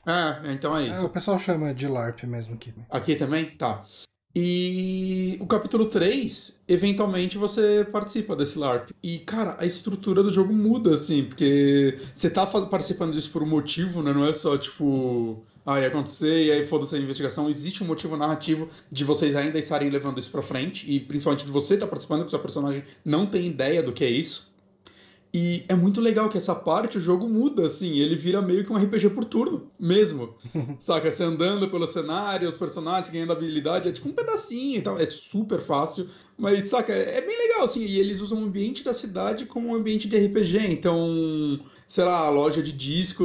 [SPEAKER 2] É, então é isso. É,
[SPEAKER 1] o pessoal chama de LARP mesmo aqui.
[SPEAKER 2] Aqui também? Tá. E o capítulo 3, eventualmente você participa desse LARP. E, cara, a estrutura do jogo muda, assim, porque você tá participando disso por um motivo, né? Não é só, tipo, ah, ia acontecer, e aí foda-se a investigação. Existe um motivo narrativo de vocês ainda estarem levando isso pra frente, e principalmente de você estar tá participando, que seu personagem não tem ideia do que é isso. E é muito legal que essa parte o jogo muda, assim, ele vira meio que um RPG por turno, mesmo. Saca? Você andando pelo cenário, os personagens ganhando habilidade, é tipo um pedacinho e tal, é super fácil. Mas, saca, é bem legal, assim, e eles usam o ambiente da cidade como um ambiente de RPG, então, sei lá, a loja de disco,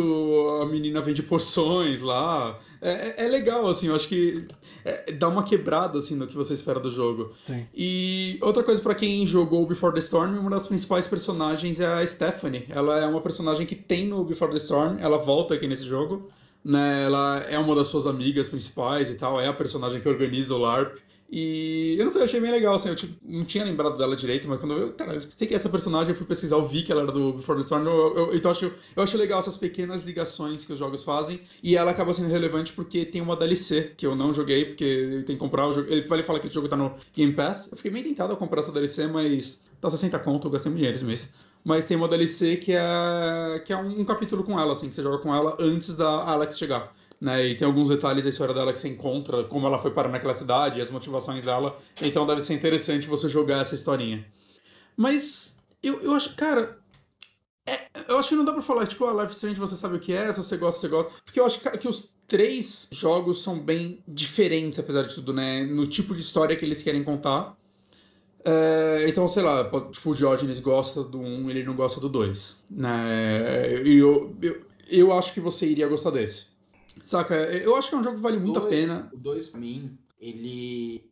[SPEAKER 2] a menina vende porções lá. É, é, é legal, assim, eu acho que é, dá uma quebrada, assim, no que você espera do jogo.
[SPEAKER 1] Sim.
[SPEAKER 2] E outra coisa para quem jogou Before the Storm, uma das principais personagens é a Stephanie. Ela é uma personagem que tem no Before the Storm, ela volta aqui nesse jogo. Né, ela é uma das suas amigas principais e tal, é a personagem que organiza o LARP. E eu não sei, eu achei bem legal, assim, eu tipo, não tinha lembrado dela direito, mas quando eu, cara, eu sei que essa personagem, eu fui pesquisar, eu vi que ela era do Before the Storm, eu, eu, então eu acho, eu acho legal essas pequenas ligações que os jogos fazem, e ela acaba sendo relevante porque tem uma DLC que eu não joguei, porque tem que comprar o jogo, ele vai falar que esse jogo tá no Game Pass, eu fiquei bem tentado a comprar essa DLC, mas tá 60 conto, eu gastei muito dinheiro esse mês. Mas tem uma DLC que é, que é um capítulo com ela, assim, que você joga com ela antes da Alex chegar né? E tem alguns detalhes da história dela que você encontra, como ela foi parar naquela cidade, as motivações dela. Então deve ser interessante você jogar essa historinha. Mas eu, eu acho, cara. É, eu acho que não dá pra falar, tipo, a ah, Life Strange você sabe o que é, se você gosta, você gosta. Porque eu acho que os três jogos são bem diferentes, apesar de tudo, né? No tipo de história que eles querem contar. É, então, sei lá, tipo, o Diógenes gosta do 1, um, ele não gosta do 2. Né? E eu, eu, eu acho que você iria gostar desse. Saca? Eu acho que é um jogo que vale muito
[SPEAKER 3] dois,
[SPEAKER 2] a pena.
[SPEAKER 3] O 2, pra mim, ele.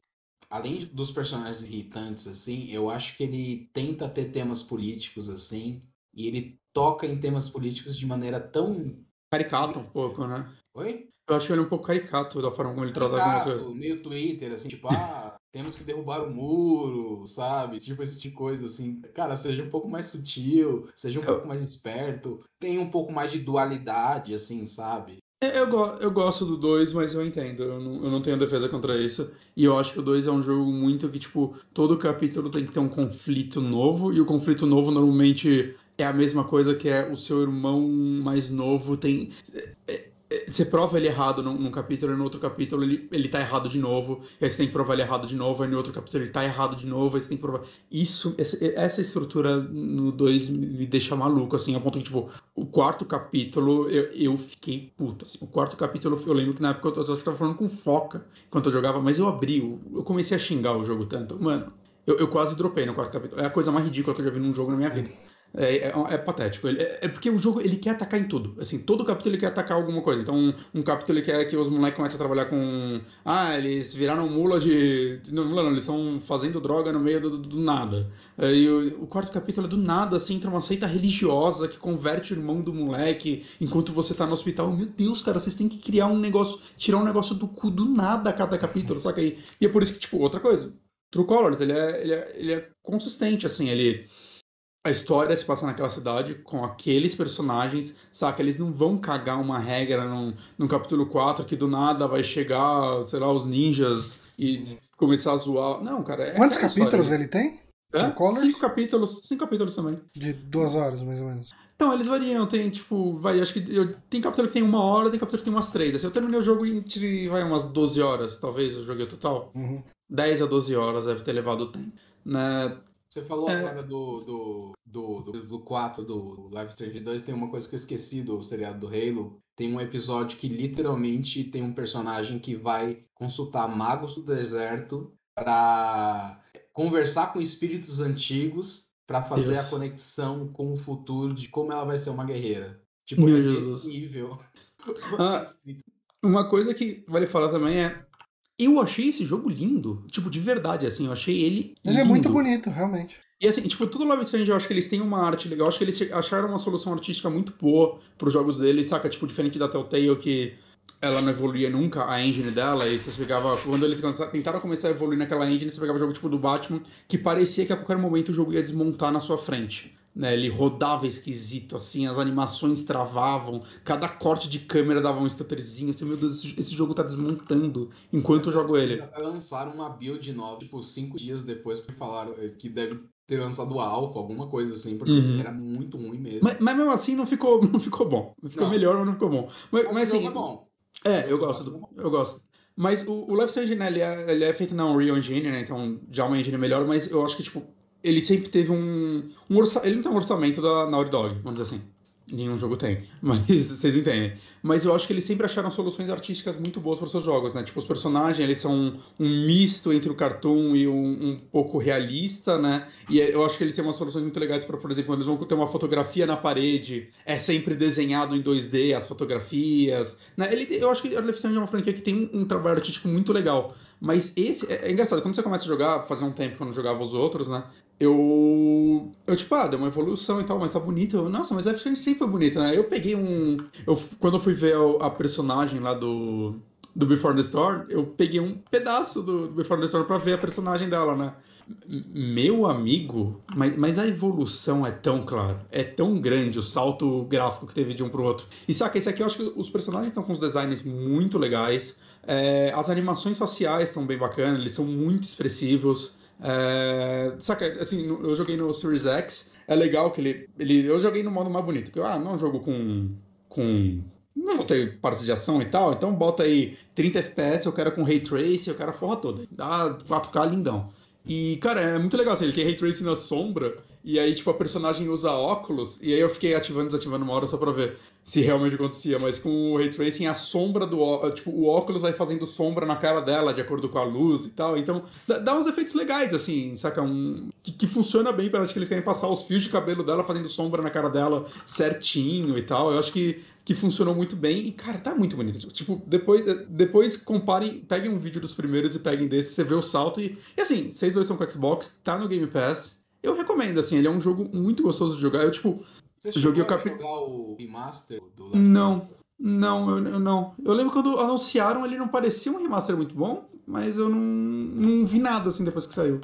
[SPEAKER 3] Além dos personagens irritantes, assim, eu acho que ele tenta ter temas políticos, assim, e ele toca em temas políticos de maneira tão.
[SPEAKER 2] Caricato um pouco, né?
[SPEAKER 3] Oi?
[SPEAKER 2] Eu acho ele um pouco caricato da forma como ele trata com
[SPEAKER 3] você. meio Twitter, assim, tipo, ah, temos que derrubar o muro, sabe? Tipo esse tipo de coisa, assim. Cara, seja um pouco mais sutil, seja um eu... pouco mais esperto, tenha um pouco mais de dualidade, assim, sabe?
[SPEAKER 2] É, eu, eu gosto do 2, mas eu entendo. Eu não, eu não tenho defesa contra isso. E eu acho que o 2 é um jogo muito que, tipo, todo capítulo tem que ter um conflito novo. E o conflito novo normalmente é a mesma coisa que é o seu irmão mais novo tem. É, é, você prova ele errado num, num, capítulo, e no outro capítulo ele, ele tá errado de novo, aí você tem que provar ele errado de novo, aí no outro capítulo ele tá errado de novo, aí você tem que provar. Isso, essa, estrutura no 2 me deixa maluco, assim, a ponto que, tipo, o quarto capítulo eu, eu fiquei puto, assim. O quarto capítulo, eu lembro que na época eu, eu tava falando com foca enquanto eu jogava, mas eu abri, eu, eu comecei a xingar o jogo tanto. Mano, eu, eu quase dropei no quarto capítulo. É a coisa mais ridícula que eu já vi num jogo na minha vida. É, é, é, patético. Ele, é, é, porque o jogo ele quer atacar em tudo. Assim, todo capítulo ele quer atacar alguma coisa. Então, um, um capítulo ele quer que os moleques comecem a trabalhar com. Ah, eles viraram mula de. Não, não, eles estão fazendo droga no meio do, do, do nada. É, e o, o, quarto capítulo é do nada, assim, entra uma seita religiosa que converte o irmão do moleque enquanto você tá no hospital. Meu Deus, cara, vocês têm que criar um negócio, tirar um negócio do cu do nada a cada capítulo, saca aí? E é por isso que, tipo, outra coisa. True Colors, ele é, ele é, ele é consistente, assim, ele a história se passa naquela cidade com aqueles personagens, saca? Eles não vão cagar uma regra num, num capítulo 4 que do nada vai chegar, sei lá, os ninjas e começar a zoar. Não, cara. É
[SPEAKER 1] Quantos capítulos história. ele tem?
[SPEAKER 2] É? Cinco capítulos, cinco capítulos também.
[SPEAKER 1] De duas horas, mais ou menos.
[SPEAKER 2] Então, eles variam, tem tipo, vai, acho que eu, tem capítulo que tem uma hora, tem capítulo que tem umas três. Assim, eu terminei o jogo entre, vai, umas 12 horas, talvez, eu joguei o total.
[SPEAKER 1] Uhum.
[SPEAKER 2] 10 a 12 horas deve ter levado o tempo. Né?
[SPEAKER 3] Você falou é... agora do, do, do, do, do 4 do Live Strange 2, tem uma coisa que eu esqueci do seriado do Halo. Tem um episódio que literalmente tem um personagem que vai consultar magos do deserto para conversar com espíritos antigos para fazer Isso. a conexão com o futuro de como ela vai ser uma guerreira. Tipo, Meu é Jesus. nível.
[SPEAKER 2] Ah, uma coisa que vale falar também é eu achei esse jogo lindo, tipo, de verdade, assim, eu achei ele.
[SPEAKER 1] Ele lindo. é muito bonito, realmente.
[SPEAKER 2] E assim, tipo, tudo Love Strange eu acho que eles têm uma arte legal, eu acho que eles acharam uma solução artística muito boa pros jogos deles, saca? Tipo, diferente da Telltale, que ela não evoluía nunca, a engine dela, e você pegava. Quando eles tentaram começar a evoluir naquela engine, você pegava o jogo tipo do Batman, que parecia que a qualquer momento o jogo ia desmontar na sua frente. Né, ele rodava esquisito, assim, as animações travavam, cada corte de câmera dava um stutterzinho, assim, meu Deus, esse, esse jogo tá desmontando enquanto eu jogo ele. Eles
[SPEAKER 3] até lançaram uma build nova, tipo, cinco dias depois, porque falaram eh, que deve ter lançado alfa, alguma coisa assim, porque uhum. era muito ruim mesmo.
[SPEAKER 2] Mas, mas, mesmo assim não ficou, não ficou bom. Ficou não. melhor, mas não ficou bom. Mas, mas assim. É bom. É, eu gosto. Do, eu gosto. Mas o, o Life Strange, né, ele é, ele é feito na Unreal Engine, né? Então já é uma engine melhor, mas eu acho que, tipo, ele sempre teve um. um. Ele não tem um orçamento da Naughty Dog, vamos dizer assim. Nenhum jogo tem, mas vocês entendem. Mas eu acho que eles sempre acharam soluções artísticas muito boas para os seus jogos, né? Tipo, os personagens, eles são um misto entre o cartoon e um, um pouco realista, né? E eu acho que eles têm umas soluções muito legais para, por exemplo, quando eles vão ter uma fotografia na parede, é sempre desenhado em 2D as fotografias, né? Ele, eu acho que a Left é uma franquia que tem um, um trabalho artístico muito legal. Mas esse é, é, engraçado, quando você começa a jogar, fazia um tempo que eu não jogava os outros, né? Eu. Eu, tipo, ah, deu uma evolução e tal, mas tá bonito. Eu, Nossa, mas a Strange sempre foi bonito, né? Eu peguei um. Eu, quando eu fui ver a, a personagem lá do. Do Before the Storm, eu peguei um pedaço do, do Before the Storm pra ver a personagem dela, né? Meu amigo, mas, mas a evolução é tão clara, é tão grande o salto gráfico que teve de um pro outro. E saca, esse aqui eu acho que os personagens estão com os designs muito legais, é, as animações faciais estão bem bacanas, eles são muito expressivos. É, saca, assim, eu joguei no Series X, é legal que ele, ele. Eu joguei no modo mais bonito, que eu, ah, não jogo com. com não vou ter partes de ação e tal, então bota aí 30 FPS, eu quero com Ray Trace, eu quero a porra toda. Dá 4K lindão. E, cara, é muito legal, assim, ele tem Ray Trace na sombra, e aí, tipo, a personagem usa óculos, e aí eu fiquei ativando e desativando uma hora só pra ver se realmente acontecia. Mas com o Ray Tracing, a sombra do tipo, o óculos vai fazendo sombra na cara dela, de acordo com a luz e tal. Então, dá, dá uns efeitos legais, assim, saca? Um, que, que funciona bem, para acho que eles querem passar os fios de cabelo dela fazendo sombra na cara dela certinho e tal. Eu acho que que funcionou muito bem e, cara, tá muito bonito. Tipo, depois, depois comparem, peguem um vídeo dos primeiros e peguem desse, você vê o salto e, e assim, vocês dois são com Xbox, tá no Game Pass, eu recomendo, assim, ele é um jogo muito gostoso de jogar. Eu, tipo,
[SPEAKER 3] Você joguei o capítulo. jogar o remaster do
[SPEAKER 2] Não, não, eu, eu, não. Eu lembro quando anunciaram, ele não parecia um remaster muito bom, mas eu não, não vi nada, assim, depois que saiu.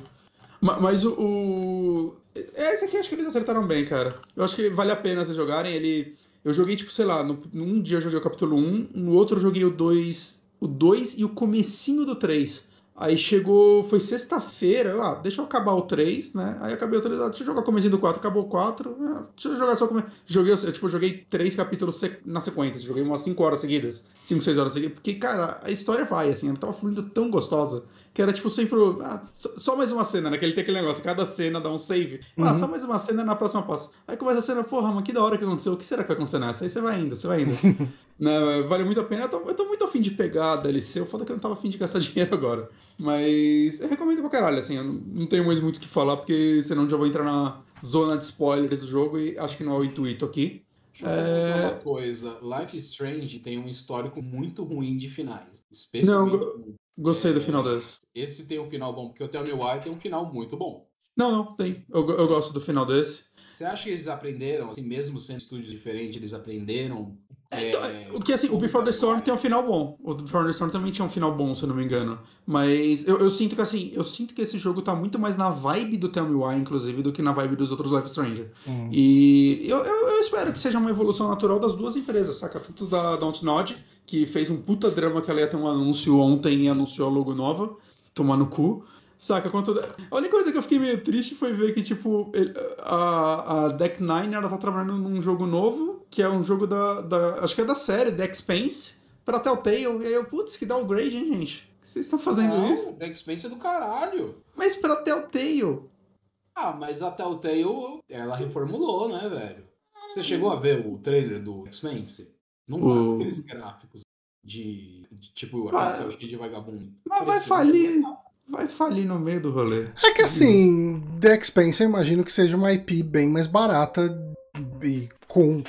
[SPEAKER 2] Mas, mas o, o. Esse aqui acho que eles acertaram bem, cara. Eu acho que vale a pena vocês jogarem. Ele. Eu joguei, tipo, sei lá, no, num dia eu joguei o capítulo 1, no outro eu joguei o 2. O 2 e o comecinho do 3. Aí chegou, foi sexta-feira, ah, deixa eu acabar o 3, né? Aí acabei o 3, ah, deixa eu jogar o comecinho do 4, acabou o 4, ah, deixa eu jogar só o Joguei, eu, tipo, joguei três capítulos na sequência, joguei umas 5 horas seguidas, 5, 6 horas seguidas, porque, cara, a história vai, assim, ela tava fluindo tão gostosa, que era, tipo, sempre, ah, só, só, mais uma cena, né? Que ele tem aquele negócio, cada cena dá um save, ah, uhum. ah, só mais uma cena na próxima passo. Aí começa a cena, porra, mas que da hora que aconteceu, o que será que vai acontecer nessa? Aí você vai indo, você vai indo. né, vale muito a pena, eu tô, eu tô muito afim de pegar a DLC, o foda é que eu não tava afim de gastar dinheiro agora. Mas eu recomendo pra caralho, assim, eu não tenho mais muito o que falar, porque senão já vou entrar na zona de spoilers do jogo e acho que não é o intuito aqui.
[SPEAKER 3] Deixa eu é... uma coisa, Life is Strange tem um histórico muito ruim de finais. Especialmente.
[SPEAKER 2] Não, gostei é, do final desse.
[SPEAKER 3] Esse tem um final bom, porque o Tell Me Why tem um final muito bom.
[SPEAKER 2] Não, não, tem. Eu, eu gosto do final desse.
[SPEAKER 3] Você acha que eles aprenderam, assim, mesmo sendo estúdios diferentes, eles aprenderam
[SPEAKER 2] é... O que assim, o Before the Storm tem um final bom. O Before the Storm também tinha um final bom, se eu não me engano. Mas eu, eu sinto que assim, eu sinto que esse jogo tá muito mais na vibe do Tell Me Why, inclusive, do que na vibe dos outros Life Stranger. Uhum. E eu, eu, eu, espero que seja uma evolução natural das duas empresas, saca? Tanto da Dontnod, que fez um puta drama que ela ia ter um anúncio ontem e anunciou a logo nova, tomar no cu. Saca? Quanto... A única coisa que eu fiquei meio triste foi ver que, tipo, ele, a, a Deck Nine ela tá trabalhando num jogo novo, que é um jogo da. da acho que é da série, The Expanse, pra Telltale. E aí eu, putz, que downgrade, hein, gente? que vocês estão fazendo Não, isso?
[SPEAKER 3] The Expanse é do caralho.
[SPEAKER 2] Mas pra Telltale.
[SPEAKER 3] Ah, mas a Telltale, ela reformulou, né, velho? Você chegou a ver o trailer do Expanse? Não tá aqueles gráficos de, de tipo, ah, de vagabundo.
[SPEAKER 2] Mas vai falir. vai falir no meio do rolê.
[SPEAKER 1] É que assim, The Expanse eu imagino que seja uma IP bem mais barata e com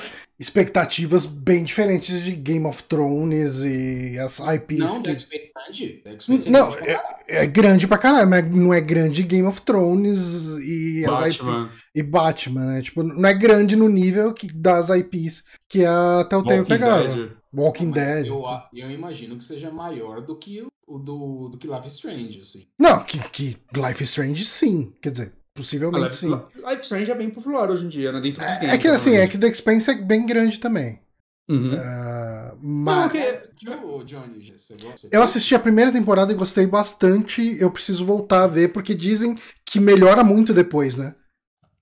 [SPEAKER 1] expectativas bem diferentes de Game of Thrones e as IPs.
[SPEAKER 3] Não,
[SPEAKER 1] que...
[SPEAKER 3] The
[SPEAKER 1] não, é, é, grande pra caralho, mas não é grande Game of Thrones e
[SPEAKER 2] Batman. as IPs.
[SPEAKER 1] E Batman, né? Tipo, não é grande no nível que, das IPs que a Telltale pegava. Dead. Walking não, Dead.
[SPEAKER 3] Eu, eu imagino que seja maior do que o do, do que Life is Strange, assim.
[SPEAKER 1] Não, que, que Life is Strange sim. Quer dizer, Possivelmente Life, sim.
[SPEAKER 2] Life Strange é bem popular hoje em dia, né? Dentro dos
[SPEAKER 1] é, games. É que assim, é que The Expanse é bem grande também.
[SPEAKER 2] Uhum. Uh,
[SPEAKER 1] mas... Johnny, eu assisti a primeira temporada e gostei bastante. Eu preciso voltar a ver, porque dizem que melhora muito depois, né?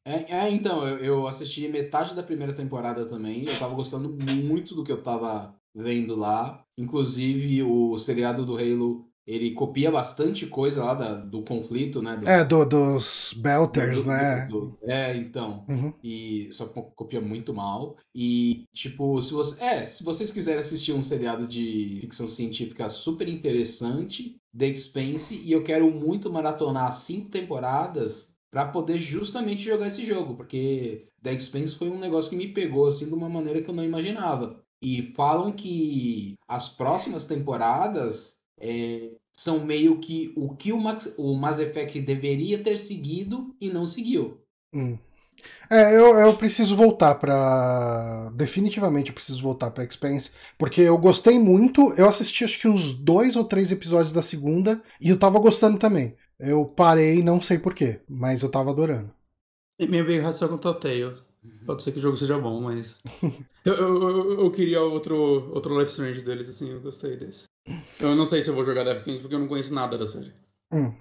[SPEAKER 3] É, é então, eu, eu, assisti metade da primeira temporada também. Eu tava gostando muito do que eu tava vendo lá. Inclusive, o seriado do Halo ele copia bastante coisa lá da, do conflito, né? Do,
[SPEAKER 1] é, do, dos Belters, do, né?
[SPEAKER 3] É, então.
[SPEAKER 1] Uhum.
[SPEAKER 3] E só copia muito mal. E, tipo, se você. É, se vocês quiserem assistir um seriado de ficção científica super interessante, The Expanse, e eu quero muito maratonar cinco temporadas para poder justamente jogar esse jogo, porque The Expanse foi um negócio que me pegou assim de uma maneira que eu não imaginava. E falam que as próximas temporadas é, são meio que o que o Max, o Mass Effect deveria ter seguido e não seguiu.
[SPEAKER 1] Hum. É, eu, eu preciso voltar para Definitivamente eu preciso voltar pra Expense, porque eu gostei muito. Eu assisti acho que uns dois ou três episódios da segunda e eu tava gostando também. Eu parei, não sei porquê, mas eu tava adorando.
[SPEAKER 2] E minha bem ração com o Telltale. Pode ser que o jogo seja bom, mas. eu, eu, eu, eu, queria outro, outro Life Strange deles, assim, eu gostei desse. Eu não sei se eu vou jogar Death Kings porque eu não conheço nada da série.
[SPEAKER 1] Hum.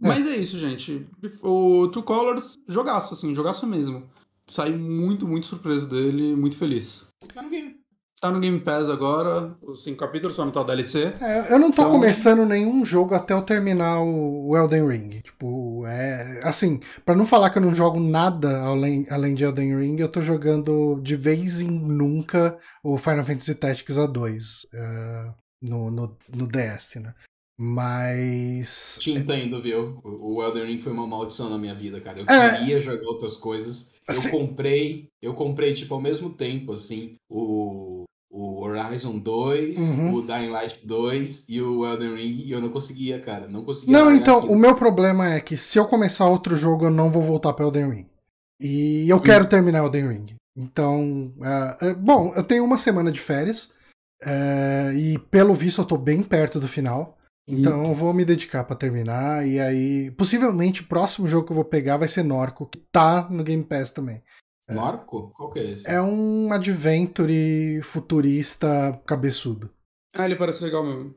[SPEAKER 2] Mas é. é isso, gente. O True Colors, jogaço, assim, jogaço mesmo. Saí muito, muito surpreso dele, muito feliz.
[SPEAKER 3] Tá no game.
[SPEAKER 2] Tá no Game Pass agora, os cinco capítulos, só não tá o DLC.
[SPEAKER 1] É, eu não tô então... começando nenhum jogo até eu terminar o Elden Ring. Tipo, é. Assim, para não falar que eu não jogo nada além, além de Elden Ring, eu tô jogando de vez em nunca o Final Fantasy Tactics A2 uh, no, no, no DS, né? Mas.
[SPEAKER 3] Te entendo, viu? O Elden Ring foi uma maldição na minha vida, cara. Eu é... queria jogar outras coisas. Assim... Eu comprei, eu comprei, tipo, ao mesmo tempo, assim, o, o Horizon 2, uhum. o Dying Light 2 e o Elden Ring, e eu não conseguia, cara. Não conseguia.
[SPEAKER 1] Não, então, aquilo. o meu problema é que se eu começar outro jogo, eu não vou voltar para Elden Ring. E eu quero terminar Elden Ring. Então, uh, uh, bom, eu tenho uma semana de férias. Uh, e pelo visto eu tô bem perto do final. Então eu vou me dedicar para terminar. E aí, possivelmente, o próximo jogo que eu vou pegar vai ser Norco, que tá no Game Pass também.
[SPEAKER 3] É. Norco? Qual que é esse?
[SPEAKER 1] É um adventure futurista cabeçudo.
[SPEAKER 2] Ah, ele parece legal mesmo.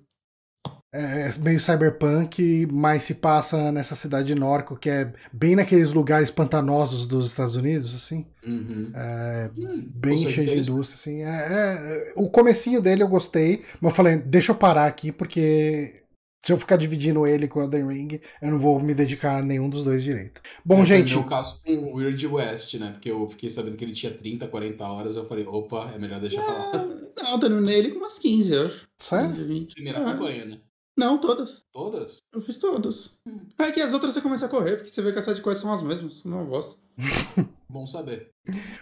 [SPEAKER 1] É meio cyberpunk, mas se passa nessa cidade de Norco, que é bem naqueles lugares pantanosos dos Estados Unidos, assim.
[SPEAKER 3] Uhum.
[SPEAKER 1] É, hum, bem cheio de indústria, assim. É, é, o comecinho dele eu gostei, mas eu falei, deixa eu parar aqui, porque se eu ficar dividindo ele com o Elden Ring, eu não vou me dedicar a nenhum dos dois direito. Bom, é, gente.
[SPEAKER 3] No meu caso com o Weird West, né? Porque eu fiquei sabendo que ele tinha 30, 40 horas. Eu falei, opa, é melhor deixar
[SPEAKER 2] falar. Não, eu terminei ele com umas 15, eu acho.
[SPEAKER 1] Sério?
[SPEAKER 3] 15, 20. Primeira campanha, né?
[SPEAKER 2] Não, todas.
[SPEAKER 3] Todas?
[SPEAKER 2] Eu fiz todas. Hum. É que as outras você começa a correr, porque você vê que as coisas são as mesmas. Não gosto.
[SPEAKER 3] bom saber.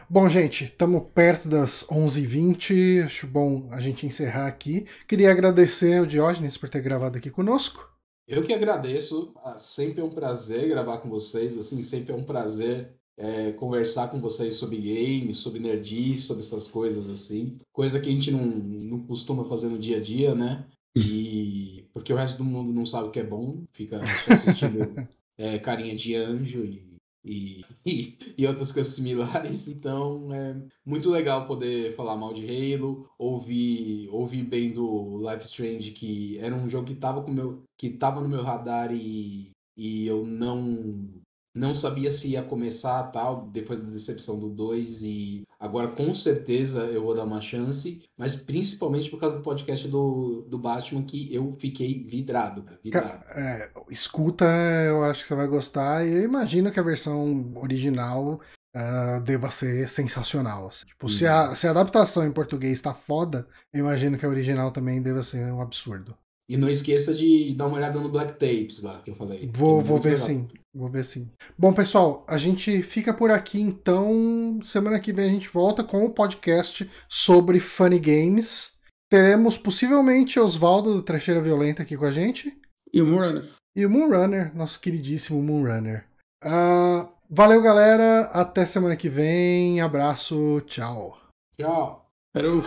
[SPEAKER 1] Bom, gente, estamos perto das 11h20. Acho bom a gente encerrar aqui. Queria agradecer ao Diógenes por ter gravado aqui conosco.
[SPEAKER 3] Eu que agradeço. Ah, sempre é um prazer gravar com vocês. Assim, sempre é um prazer é, conversar com vocês sobre games, sobre nerdice, sobre essas coisas assim. Coisa que a gente não, não costuma fazer no dia a dia, né? E porque o resto do mundo não sabe o que é bom, fica assistindo é, carinha de anjo e, e, e, outras coisas similares. Então é muito legal poder falar mal de Halo, ouvir, ouvir bem do Life Strange, que era um jogo que estava com meu, que tava no meu radar e, e eu não não sabia se ia começar tal, depois da decepção do 2 e agora com certeza eu vou dar uma chance, mas principalmente por causa do podcast do, do Batman que eu fiquei vidrado. vidrado.
[SPEAKER 1] É, escuta, eu acho que você vai gostar e eu imagino que a versão original uh, deva ser sensacional. Assim. Tipo, se, a, uhum. se a adaptação em português tá foda, eu imagino que a original também deva ser um absurdo.
[SPEAKER 3] E não esqueça de dar uma olhada no Black Tapes lá que eu falei.
[SPEAKER 1] Vou, é vou ver legal. sim. Vou ver sim. Bom, pessoal, a gente fica por aqui então. Semana que vem a gente volta com o podcast sobre Funny Games. Teremos possivelmente Oswaldo do Trecheira Violenta aqui com a gente.
[SPEAKER 2] E o Moonrunner.
[SPEAKER 1] E o Moonrunner, nosso queridíssimo Moonrunner. Uh, valeu, galera. Até semana que vem. Abraço. Tchau.
[SPEAKER 3] Tchau.
[SPEAKER 2] Hello.